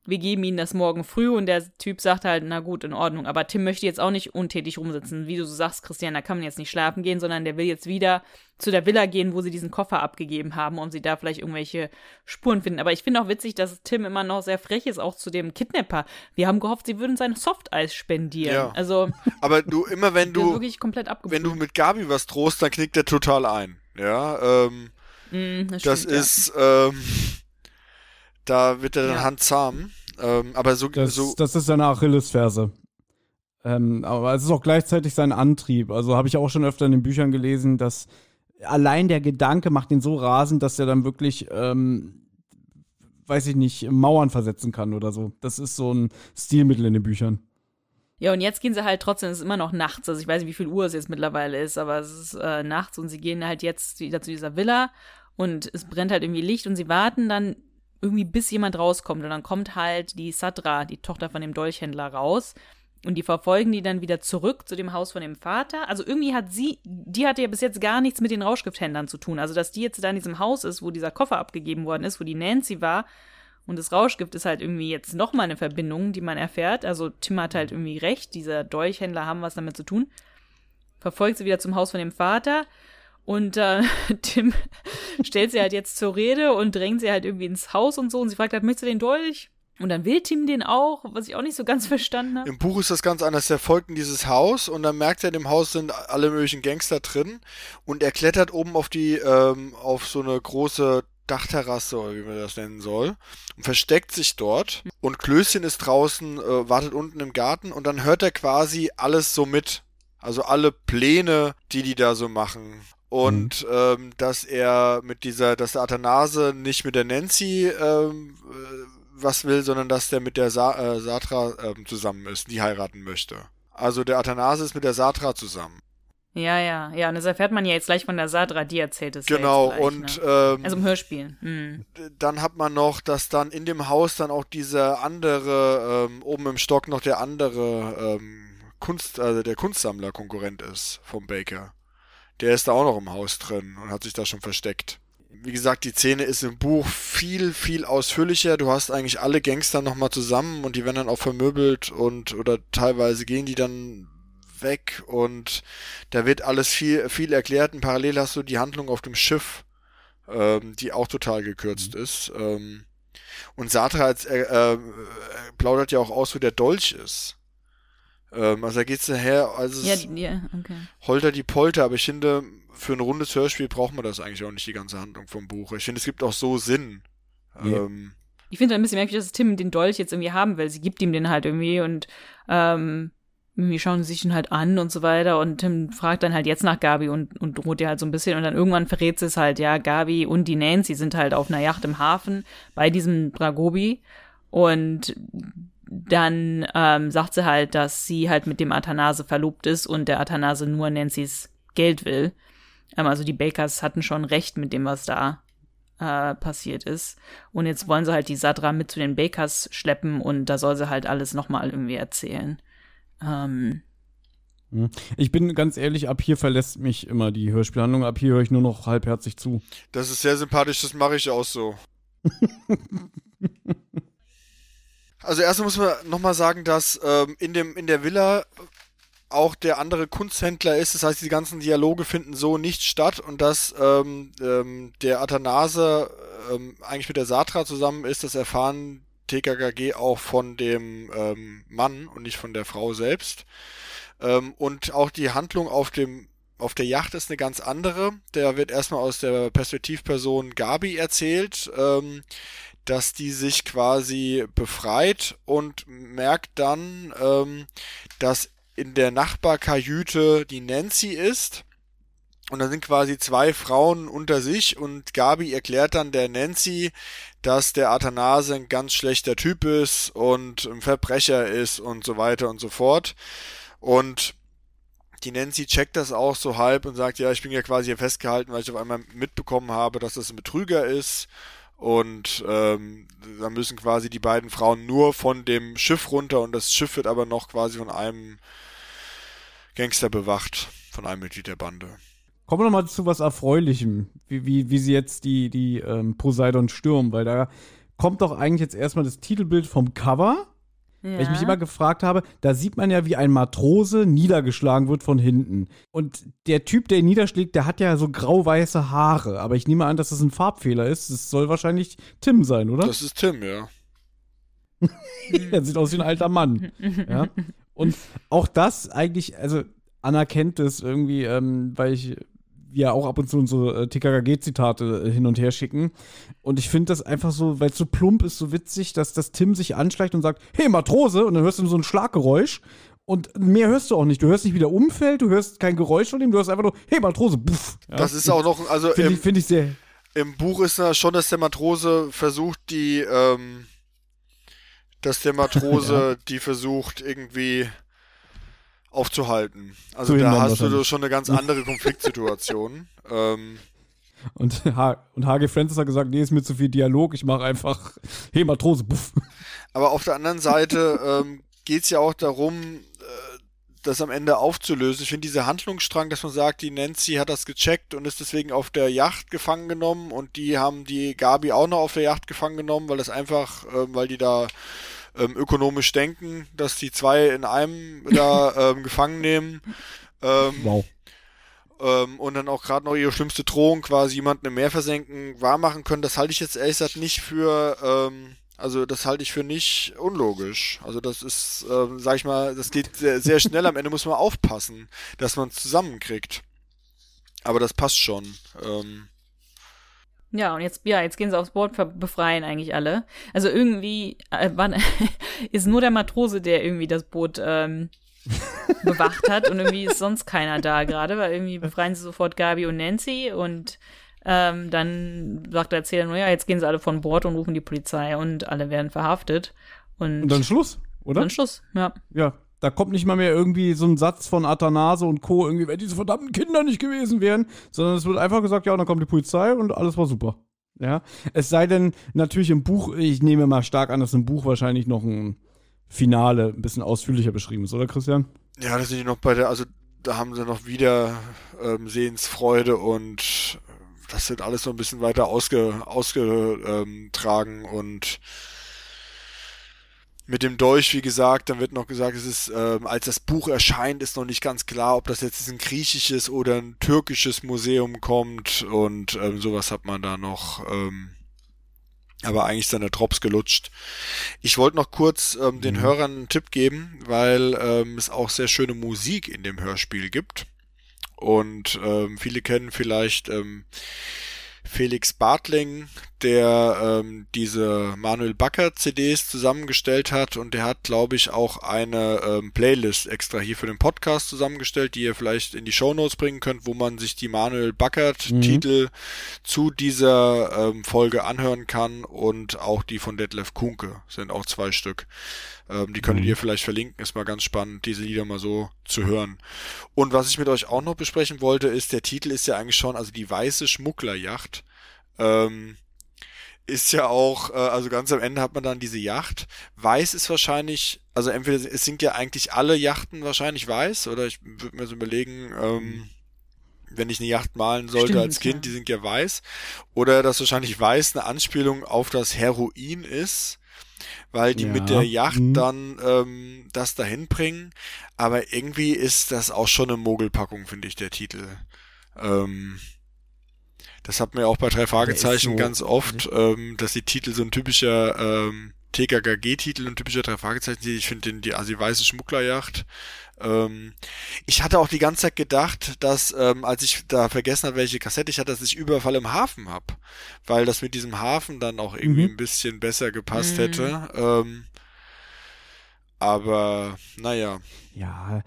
Wir geben ihnen das morgen früh und der Typ sagt halt, na gut, in Ordnung. Aber Tim möchte jetzt auch nicht untätig rumsitzen. Wie du so sagst, Christian, da kann man jetzt nicht schlafen gehen, sondern der will jetzt wieder zu der Villa gehen, wo sie diesen Koffer abgegeben haben und sie da vielleicht irgendwelche Spuren finden. Aber ich finde auch witzig, dass Tim immer noch sehr frech ist, auch zu dem Kidnapper. Wir haben gehofft, sie würden sein Softeis spendieren. Ja. Also, Aber du, immer wenn du, wirklich komplett wenn du mit Gabi was drohst, dann knickt der total ein. Ja, ähm, Mm, das stimmt, ja. ist, ähm, da wird er dann Ja. handzahm. Ähm, aber so, Das, so, das ist seine Achillesferse. Ähm, aber es ist auch gleichzeitig sein Antrieb. Also habe ich auch schon öfter in den Büchern gelesen, dass allein der Gedanke macht ihn so rasend, dass er dann wirklich, ähm, weiß ich nicht, Mauern versetzen kann oder so. Das ist so ein Stilmittel in den Büchern. Ja, und jetzt gehen sie halt trotzdem, es ist immer noch nachts. Also ich weiß nicht, wie viel Uhr es jetzt mittlerweile ist, aber es ist äh, nachts und sie gehen halt jetzt wieder zu dieser Villa und es brennt halt irgendwie Licht und sie warten dann irgendwie bis jemand rauskommt. Und dann kommt halt die Sadra, die Tochter von dem Dolchhändler, raus. Und die verfolgen die dann wieder zurück zu dem Haus von dem Vater. Also irgendwie hat sie, die hatte ja bis jetzt gar nichts mit den Rauschgifthändlern zu tun. Also dass die jetzt da in diesem Haus ist, wo dieser Koffer abgegeben worden ist, wo die Nancy war. Und das Rauschgift ist halt irgendwie jetzt nochmal eine Verbindung, die man erfährt. Also Tim hat halt irgendwie recht, diese Dolchhändler haben was damit zu tun. Verfolgt sie wieder zum Haus von dem Vater. Und äh, Tim stellt sie halt jetzt zur Rede und drängt sie halt irgendwie ins Haus und so. Und sie fragt halt, möchtest du den Dolch? Und dann will Tim den auch, was ich auch nicht so ganz verstanden habe. Im Buch ist das ganz anders. Der folgt in dieses Haus und dann merkt er, in dem Haus sind alle möglichen Gangster drin und er klettert oben auf die, ähm, auf so eine große Dachterrasse oder wie man das nennen soll und versteckt sich dort und Klößchen ist draußen, äh, wartet unten im Garten und dann hört er quasi alles so mit. Also alle Pläne, die die da so machen. Und mhm. ähm, dass er mit dieser, dass der Athanase nicht mit der Nancy ähm, äh, was will, sondern dass der mit der Sa äh, Satra äh, zusammen ist, die heiraten möchte. Also der Athanase ist mit der Satra zusammen. Ja, ja, ja. Und das erfährt man ja jetzt gleich von der Sadra, die erzählt es. Genau, ja gleich, und ne? ähm, also im Hörspiel. Mhm. Dann hat man noch, dass dann in dem Haus dann auch dieser andere, ähm, oben im Stock noch der andere ähm, Kunst, also der Kunstsammler Konkurrent ist vom Baker. Der ist da auch noch im Haus drin und hat sich da schon versteckt wie gesagt, die Szene ist im Buch viel, viel ausführlicher. Du hast eigentlich alle Gangster nochmal zusammen und die werden dann auch vermöbelt und oder teilweise gehen die dann weg und da wird alles viel, viel erklärt. Und parallel hast du die Handlung auf dem Schiff, ähm, die auch total gekürzt mhm. ist. Ähm, und Satra äh, äh, plaudert ja auch aus, wo der Dolch ist. Ähm, also da geht's nachher, also ja, ja, okay. Holter die Polter, aber ich finde, für ein rundes Hörspiel braucht man das eigentlich auch nicht, die ganze Handlung vom Buch. Ich finde, es gibt auch so Sinn. Ja. Ähm, ich finde ein bisschen merkwürdig, dass Tim den Dolch jetzt irgendwie haben will. Sie gibt ihm den halt irgendwie und ähm, irgendwie schauen sie sich ihn halt an und so weiter. Und Tim fragt dann halt jetzt nach Gabi und, und droht ihr halt so ein bisschen. Und dann irgendwann verrät sie es halt, ja, Gabi und die Nancy sind halt auf einer Yacht im Hafen bei diesem Dragobi. Und dann ähm, sagt sie halt, dass sie halt mit dem Athanase verlobt ist und der Athanase nur Nancy's Geld will. Ähm, also die Bakers hatten schon recht mit dem, was da äh, passiert ist. Und jetzt wollen sie halt die Sadra mit zu den Bakers schleppen und da soll sie halt alles nochmal irgendwie erzählen. Ähm, hm. ich bin ganz ehrlich, ab hier verlässt mich immer die Hörspielhandlung. Ab hier höre ich nur noch halbherzig zu. Das ist sehr sympathisch, das mache ich auch so. also erstmal muss man nochmal sagen, dass ähm, in, dem, in der Villa auch der andere Kunsthändler ist. Das heißt, die ganzen Dialoge finden so nicht statt und dass ähm, ähm, der Athanase ähm, eigentlich mit der Satra zusammen ist, das erfahren TKKG auch von dem ähm, Mann und nicht von der Frau selbst. Ähm, und auch die Handlung auf dem auf der Yacht ist eine ganz andere. Der wird erstmal aus der Perspektivperson Gabi erzählt, ähm, dass die sich quasi befreit und merkt dann, ähm, dass in der Nachbarkajüte die Nancy ist. Und dann sind quasi zwei Frauen unter sich und Gabi erklärt dann der Nancy, dass der Athanase ein ganz schlechter Typ ist und ein Verbrecher ist und so weiter und so fort. Und die Nancy checkt das auch so halb und sagt, ja, ich bin ja quasi hier festgehalten, weil ich auf einmal mitbekommen habe, dass das ein Betrüger ist. Und ähm, da müssen quasi die beiden Frauen nur von dem Schiff runter und das Schiff wird aber noch quasi von einem Gangster bewacht von einem Mitglied der Bande. Kommen wir nochmal zu was Erfreulichem, wie, wie, wie sie jetzt die, die ähm, Poseidon stürmen, weil da kommt doch eigentlich jetzt erstmal das Titelbild vom Cover. Ja. Weil ich mich immer gefragt habe, da sieht man ja, wie ein Matrose niedergeschlagen wird von hinten. Und der Typ, der ihn niederschlägt, der hat ja so grau-weiße Haare. Aber ich nehme an, dass das ein Farbfehler ist. Das soll wahrscheinlich Tim sein, oder? Das ist Tim, ja. er sieht aus wie ein alter Mann. ja. Und auch das eigentlich, also anerkennt es irgendwie, ähm, weil ich wir auch ab und zu unsere äh, TKKG-Zitate äh, hin und her schicken. Und ich finde das einfach so, weil es so plump ist, so witzig, dass das Tim sich anschleicht und sagt, hey Matrose, und dann hörst du so ein Schlaggeräusch. Und mehr hörst du auch nicht. Du hörst nicht, wie der umfällt, du hörst kein Geräusch von ihm, du hörst einfach nur, hey Matrose, puff. Ja. Das ist auch noch, also finde ich, find ich sehr. Im Buch ist da schon, dass der Matrose versucht, die, ähm, dass der Matrose ja. die versucht irgendwie aufzuhalten. Also da hast du schon eine ganz andere Konfliktsituation. ähm, Und, H und HG Francis hat gesagt, nee, ist mir zu viel Dialog, ich mache einfach, hey Matrose, buff. Aber auf der anderen Seite ähm, geht es ja auch darum, äh, das am Ende aufzulösen. Ich finde dieser Handlungsstrang, dass man sagt, die Nancy hat das gecheckt und ist deswegen auf der Yacht gefangen genommen und die haben die Gabi auch noch auf der Yacht gefangen genommen, weil das einfach, ähm, weil die da ähm, ökonomisch denken, dass die zwei in einem da ähm, gefangen nehmen. Ähm, Wow. ähm, und dann auch gerade noch ihre schlimmste Drohung quasi jemanden im Meer versenken wahrmachen können, das halte ich jetzt ehrlich gesagt nicht für, ähm, also das halte ich für nicht unlogisch. Also das ist, ähm, sag ich mal, das geht sehr, sehr schnell. Am Ende muss man aufpassen, dass man es zusammenkriegt. Aber das passt schon. Ähm, Ja, und jetzt, ja, jetzt gehen sie aufs Boot, ver- befreien eigentlich alle. Also irgendwie äh, wann, ist nur der Matrose, der irgendwie das Boot ähm, bewacht hat und irgendwie ist sonst keiner da gerade, weil irgendwie befreien sie sofort Gabi und Nancy und ähm, dann sagt der Erzähler nur, ja, jetzt gehen sie alle von Bord und rufen die Polizei und alle werden verhaftet. Und, Und dann Schluss, oder? dann Schluss, ja. Ja, da kommt nicht mal mehr irgendwie so ein Satz von Athanase und Co., irgendwie, wenn diese verdammten Kinder nicht gewesen wären, sondern es wird einfach gesagt, ja, dann kommt die Polizei und alles war super. Ja, es sei denn, natürlich im Buch, ich nehme mal stark an, dass im Buch wahrscheinlich noch ein Finale ein bisschen ausführlicher beschrieben ist, oder Christian? ja, da sind die noch bei der, also da haben sie noch wieder ähm, Sehensfreude und äh, das wird alles so ein bisschen weiter ausge, ausgetragen und mit dem Dolch, wie gesagt, dann wird noch gesagt, es ist, ähm, als das Buch erscheint, ist noch nicht ganz klar, ob das jetzt ein griechisches oder ein türkisches Museum kommt und ähm, sowas hat man da noch. Ähm, aber eigentlich ist dann der Drops gelutscht. Ich wollte noch kurz ähm, den Hörern einen Tipp geben, weil ähm, es auch sehr schöne Musik in dem Hörspiel gibt. Und ähm, viele kennen vielleicht ähm, Felix Bartling, der ähm, diese Manuel Backer CDs zusammengestellt hat und der hat, glaube ich, auch eine ähm, Playlist extra hier für den Podcast zusammengestellt, die ihr vielleicht in die Shownotes bringen könnt, wo man sich die Manuel Backert Titel zu dieser ähm, Folge anhören kann und auch die von Detlef Kunke sind auch zwei Stück. Ähm, die könntet ihr vielleicht verlinken, ist mal ganz spannend, diese Lieder mal so zu hören. Und was ich mit euch auch noch besprechen wollte, ist, der Titel ist ja eigentlich schon, also die weiße Schmugglerjacht. Ähm, ist ja auch, äh, also ganz am Ende hat man dann diese Yacht. Weiß ist wahrscheinlich, also entweder es sind ja eigentlich alle Yachten wahrscheinlich weiß, oder ich würde mir so überlegen, ähm, wenn ich eine Yacht malen sollte Stimmt, als Kind, ja. die sind ja weiß. Oder dass wahrscheinlich weiß eine Anspielung auf das Heroin ist, weil die Ja, mit der Yacht mhm. dann ähm, das dahin bringen. Aber irgendwie ist das auch schon eine Mogelpackung, finde ich, der Titel. Ähm, das hat mir auch bei drei Fragezeichen so- ganz oft, ähm, dass die Titel so ein typischer ähm, TKKG-Titel und typischer drei Fragezeichen. Ich finde den die also die weiße Schmugglerjacht. Ähm, ich hatte auch die ganze Zeit gedacht, dass ähm, als ich da vergessen habe, welche Kassette ich hatte, dass ich Überfall im Hafen hab, weil das mit diesem Hafen dann auch irgendwie Mhm. ein bisschen besser gepasst Mhm. hätte. Ähm, aber naja, Ja,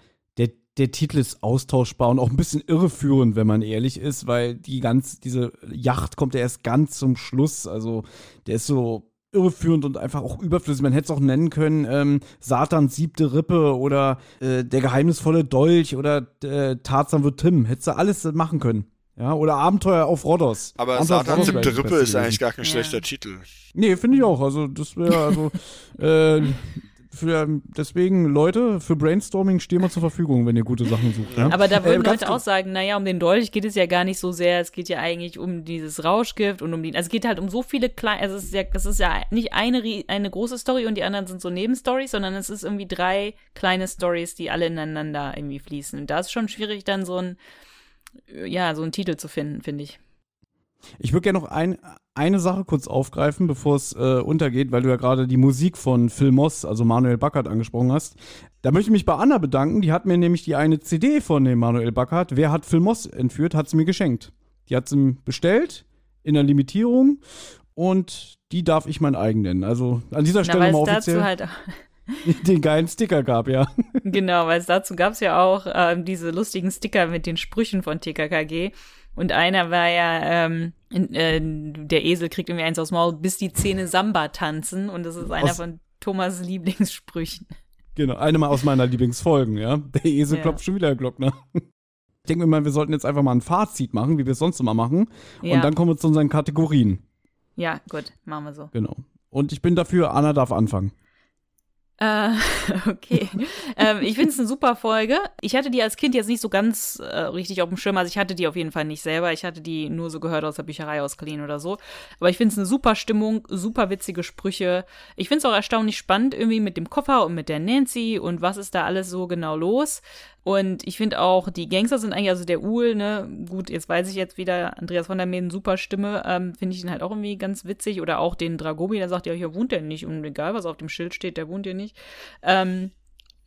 der, Titel ist austauschbar und auch ein bisschen irreführend, wenn man ehrlich ist, weil die ganz, diese Yacht kommt ja erst ganz zum Schluss. Also der ist so irreführend und einfach auch überflüssig. Man hätte es auch nennen können, ähm, Satans siebte Rippe oder äh, der geheimnisvolle Dolch oder äh, Tarzan wird Tim. Hättest du alles machen können. Ja, oder Abenteuer auf Rhodos. aber Abenteuer auf Satans Rhodos siebte Rippe ist eigentlich gar kein Ja. schlechter Titel. Nee, finde ich auch. Also, das wäre, also, äh, für, deswegen, Leute, für Brainstorming stehen wir zur Verfügung, wenn ihr gute Sachen sucht. Ja? Aber da würden Äh, Leute auch sagen, naja, um den Dolch geht es ja gar nicht so sehr, es geht ja eigentlich um dieses Rauschgift und um die, also es geht halt um so viele kleine, also es ist ja, es ist ja nicht eine, eine große Story und die anderen sind so Nebenstories, sondern es ist irgendwie drei kleine Stories, die alle ineinander irgendwie fließen. Und da ist schon schwierig, dann so ein, ja, so einen Titel zu finden, finde ich. Ich würde gerne noch ein, eine Sache kurz aufgreifen, bevor es äh, untergeht, weil du ja gerade die Musik von Phil Moss, also Manuel Backert, angesprochen hast. Da möchte ich mich bei Anna bedanken. Die hat mir nämlich die eine CD von dem Manuel Backert, Wer hat Phil Moss entführt, hat sie mir geschenkt. Die hat sie bestellt in der Limitierung und die darf ich mein eigen nennen. Also an dieser Na, Stelle weil mal es dazu offiziell halt, den geilen Sticker gab, ja. genau, weil es dazu gab es ja auch ähm, diese lustigen Sticker mit den Sprüchen von TKKG. Und einer war ja, ähm, äh, der Esel kriegt irgendwie eins aufs Maul, bis die Zähne Samba tanzen. Und das ist einer Aus- von Thomas Lieblingssprüchen. Genau, eine mal aus meiner Lieblingsfolgen, ja. Der Esel Ja. klopft schon wieder, Glockner. denke mir mal, wir sollten jetzt einfach mal ein Fazit machen, wie wir es sonst immer machen. Ja. Und dann kommen wir zu unseren Kategorien. Ja, gut, machen wir so. Genau. Und ich bin dafür, Anna darf anfangen. Äh, okay. ähm, ich finde es eine super Folge. Ich hatte die als Kind jetzt nicht so ganz äh, richtig auf dem Schirm. Also ich hatte die auf jeden Fall nicht selber. Ich hatte die nur so gehört aus der Bücherei ausgeliehen oder so. Aber ich finde es eine super Stimmung, super witzige Sprüche. Ich finde es auch erstaunlich spannend irgendwie mit dem Koffer und mit der Nancy und was ist da alles so genau los. Und ich finde auch, die Gangster sind eigentlich, also der Uhl, ne, gut, jetzt weiß ich jetzt wieder, Andreas von der Meden, super Stimme, ähm, finde ich ihn halt auch irgendwie ganz witzig. Oder auch den Dragobi, der sagt, ja, hier wohnt der nicht. Und egal, was auf dem Schild steht, der wohnt hier nicht. Ähm,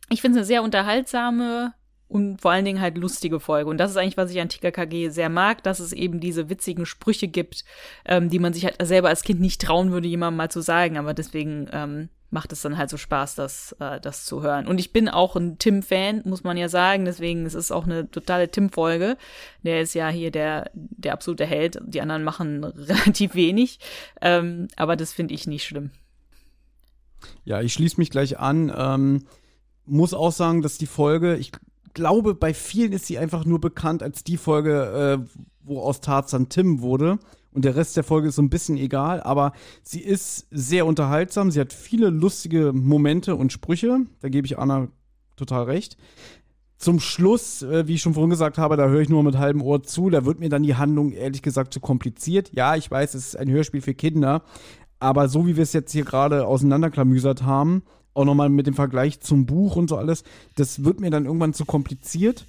ich finde es eine sehr unterhaltsame und vor allen Dingen halt lustige Folge. Und das ist eigentlich, was ich an TKKG sehr mag, dass es eben diese witzigen Sprüche gibt, ähm, die man sich halt selber als Kind nicht trauen würde, jemandem mal zu sagen. Aber deswegen ähm, macht es dann halt so Spaß, das, äh, das zu hören. Und ich bin auch ein Tim-Fan, muss man ja sagen. Deswegen es ist es auch eine totale Tim-Folge. Der ist ja hier der, der absolute Held. Die anderen machen relativ wenig. Ähm, aber das finde ich nicht schlimm. Ja, ich schließe mich gleich an. Ähm, muss auch sagen, dass die Folge, ich glaube, bei vielen ist sie einfach nur bekannt als die Folge, äh, wo aus Tarzan Tim wurde. Und der Rest der Folge ist so ein bisschen egal, aber sie ist sehr unterhaltsam. Sie hat viele lustige Momente und Sprüche. Da gebe ich Anna total recht. Zum Schluss, äh, wie ich schon vorhin gesagt habe, da höre ich nur mit halbem Ohr zu. Da wird mir dann die Handlung ehrlich gesagt zu kompliziert. Ja, ich weiß, es ist ein Hörspiel für Kinder, aber so wie wir es jetzt hier gerade auseinanderklamüsert haben, auch nochmal mit dem Vergleich zum Buch und so alles, das wird mir dann irgendwann zu kompliziert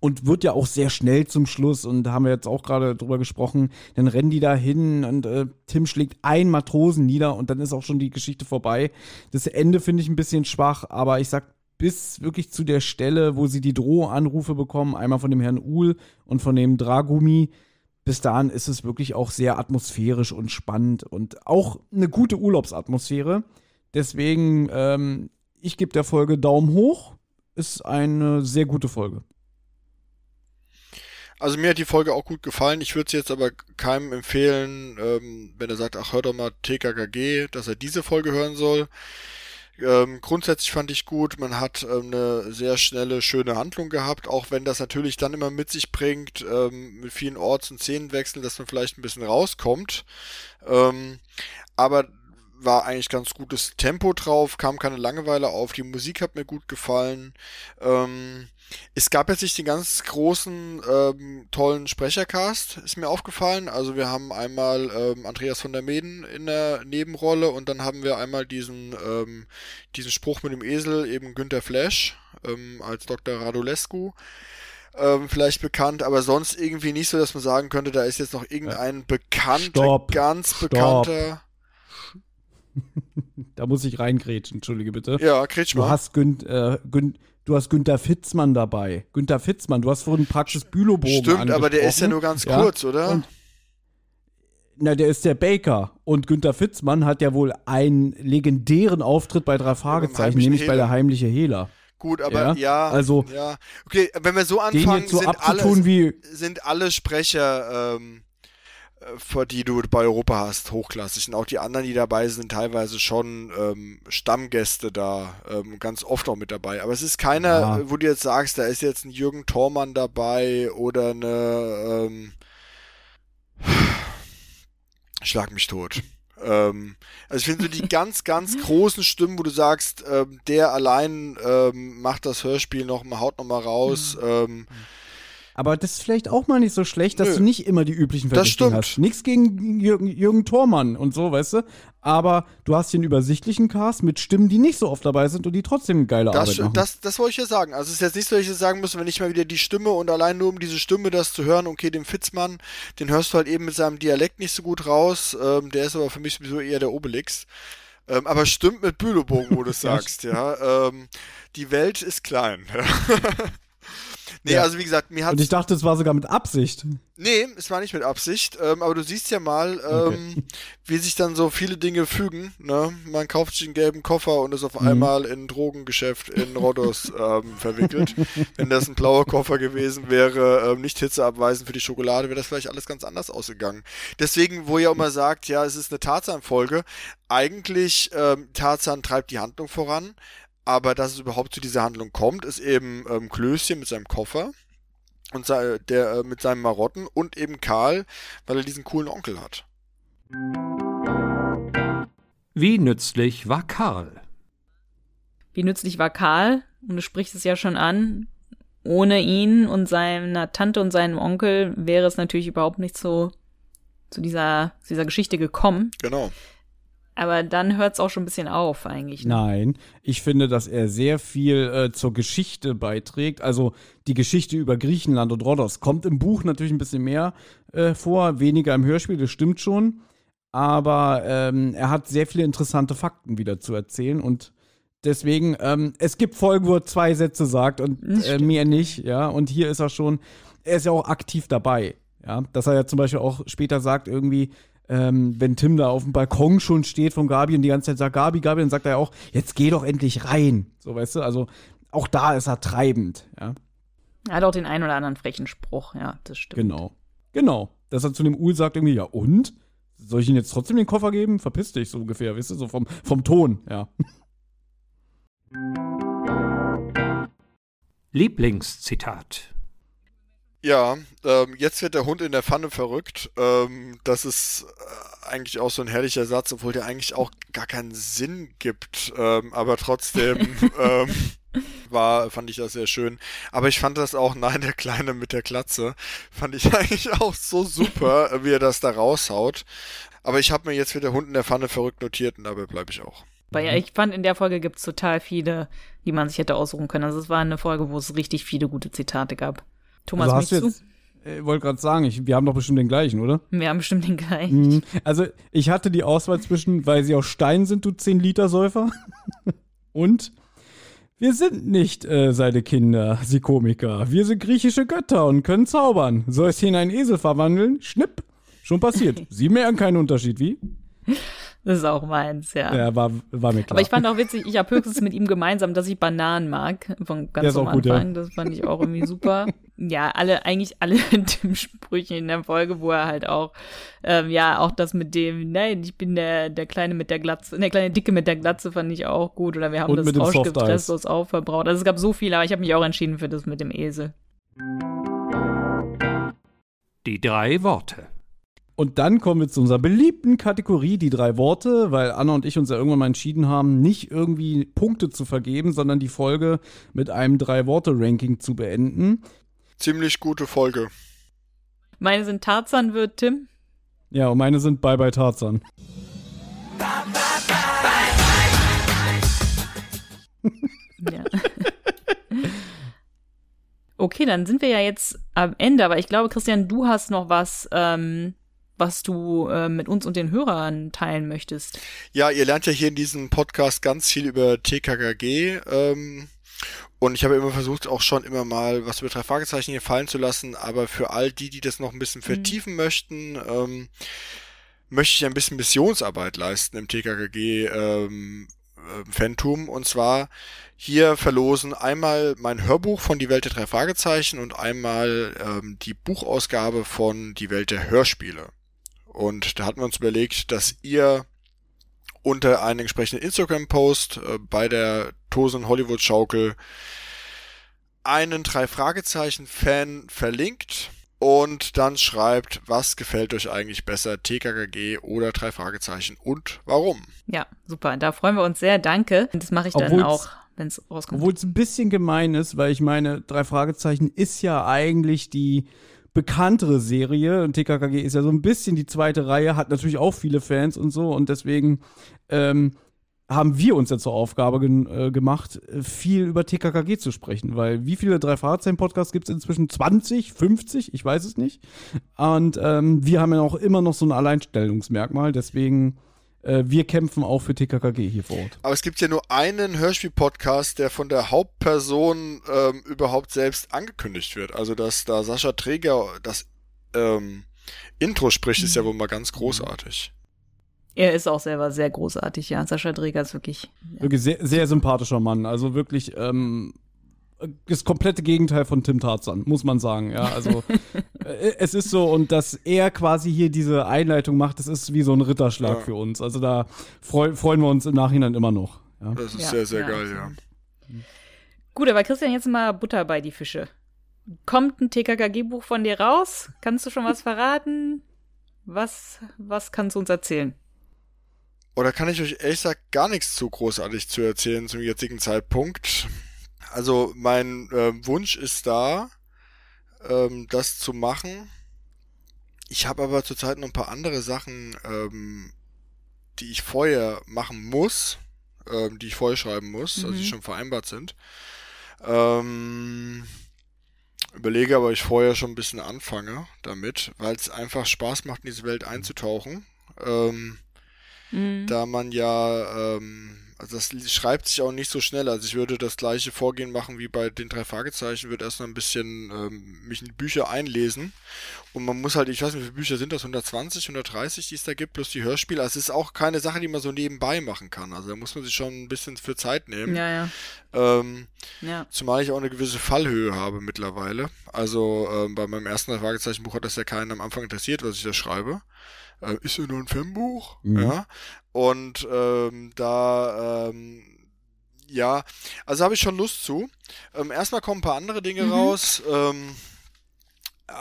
und wird ja auch sehr schnell zum Schluss und da haben wir jetzt auch gerade drüber gesprochen, dann rennen die da hin und äh, Tim schlägt einen Matrosen nieder und dann ist auch schon die Geschichte vorbei. Das Ende finde ich ein bisschen schwach, aber ich sag bis wirklich zu der Stelle, wo sie die Drohanrufe bekommen, einmal von dem Herrn Uhl und von dem Dragumi, bis dahin ist es wirklich auch sehr atmosphärisch und spannend und auch eine gute Urlaubsatmosphäre. Deswegen, ähm, ich gebe der Folge Daumen hoch. Ist eine sehr gute Folge. Also mir hat die Folge auch gut gefallen. Ich würde es jetzt aber keinem empfehlen, ähm, wenn er sagt, ach hör doch mal TKKG, dass er diese Folge hören soll. Ähm, grundsätzlich fand ich gut, man hat ähm, eine sehr schnelle, schöne Handlung gehabt, auch wenn das natürlich dann immer mit sich bringt, ähm, mit vielen Orts- und Szenenwechseln, dass man vielleicht ein bisschen rauskommt. Ähm, aber war eigentlich ganz gutes Tempo drauf, kam keine Langeweile auf, die Musik hat mir gut gefallen. Ähm, es gab jetzt nicht den ganz großen, ähm, tollen Sprechercast, ist mir aufgefallen. Also wir haben einmal ähm, Andreas von der Meden in der Nebenrolle und dann haben wir einmal diesen, ähm, diesen Spruch mit dem Esel, eben Günter Flash ähm, als Dr. Radulescu. Ähm, vielleicht bekannt, aber sonst irgendwie nicht so, dass man sagen könnte, da ist jetzt noch irgendein bekannter, ganz Stopp. bekannter. Da muss ich reingrätschen, entschuldige bitte. Ja, Kretsch Du mal. hast Gün, äh, Gün, du hast Günther Fitzmann dabei. Günther Fitzmann, du hast vorhin Praxis Bülow-Bogen Stimmt, aber der ist ja nur ganz Ja, kurz, oder? und- Na, der ist der Baker. Und Günther Fitzmann hat ja wohl einen legendären Auftritt bei drei Fragezeichen, nämlich bei Hehler. der heimliche Hehler. Gut, aber Ja, ja, also- ja. Okay, wenn wir so anfangen, so sind alle, wie. sind alle Sprecher, ähm, äh, die du bei Europa hast, hochklassig. Und auch die anderen, die dabei sind, teilweise schon ähm, Stammgäste da, ähm, ganz oft auch mit dabei. Aber es ist keiner, Ja. wo du jetzt sagst, da ist jetzt ein Jürgen Thormann dabei oder eine ähm, Schlag mich tot. Ähm, also ich finde so die ganz, ganz großen Stimmen, wo du sagst, ähm, der allein ähm, macht das Hörspiel noch mal, haut noch mal raus. Ähm, Aber das ist vielleicht auch mal nicht so schlecht, dass Nö. du nicht immer die üblichen Das Verdächtigen stimmt. hast. Nichts gegen Jürgen, Jürgen Thormann und so, weißt du? Aber du hast hier einen übersichtlichen Cast mit Stimmen, die nicht so oft dabei sind und die trotzdem geile Das, Arbeit machen. das, das wollte ich ja sagen. Also es ist jetzt nicht so, dass ich jetzt sagen muss, wenn ich mal wieder die Stimme und allein nur um diese Stimme das zu hören, okay, den Fitzmann, den hörst du halt eben mit seinem Dialekt nicht so gut raus. Ähm, der ist aber für mich sowieso eher der Obelix. Ähm, aber stimmt mit Bülobogen, wo du es sagst, ja. Ähm, die Welt ist klein. nee, Ja. also wie gesagt, mir hat und ich dachte, es war sogar mit Absicht. Nee, es war nicht mit Absicht, ähm, aber du siehst ja mal, ähm, wie sich dann so viele Dinge fügen. Ne? Man kauft sich einen gelben Koffer und ist auf Mhm. einmal in ein Drogengeschäft in Rhodos ähm, verwickelt. Wenn das ein blauer Koffer gewesen wäre, ähm, nicht hitzeabweisend für die Schokolade, wäre das vielleicht alles ganz anders ausgegangen. Deswegen, wo ihr immer sagt, ja, es ist eine Tarzan-Folge, eigentlich ähm, Tarzan treibt die Handlung voran, aber dass es überhaupt zu dieser Handlung kommt, ist eben ähm, Klößchen mit seinem Koffer. und der äh, mit seinen Marotten und eben Karl, weil er diesen coolen Onkel hat. Wie nützlich war Karl? Wie nützlich war Karl? Und du sprichst es ja schon an. Ohne ihn und seiner Tante und seinem Onkel wäre es natürlich überhaupt nicht so zu dieser, zu dieser Geschichte gekommen. Genau. Aber dann hört es auch schon ein bisschen auf, eigentlich. Ne? Nein, ich finde, dass er sehr viel äh, zur Geschichte beiträgt. Also die Geschichte über Griechenland und Rhodos kommt im Buch natürlich ein bisschen mehr äh, vor, weniger im Hörspiel, das stimmt schon. Aber ähm, er hat sehr viele interessante Fakten wieder zu erzählen und deswegen, ähm, es gibt Folgen, wo er zwei Sätze sagt und äh, mehr nicht, ja. Und hier ist er schon, er ist ja auch aktiv dabei. Ja, dass er ja zum Beispiel auch später sagt, irgendwie, ähm, wenn Tim da auf dem Balkon schon steht von Gabi und die ganze Zeit sagt, Gabi, Gabi, dann sagt er auch, jetzt geh doch endlich rein. So, weißt du, also auch da ist er treibend, ja. Er hat auch den einen oder anderen frechen Spruch, ja, das stimmt. Genau. Genau. Dass er zu dem Ul sagt irgendwie, ja und? Soll ich ihm jetzt trotzdem den Koffer geben? Verpiss dich so ungefähr, weißt du, so vom, vom Ton, ja. Lieblingszitat. Ja, ähm, jetzt wird der Hund in der Pfanne verrückt. Ähm, das ist äh, eigentlich auch so ein herrlicher Satz, obwohl der eigentlich auch gar keinen Sinn gibt. Ähm, aber trotzdem ähm, war, fand ich das sehr schön. Aber ich fand das auch, nein, der Kleine mit der Glatze, fand ich eigentlich auch so super, wie er das da raushaut. Aber ich habe mir jetzt wieder Hund in der Pfanne verrückt notiert und dabei bleibe ich auch. Weil ja, ich fand, in der Folge gibt es total viele, die man sich hätte aussuchen können. Also es war eine Folge, wo es richtig viele gute Zitate gab. Thomas, also mich jetzt, Ich äh, wollte gerade sagen, ich, wir haben doch bestimmt den gleichen, oder? Wir haben bestimmt den gleichen. Mhm. Also, ich hatte die Auswahl zwischen, weil sie aus Stein sind, du 10-Liter-Säufer, und wir sind nicht äh, seine Kinder, sie Komiker. Wir sind griechische Götter und können zaubern. Soll es hier in einen Esel verwandeln? Schnipp. Schon passiert. sie merken keinen Unterschied, wie? Das ist auch meins, ja. Ja, war, war mir klar. Aber ich fand auch witzig, ich habe höchstens mit ihm gemeinsam, dass ich Bananen mag. Von ganz am gut, Anfang. Ja. Das fand ich auch irgendwie super. ja, alle, eigentlich alle Tim-Sprüche in der Folge, wo er halt auch, ähm, ja, auch das mit dem, nein, ich bin der, der Kleine mit der Glatze, der kleine Dicke mit der Glatze fand ich auch gut. Oder wir haben Und das Rauschgift restlos aufverbraucht. Also es gab so viele, aber ich habe mich auch entschieden für das mit dem Esel. Die drei Worte. Und dann kommen wir zu unserer beliebten Kategorie, die drei Worte, weil Anna und ich uns ja irgendwann mal entschieden haben, nicht irgendwie Punkte zu vergeben, sondern die Folge mit einem Drei-Worte-Ranking zu beenden. Ziemlich gute Folge. Meine sind Tarzan wird Tim. Ja, und meine sind Bye Bye Tarzan. ja. Okay, dann sind wir ja jetzt am Ende, aber ich glaube, Christian, du hast noch was, ähm, was du äh, mit uns und den Hörern teilen möchtest. Ja, ihr lernt ja hier in diesem Podcast ganz viel über TKKG. Ähm, und ich habe immer versucht, auch schon immer mal was über drei Fragezeichen hier fallen zu lassen. Aber für all die, die das noch ein bisschen vertiefen mhm. möchten, ähm, möchte ich ein bisschen Missionsarbeit leisten im TKKG ähm, äh, Phantom. Und zwar hier verlosen einmal mein Hörbuch von Die Welt der drei Fragezeichen und einmal ähm, die Buchausgabe von Die Welt der Hörspiele. Und da hatten wir uns überlegt, dass ihr unter einen entsprechenden Instagram-Post äh, bei der Tosen Hollywood Schaukel einen drei Fragezeichen Fan verlinkt und dann schreibt, was gefällt euch eigentlich besser, TKKG oder drei Fragezeichen und warum. Ja, super. Da freuen wir uns sehr. Danke. Das mache ich dann Obwohl's, auch, wenn es rauskommt. Obwohl es ein bisschen gemein ist, weil ich meine, drei Fragezeichen ist ja eigentlich die bekanntere Serie. Und TKKG ist ja so ein bisschen die zweite Reihe, hat natürlich auch viele Fans und so. Und deswegen ähm, haben wir uns ja zur Aufgabe äh, gemacht, viel über TKKG zu sprechen. Weil wie viele drei Fahrzeichen-Podcasts gibt es inzwischen? 20, 50? Ich weiß es nicht. Und ähm, wir haben ja auch immer noch so ein Alleinstellungsmerkmal. Deswegen wir kämpfen auch für TKKG hier vor Ort. Aber es gibt ja nur einen Hörspiel-Podcast, der von der Hauptperson ähm, überhaupt selbst angekündigt wird. Also, dass da Sascha Träger das ähm, Intro spricht, ist ja wohl mal ganz großartig. Er ist auch selber sehr großartig, ja. Sascha Träger ist wirklich. Ja. Wirklich sehr, sehr sympathischer Mann. Also wirklich ähm, das komplette Gegenteil von Tim Tarzan, muss man sagen. Ja, also äh, es ist so und dass er quasi hier diese Einleitung macht, das ist wie so ein Ritterschlag ja. für uns. Also da freu, freuen wir uns im Nachhinein immer noch. Ja. Das ist ja, sehr, sehr geil, ja. Gut, aber Christian, jetzt mal Butter bei die Fische. Kommt ein TKKG-Buch von dir raus? Kannst du schon was verraten? Was, was kannst du uns erzählen? Oder kann ich euch ehrlich gesagt gar nichts zu großartig zu erzählen zum jetzigen Zeitpunkt? Also mein äh, Wunsch ist da, ähm, das zu machen. Ich habe aber zurzeit noch ein paar andere Sachen, ähm, die ich vorher machen muss, ähm, die ich vorher schreiben muss, also die Mhm. schon vereinbart sind. Ähm, überlege aber, ich vorher schon ein bisschen anfange damit, weil es einfach Spaß macht, in diese Welt einzutauchen. Ähm, Mhm. da man ja, ähm, also das schreibt sich auch nicht so schnell. Also ich würde das gleiche Vorgehen machen wie bei den drei Fragezeichen, würde erst noch ein bisschen ähm, mich in die Bücher einlesen. Und man muss halt, ich weiß nicht, wie viele Bücher sind das, 120, 130, die es da gibt, plus die Hörspiele. Also es ist auch keine Sache, die man so nebenbei machen kann. Also da muss man sich schon ein bisschen für Zeit nehmen. Ja, ja, Ähm, ja. Zumal ich auch eine gewisse Fallhöhe habe mittlerweile. Also ähm, bei meinem ersten drei Fragezeichen-Buch hat das ja keinen am Anfang interessiert, was ich da schreibe. Äh, ist ja nur ein Fanbuch. Mhm. Ja. Und ähm, da, ähm, ja, also habe ich schon Lust zu. Ähm, erstmal kommen ein paar andere Dinge Mhm. raus. Ähm,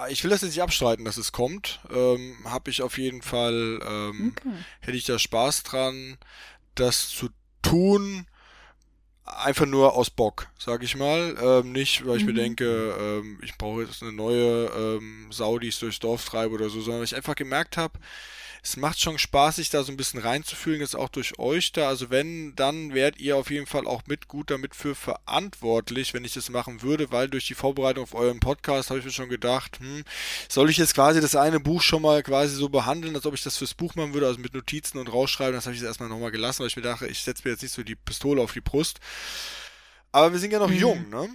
ich will das jetzt nicht abstreiten, dass es kommt. Ähm, habe ich auf jeden Fall, ähm, Okay. hätte ich da Spaß dran, das zu tun. Einfach nur aus Bock, sag ich mal. Ähm, nicht, weil ich mir Mhm. denke, ähm, ich brauche jetzt eine neue ähm, Sau, die ich durchs Dorf treibe oder so, sondern weil ich einfach gemerkt habe, es macht schon Spaß, sich da so ein bisschen reinzufühlen, jetzt auch durch euch da. Also wenn, dann wärt ihr auf jeden Fall auch mit gut damit für verantwortlich, wenn ich das machen würde, weil durch die Vorbereitung auf euren Podcast habe ich mir schon gedacht, hm, soll ich jetzt quasi das eine Buch schon mal quasi so behandeln, als ob ich das fürs Buch machen würde, also mit Notizen und rausschreiben. Das habe ich jetzt erstmal nochmal gelassen, weil ich mir dachte, ich setze mir jetzt nicht so die Pistole auf die Brust. Aber wir sind ja noch Mhm. jung, ne?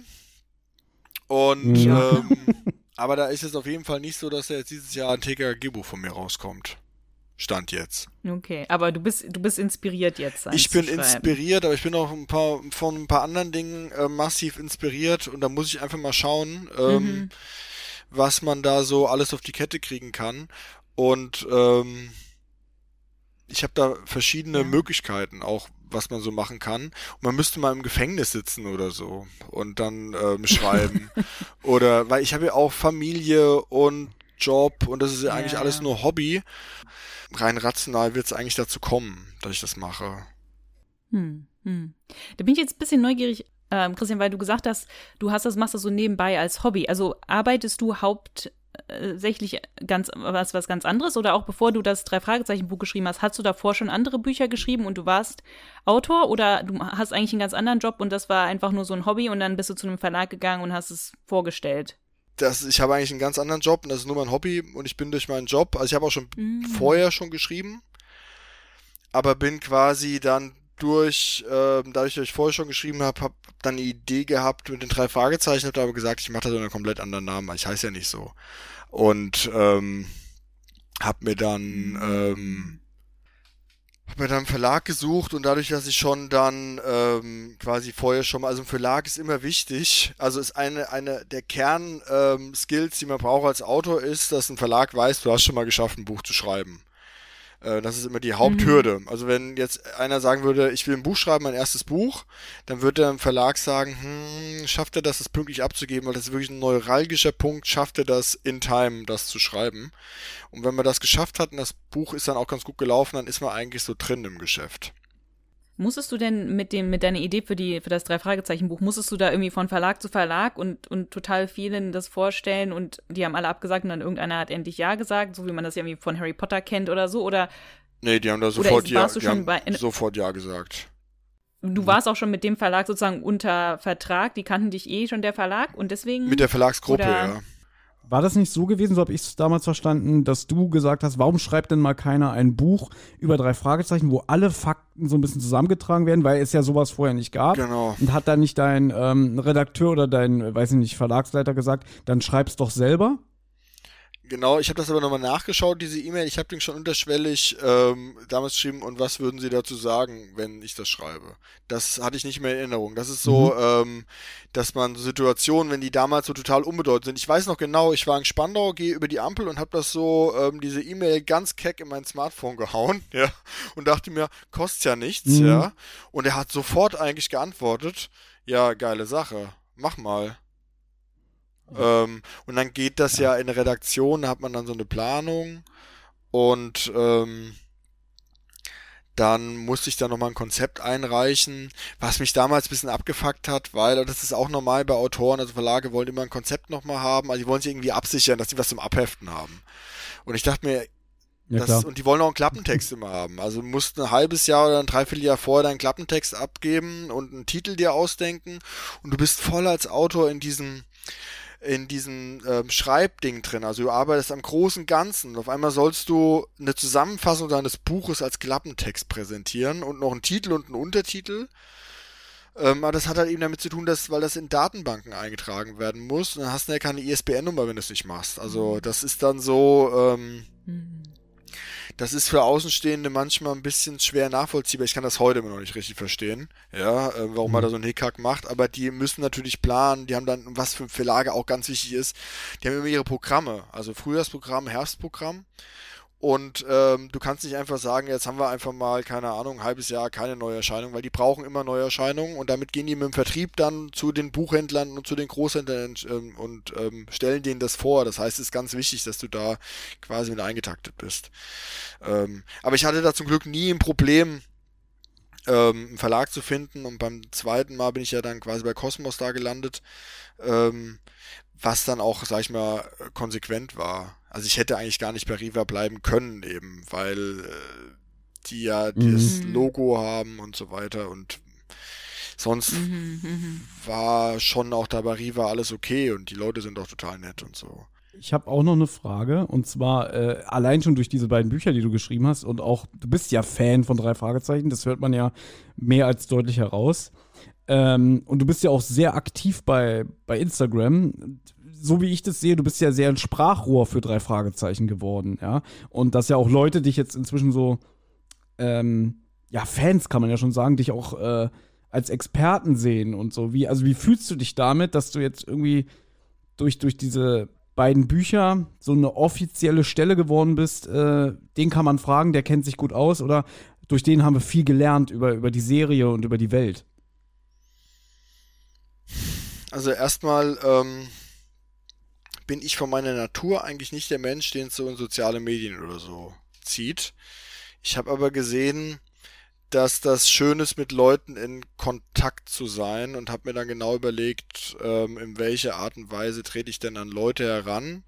Und, Ja. ähm, aber da ist es auf jeden Fall nicht so, dass ja jetzt dieses Jahr ein TKG-Buch von mir rauskommt. Stand jetzt. Okay, aber du bist, du bist inspiriert jetzt. Ich bin inspiriert, aber ich bin auch ein paar, von ein paar anderen Dingen äh, massiv inspiriert und da muss ich einfach mal schauen, ähm, Mhm. was man da so alles auf die Kette kriegen kann. Und ähm, ich habe da verschiedene Ja. Möglichkeiten, auch was man so machen kann. Und man müsste mal im Gefängnis sitzen oder so und dann ähm, schreiben. oder weil ich habe ja auch Familie und Job und das ist ja Ja, eigentlich alles ja. nur Hobby. Rein rational wird es eigentlich dazu kommen, dass ich das mache. Hm, hm. Da bin ich jetzt ein bisschen neugierig, ähm, Christian, weil du gesagt hast, du hast das, machst das so nebenbei als Hobby. Also arbeitest du hauptsächlich ganz was, was ganz anderes oder auch bevor du das Drei-Fragezeichen-Buch geschrieben hast, hast du davor schon andere Bücher geschrieben und du warst Autor oder du hast eigentlich einen ganz anderen Job und das war einfach nur so ein Hobby und dann bist du zu einem Verlag gegangen und hast es vorgestellt? Das, ich habe eigentlich einen ganz anderen Job und das ist nur mein Hobby und ich bin durch meinen Job, also ich habe auch schon Mhm. vorher schon geschrieben, aber bin quasi dann durch, ähm, dadurch, dass ich vorher schon geschrieben habe, habe dann eine Idee gehabt mit den drei Fragezeichen, habe aber gesagt, ich mache da so einen komplett anderen Namen, ich heiße ja nicht so. Und ähm, habe mir dann ähm, hab mir dann einen Verlag gesucht und dadurch, dass ich schon dann ähm, quasi vorher schon mal, also ein Verlag ist immer wichtig, also ist eine, eine der Kern ähm, die man braucht als Autor, ist, dass ein Verlag weiß, du hast schon mal geschafft, ein Buch zu schreiben. Äh, das ist immer die Haupthürde. Also wenn jetzt einer sagen würde, ich will ein Buch schreiben, mein erstes Buch, dann würde der Verlag sagen, hm, schafft er das, das pünktlich abzugeben, weil das ist wirklich ein neuralgischer Punkt, schafft er das in Time, das zu schreiben. Und wenn man das geschafft hat und das Buch ist dann auch ganz gut gelaufen, dann ist man eigentlich so drin im Geschäft. Musstest du denn mit dem, mit deiner Idee für die, für das Drei-Fragezeichen-Buch, musstest du da irgendwie von Verlag zu Verlag und, und total vielen das vorstellen und die haben alle abgesagt und dann irgendeiner hat endlich Ja gesagt, so wie man das ja irgendwie von Harry Potter kennt oder so? Oder Nee, die haben da sofort, ist- ja, du die schon haben bei- in- sofort Ja gesagt. du warst auch schon mit dem Verlag sozusagen unter Vertrag, die kannten dich eh schon der Verlag und deswegen. Mit der Verlagsgruppe, Oder- ja. War das nicht so gewesen, so habe ich es damals verstanden, dass du gesagt hast, warum schreibt denn mal keiner ein Buch über drei Fragezeichen, wo alle Fakten so ein bisschen zusammengetragen werden, weil es ja sowas vorher nicht gab? Genau. Und hat dann nicht dein ähm, Redakteur oder dein, weiß ich nicht, Verlagsleiter gesagt, dann schreib's doch selber? Genau, ich habe das aber nochmal nachgeschaut, diese E-Mail. Ich habe den schon unterschwellig ähm, damals geschrieben und was würden Sie dazu sagen, wenn ich das schreibe? Das hatte ich nicht mehr in Erinnerung. Das ist so, ähm, dass man Situationen, wenn die damals so total unbedeutend sind. Ich weiß noch genau, ich war in Spandau, gehe über die Ampel und habe das so, ähm, diese E-Mail ganz keck in mein Smartphone gehauen, ja, und dachte mir, kostet ja nichts, Mhm. ja. Und er hat sofort eigentlich geantwortet, ja, geile Sache, mach mal. Ähm, und dann geht das ja. in Redaktion, da hat man dann so eine Planung und ähm, dann musste ich da nochmal ein Konzept einreichen, was mich damals ein bisschen abgefuckt hat, weil, das ist auch normal bei Autoren, also Verlage wollen immer ein Konzept nochmal haben, also die wollen sich irgendwie absichern, dass sie was zum Abheften haben. Und ich dachte mir, ja, das, und die wollen auch einen Klappentext immer haben. Also du musst ein halbes Jahr oder ein Dreivierteljahr vorher deinen Klappentext abgeben und einen Titel dir ausdenken und du bist voll als Autor in diesem in diesem ähm, Schreibding drin. Also du arbeitest am großen Ganzen. auf einmal sollst du eine Zusammenfassung deines Buches als Klappentext präsentieren und noch einen Titel und einen Untertitel. Ähm, aber das hat halt eben damit zu tun, dass, weil das in Datenbanken eingetragen werden muss, und dann hast du ja keine ISBN-Nummer, wenn du es nicht machst. Also mhm. das ist dann so, ähm, mhm das ist für Außenstehende manchmal ein bisschen schwer nachvollziehbar. Ich kann das heute immer noch nicht richtig verstehen, ja, äh, warum mhm. man da so einen Hickhack macht, aber die müssen natürlich planen, die haben dann, was für Verlage auch ganz wichtig ist, die haben immer ihre Programme, also Frühjahrsprogramm, Herbstprogramm und ähm, du kannst nicht einfach sagen, jetzt haben wir einfach mal, keine Ahnung, ein halbes Jahr keine Neuerscheinung, weil die brauchen immer Neuerscheinungen und damit gehen die mit dem Vertrieb dann zu den Buchhändlern und zu den Großhändlern ähm, und ähm, stellen denen das vor. Das heißt, es ist ganz wichtig, dass du da quasi mit eingetaktet bist. Ähm, aber ich hatte da zum Glück nie ein Problem, ähm, einen Verlag zu finden und beim zweiten Mal bin ich ja dann quasi bei Cosmos da gelandet, ähm, was dann auch, sag ich mal, konsequent war also ich hätte eigentlich gar nicht bei Riva bleiben können eben, weil äh, die ja mhm. das Logo haben und so weiter und sonst mhm, mhm, war schon auch da bei Riva alles okay und die Leute sind auch total nett und so. Ich habe auch noch eine Frage und zwar äh, allein schon durch diese beiden Bücher, die du geschrieben hast und auch du bist ja Fan von drei Fragezeichen, das hört man ja mehr als deutlich heraus. Ähm, und du bist ja auch sehr aktiv bei, bei Instagram so wie ich das sehe, du bist ja sehr ein Sprachrohr für drei Fragezeichen geworden, ja. Und dass ja auch Leute dich jetzt inzwischen so, ähm, ja, Fans kann man ja schon sagen, dich auch äh, als Experten sehen und so. Wie, also wie fühlst du dich damit, dass du jetzt irgendwie durch, durch diese beiden Bücher so eine offizielle Stelle geworden bist? Äh, den kann man fragen, der kennt sich gut aus oder durch den haben wir viel gelernt über, über die Serie und über die Welt? Also erstmal, ähm, bin ich von meiner Natur eigentlich nicht der Mensch, den es so in soziale Medien oder so zieht. Ich habe aber gesehen, dass das schön ist, mit Leuten in Kontakt zu sein und habe mir dann genau überlegt, ähm, in welche Art und Weise trete ich denn an Leute heran,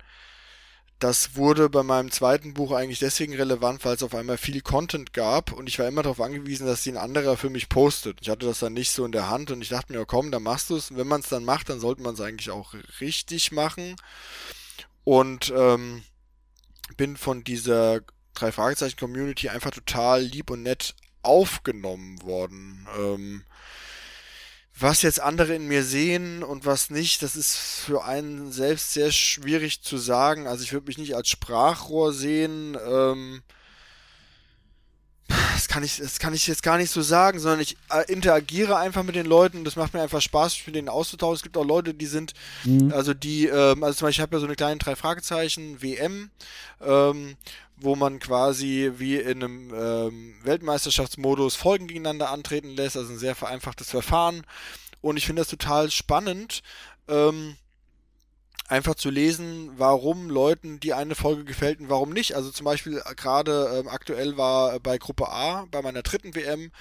das wurde bei meinem zweiten Buch eigentlich deswegen relevant, weil es auf einmal viel Content gab und ich war immer darauf angewiesen, dass die ein anderer für mich postet. Ich hatte das dann nicht so in der Hand und ich dachte mir, komm, dann machst du es. Wenn man es dann macht, dann sollte man es eigentlich auch richtig machen. Und ähm, bin von dieser drei Fragezeichen Community einfach total lieb und nett aufgenommen worden. Ähm, was jetzt andere in mir sehen und was nicht, das ist für einen selbst sehr schwierig zu sagen. Also ich würde mich nicht als Sprachrohr sehen. Ähm, das kann ich, das kann ich jetzt gar nicht so sagen, sondern ich äh, interagiere einfach mit den Leuten. Das macht mir einfach Spaß, mich mit denen auszutauschen. Es gibt auch Leute, die sind, mhm. also die, ähm, also zum Beispiel, ich habe ja so eine kleine drei Fragezeichen WM. Ähm, wo man quasi wie in einem ähm, Weltmeisterschaftsmodus Folgen gegeneinander antreten lässt, also ein sehr vereinfachtes Verfahren. Und ich finde das total spannend. Ähm, einfach zu lesen, warum Leuten die eine Folge gefällt und warum nicht. Also zum Beispiel äh, gerade ähm, aktuell war bei Gruppe A, bei meiner dritten WM,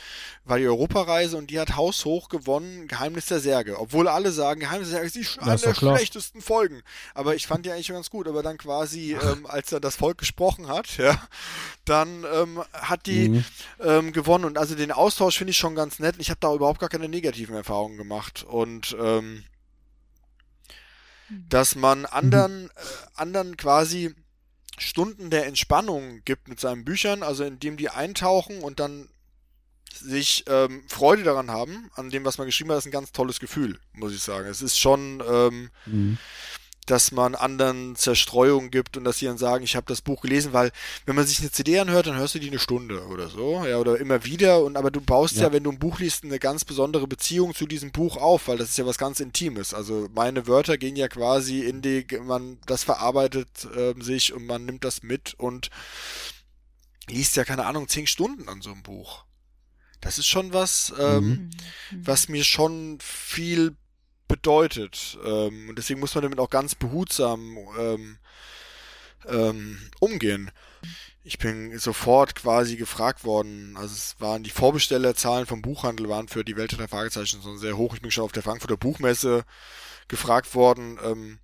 war die Europareise und die hat haushoch gewonnen, Geheimnis der Särge. Obwohl alle sagen, Geheimnis der Särge ist die, eine der schlechtesten Folgen. Aber ich fand die eigentlich schon ganz gut. Aber dann quasi, ähm, als er das Volk gesprochen hat, ja, dann ähm, hat die mhm. ähm, gewonnen. Und also den Austausch finde ich schon ganz nett. Ich habe da überhaupt gar keine negativen Erfahrungen gemacht. Und ähm, dass man anderen, mhm. äh, anderen quasi Stunden der Entspannung gibt mit seinen Büchern, also indem die eintauchen und dann sich ähm, Freude daran haben, an dem, was man geschrieben hat, ist ein ganz tolles Gefühl, muss ich sagen. Es ist schon ähm, mhm dass man anderen Zerstreuungen gibt und dass sie dann sagen, ich habe das Buch gelesen, weil wenn man sich eine CD anhört, dann hörst du die eine Stunde oder so, ja, oder immer wieder und aber du baust ja, ja wenn du ein Buch liest, eine ganz besondere Beziehung zu diesem Buch auf, weil das ist ja was ganz Intimes. Also meine Wörter gehen ja quasi in die, man, das verarbeitet äh, sich und man nimmt das mit und liest ja keine Ahnung zehn Stunden an so einem Buch. Das ist schon was, ähm, mhm. was mir schon viel bedeutet. Ähm, und deswegen muss man damit auch ganz behutsam ähm, ähm, umgehen. Ich bin sofort quasi gefragt worden, also es waren die Vorbestellerzahlen vom Buchhandel waren für die Welt der Fragezeichen so sehr hoch. Ich bin schon auf der Frankfurter Buchmesse gefragt worden, ähm,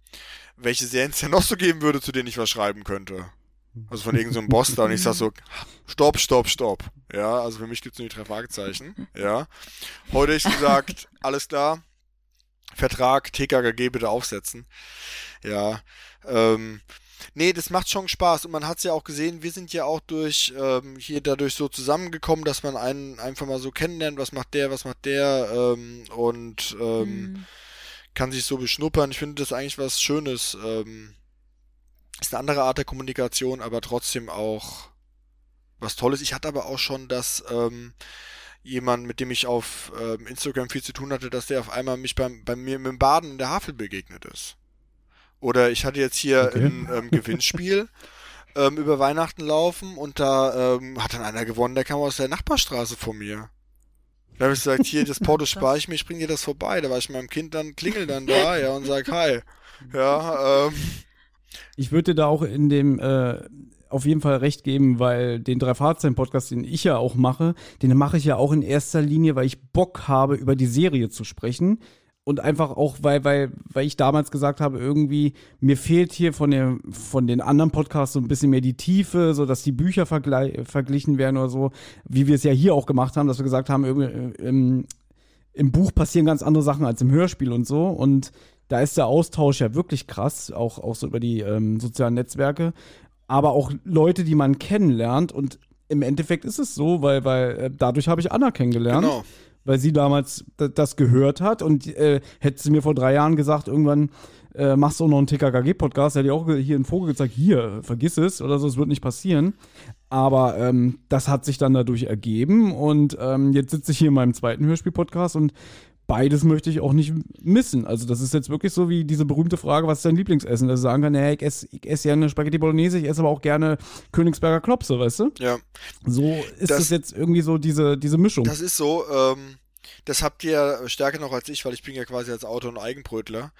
welche Serien es denn noch so geben würde, zu denen ich was schreiben könnte. Also von irgendeinem so Boss da und ich sag so, stopp, stopp, stopp. Ja, also für mich gibt's nur die drei Fragezeichen. Ja. Heute ist gesagt, alles klar, Vertrag, TKKG bitte aufsetzen. Ja. Ähm, nee, das macht schon Spaß und man hat es ja auch gesehen, wir sind ja auch durch ähm, hier dadurch so zusammengekommen, dass man einen einfach mal so kennenlernt, was macht der, was macht der ähm, und ähm, mhm. kann sich so beschnuppern. Ich finde das eigentlich was Schönes. Ähm, ist eine andere Art der Kommunikation, aber trotzdem auch was Tolles. Ich hatte aber auch schon, dass ähm, jemand, mit dem ich auf ähm, Instagram viel zu tun hatte, dass der auf einmal mich beim, bei mir mit dem Baden in der Havel begegnet ist. Oder ich hatte jetzt hier okay. ein ähm, Gewinnspiel ähm, über Weihnachten laufen und da ähm, hat dann einer gewonnen, der kam aus der Nachbarstraße von mir. Da habe ich gesagt, hier, das Porto spare ich mir, ich bring dir das vorbei. Da war ich meinem Kind dann, klingel dann da, ja, und sag Hi. Ja, ähm. Ich würde da auch in dem äh, auf jeden Fall recht geben, weil den drei Fahrzeichen Podcast, den ich ja auch mache, den mache ich ja auch in erster Linie, weil ich Bock habe, über die Serie zu sprechen. Und einfach auch, weil, weil, weil ich damals gesagt habe, irgendwie, mir fehlt hier von, der, von den anderen Podcasts so ein bisschen mehr die Tiefe, so dass die Bücher verglichen werden oder so, wie wir es ja hier auch gemacht haben, dass wir gesagt haben, äh, im, im Buch passieren ganz andere Sachen als im Hörspiel und so. Und da ist der Austausch ja wirklich krass, auch, auch so über die ähm, sozialen Netzwerke aber auch Leute, die man kennenlernt. Und im Endeffekt ist es so, weil, weil äh, dadurch habe ich Anna kennengelernt. Genau. Weil sie damals das gehört hat und äh, hätte sie mir vor drei Jahren gesagt, irgendwann äh, machst du auch noch einen TKKG-Podcast, hätte ich auch hier einen Vogel gezeigt, hier, vergiss es oder so, es wird nicht passieren. Aber ähm, das hat sich dann dadurch ergeben und ähm, jetzt sitze ich hier in meinem zweiten Hörspiel-Podcast und beides möchte ich auch nicht missen. Also das ist jetzt wirklich so wie diese berühmte Frage, was ist dein Lieblingsessen? Dass ich sagen kann, naja, ich esse, ich esse ja eine Spaghetti Bolognese, ich esse aber auch gerne Königsberger Klopse, weißt du? Ja. So ist das, das jetzt irgendwie so diese, diese Mischung. Das ist so, ähm, das habt ihr stärker noch als ich, weil ich bin ja quasi als Autor und Eigenbrötler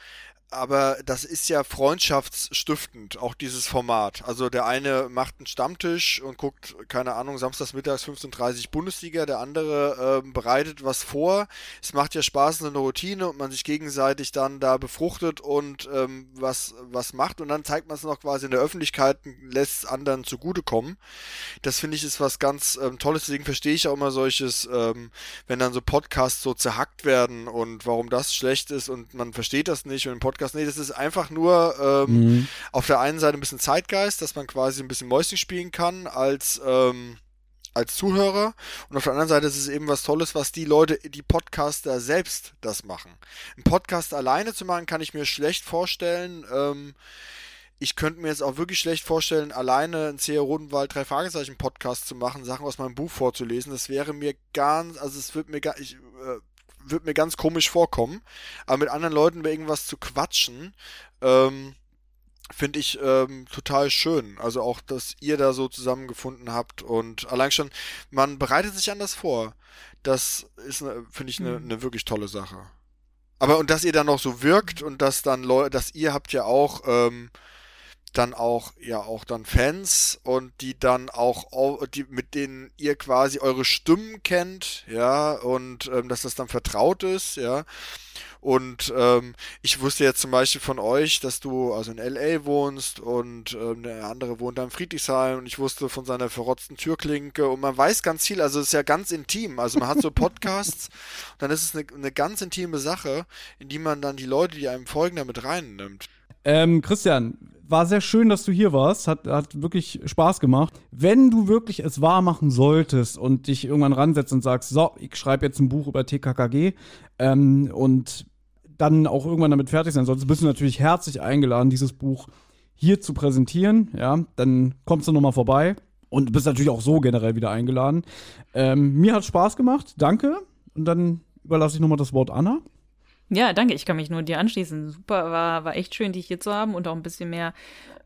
aber das ist ja freundschaftsstiftend, auch dieses Format. Also der eine macht einen Stammtisch und guckt, keine Ahnung, samstags mittags 15.30 Bundesliga, der andere äh, bereitet was vor. Es macht ja Spaß, eine Routine und man sich gegenseitig dann da befruchtet und ähm, was, was macht und dann zeigt man es noch quasi in der Öffentlichkeit, lässt es anderen zugutekommen. Das finde ich ist was ganz ähm, Tolles, deswegen verstehe ich auch immer solches, ähm, wenn dann so Podcasts so zerhackt werden und warum das schlecht ist und man versteht das nicht und im Podcast Podcast. Nee, das ist einfach nur ähm, mhm. auf der einen Seite ein bisschen Zeitgeist, dass man quasi ein bisschen Mäuschen spielen kann als, ähm, als Zuhörer. Und auf der anderen Seite ist es eben was Tolles, was die Leute, die Podcaster selbst das machen. Ein Podcast alleine zu machen, kann ich mir schlecht vorstellen. Ähm, ich könnte mir jetzt auch wirklich schlecht vorstellen, alleine einen C.R. Rodenwald drei Fragezeichen Podcast zu machen, Sachen aus meinem Buch vorzulesen. Das wäre mir ganz, also es wird mir gar, ich äh, wird mir ganz komisch vorkommen. Aber mit anderen Leuten über irgendwas zu quatschen, ähm, finde ich ähm, total schön. Also auch, dass ihr da so zusammengefunden habt und allein schon, man bereitet sich anders vor. Das ist, finde ich, eine mhm. ne wirklich tolle Sache. Aber und dass ihr dann noch so wirkt und dass dann Leute, dass ihr habt ja auch ähm, dann auch ja auch dann Fans und die dann auch die mit denen ihr quasi eure Stimmen kennt ja und ähm, dass das dann vertraut ist ja und ähm, ich wusste jetzt zum Beispiel von euch, dass du also in LA wohnst und ähm, der andere wohnt da in Friedrichshain und ich wusste von seiner verrotzten Türklinke und man weiß ganz viel, also es ist ja ganz intim. Also man hat so Podcasts, dann ist es eine, eine ganz intime Sache, in die man dann die Leute, die einem folgen, damit reinnimmt. Ähm, Christian, war sehr schön, dass du hier warst. Hat, hat wirklich Spaß gemacht. Wenn du wirklich es wahr machen solltest und dich irgendwann ransetzt und sagst, so, ich schreibe jetzt ein Buch über TKKG ähm, und dann auch irgendwann damit fertig sein solltest, bist du natürlich herzlich eingeladen, dieses Buch hier zu präsentieren. Ja, dann kommst du nochmal vorbei und bist natürlich auch so generell wieder eingeladen. Ähm, mir hat Spaß gemacht. Danke. Und dann überlasse ich nochmal das Wort Anna. Ja, danke. Ich kann mich nur dir anschließen. Super, war, war echt schön, dich hier zu haben und auch ein bisschen mehr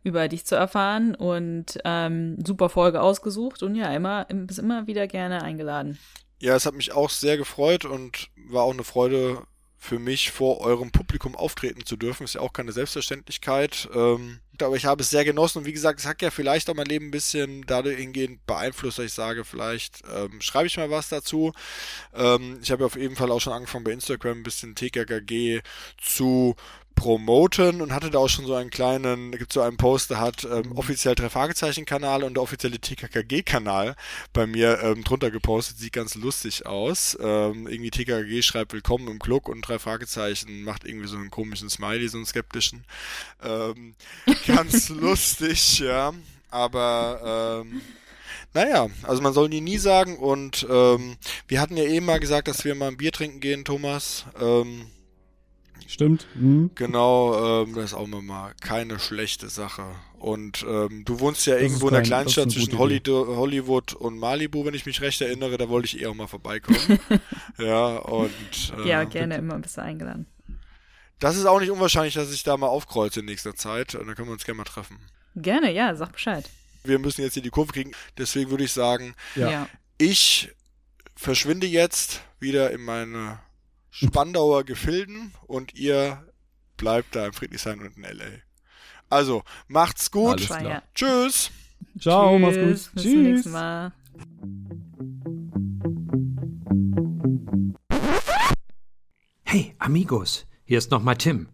über dich zu erfahren. Und ähm, super Folge ausgesucht und ja, immer, bist immer wieder gerne eingeladen. Ja, es hat mich auch sehr gefreut und war auch eine Freude für mich vor eurem Publikum auftreten zu dürfen. Ist ja auch keine Selbstverständlichkeit. Ähm, aber ich habe es sehr genossen und wie gesagt, es hat ja vielleicht auch mein Leben ein bisschen dadurch hingehend beeinflusst, dass ich sage, vielleicht ähm, schreibe ich mal was dazu. Ähm, ich habe ja auf jeden Fall auch schon angefangen bei Instagram ein bisschen TKKG zu promoten und hatte da auch schon so einen kleinen, gibt so einen Post, der hat ähm, offiziell drei Fragezeichen Kanal und der offizielle TKKG Kanal bei mir ähm, drunter gepostet, sieht ganz lustig aus. Ähm, irgendwie TKKG schreibt Willkommen im Club und drei Fragezeichen macht irgendwie so einen komischen Smiley, so einen skeptischen. Ähm, ganz lustig, ja. Aber ähm, naja, also man soll nie nie sagen und ähm, wir hatten ja eben mal gesagt, dass wir mal ein Bier trinken gehen, Thomas. Ähm, Stimmt. Mhm. Genau, ähm, das ist auch mal keine schlechte Sache. Und ähm, du wohnst ja Das irgendwo ist in der kein- Kleinstadt zwischen Holly Hollywood und Malibu, wenn ich mich recht erinnere. Da wollte ich eh auch mal vorbeikommen. ja, und äh, ja, gerne, immer bist du eingeladen. das ist auch nicht unwahrscheinlich, dass ich da mal aufkreuze in nächster Zeit. Und dann können wir uns gerne mal treffen. Gerne, ja, sag Bescheid. Wir müssen jetzt hier die Kurve kriegen. Deswegen würde ich sagen, Ja. ich verschwinde jetzt wieder in meine Spandauer Gefilden und ihr bleibt da in Friedrichshain und in L.A. Also, macht's gut. Tschüss. Ciao, mach's Tschüss, gut. Bis zum nächsten Mal. Hey, Amigos, hier ist nochmal Tim.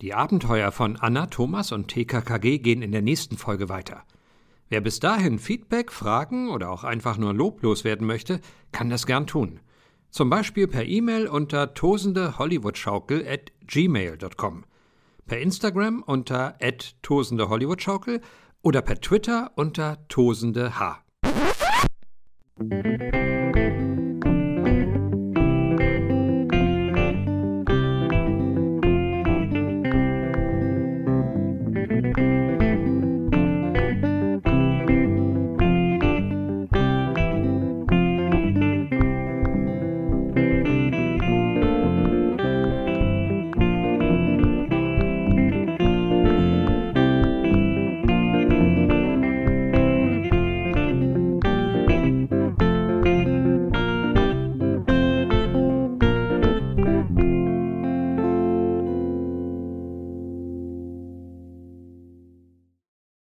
Die Abenteuer von Anna, Thomas und TKKG gehen in der nächsten Folge weiter. Wer bis dahin Feedback, Fragen oder auch einfach nur loblos werden möchte, kann das gern tun. Zum Beispiel per E-Mail unter tosendehollywoodschaukel at gmail.com, per Instagram unter tosendehollywoodschaukel oder per Twitter unter tosendeh.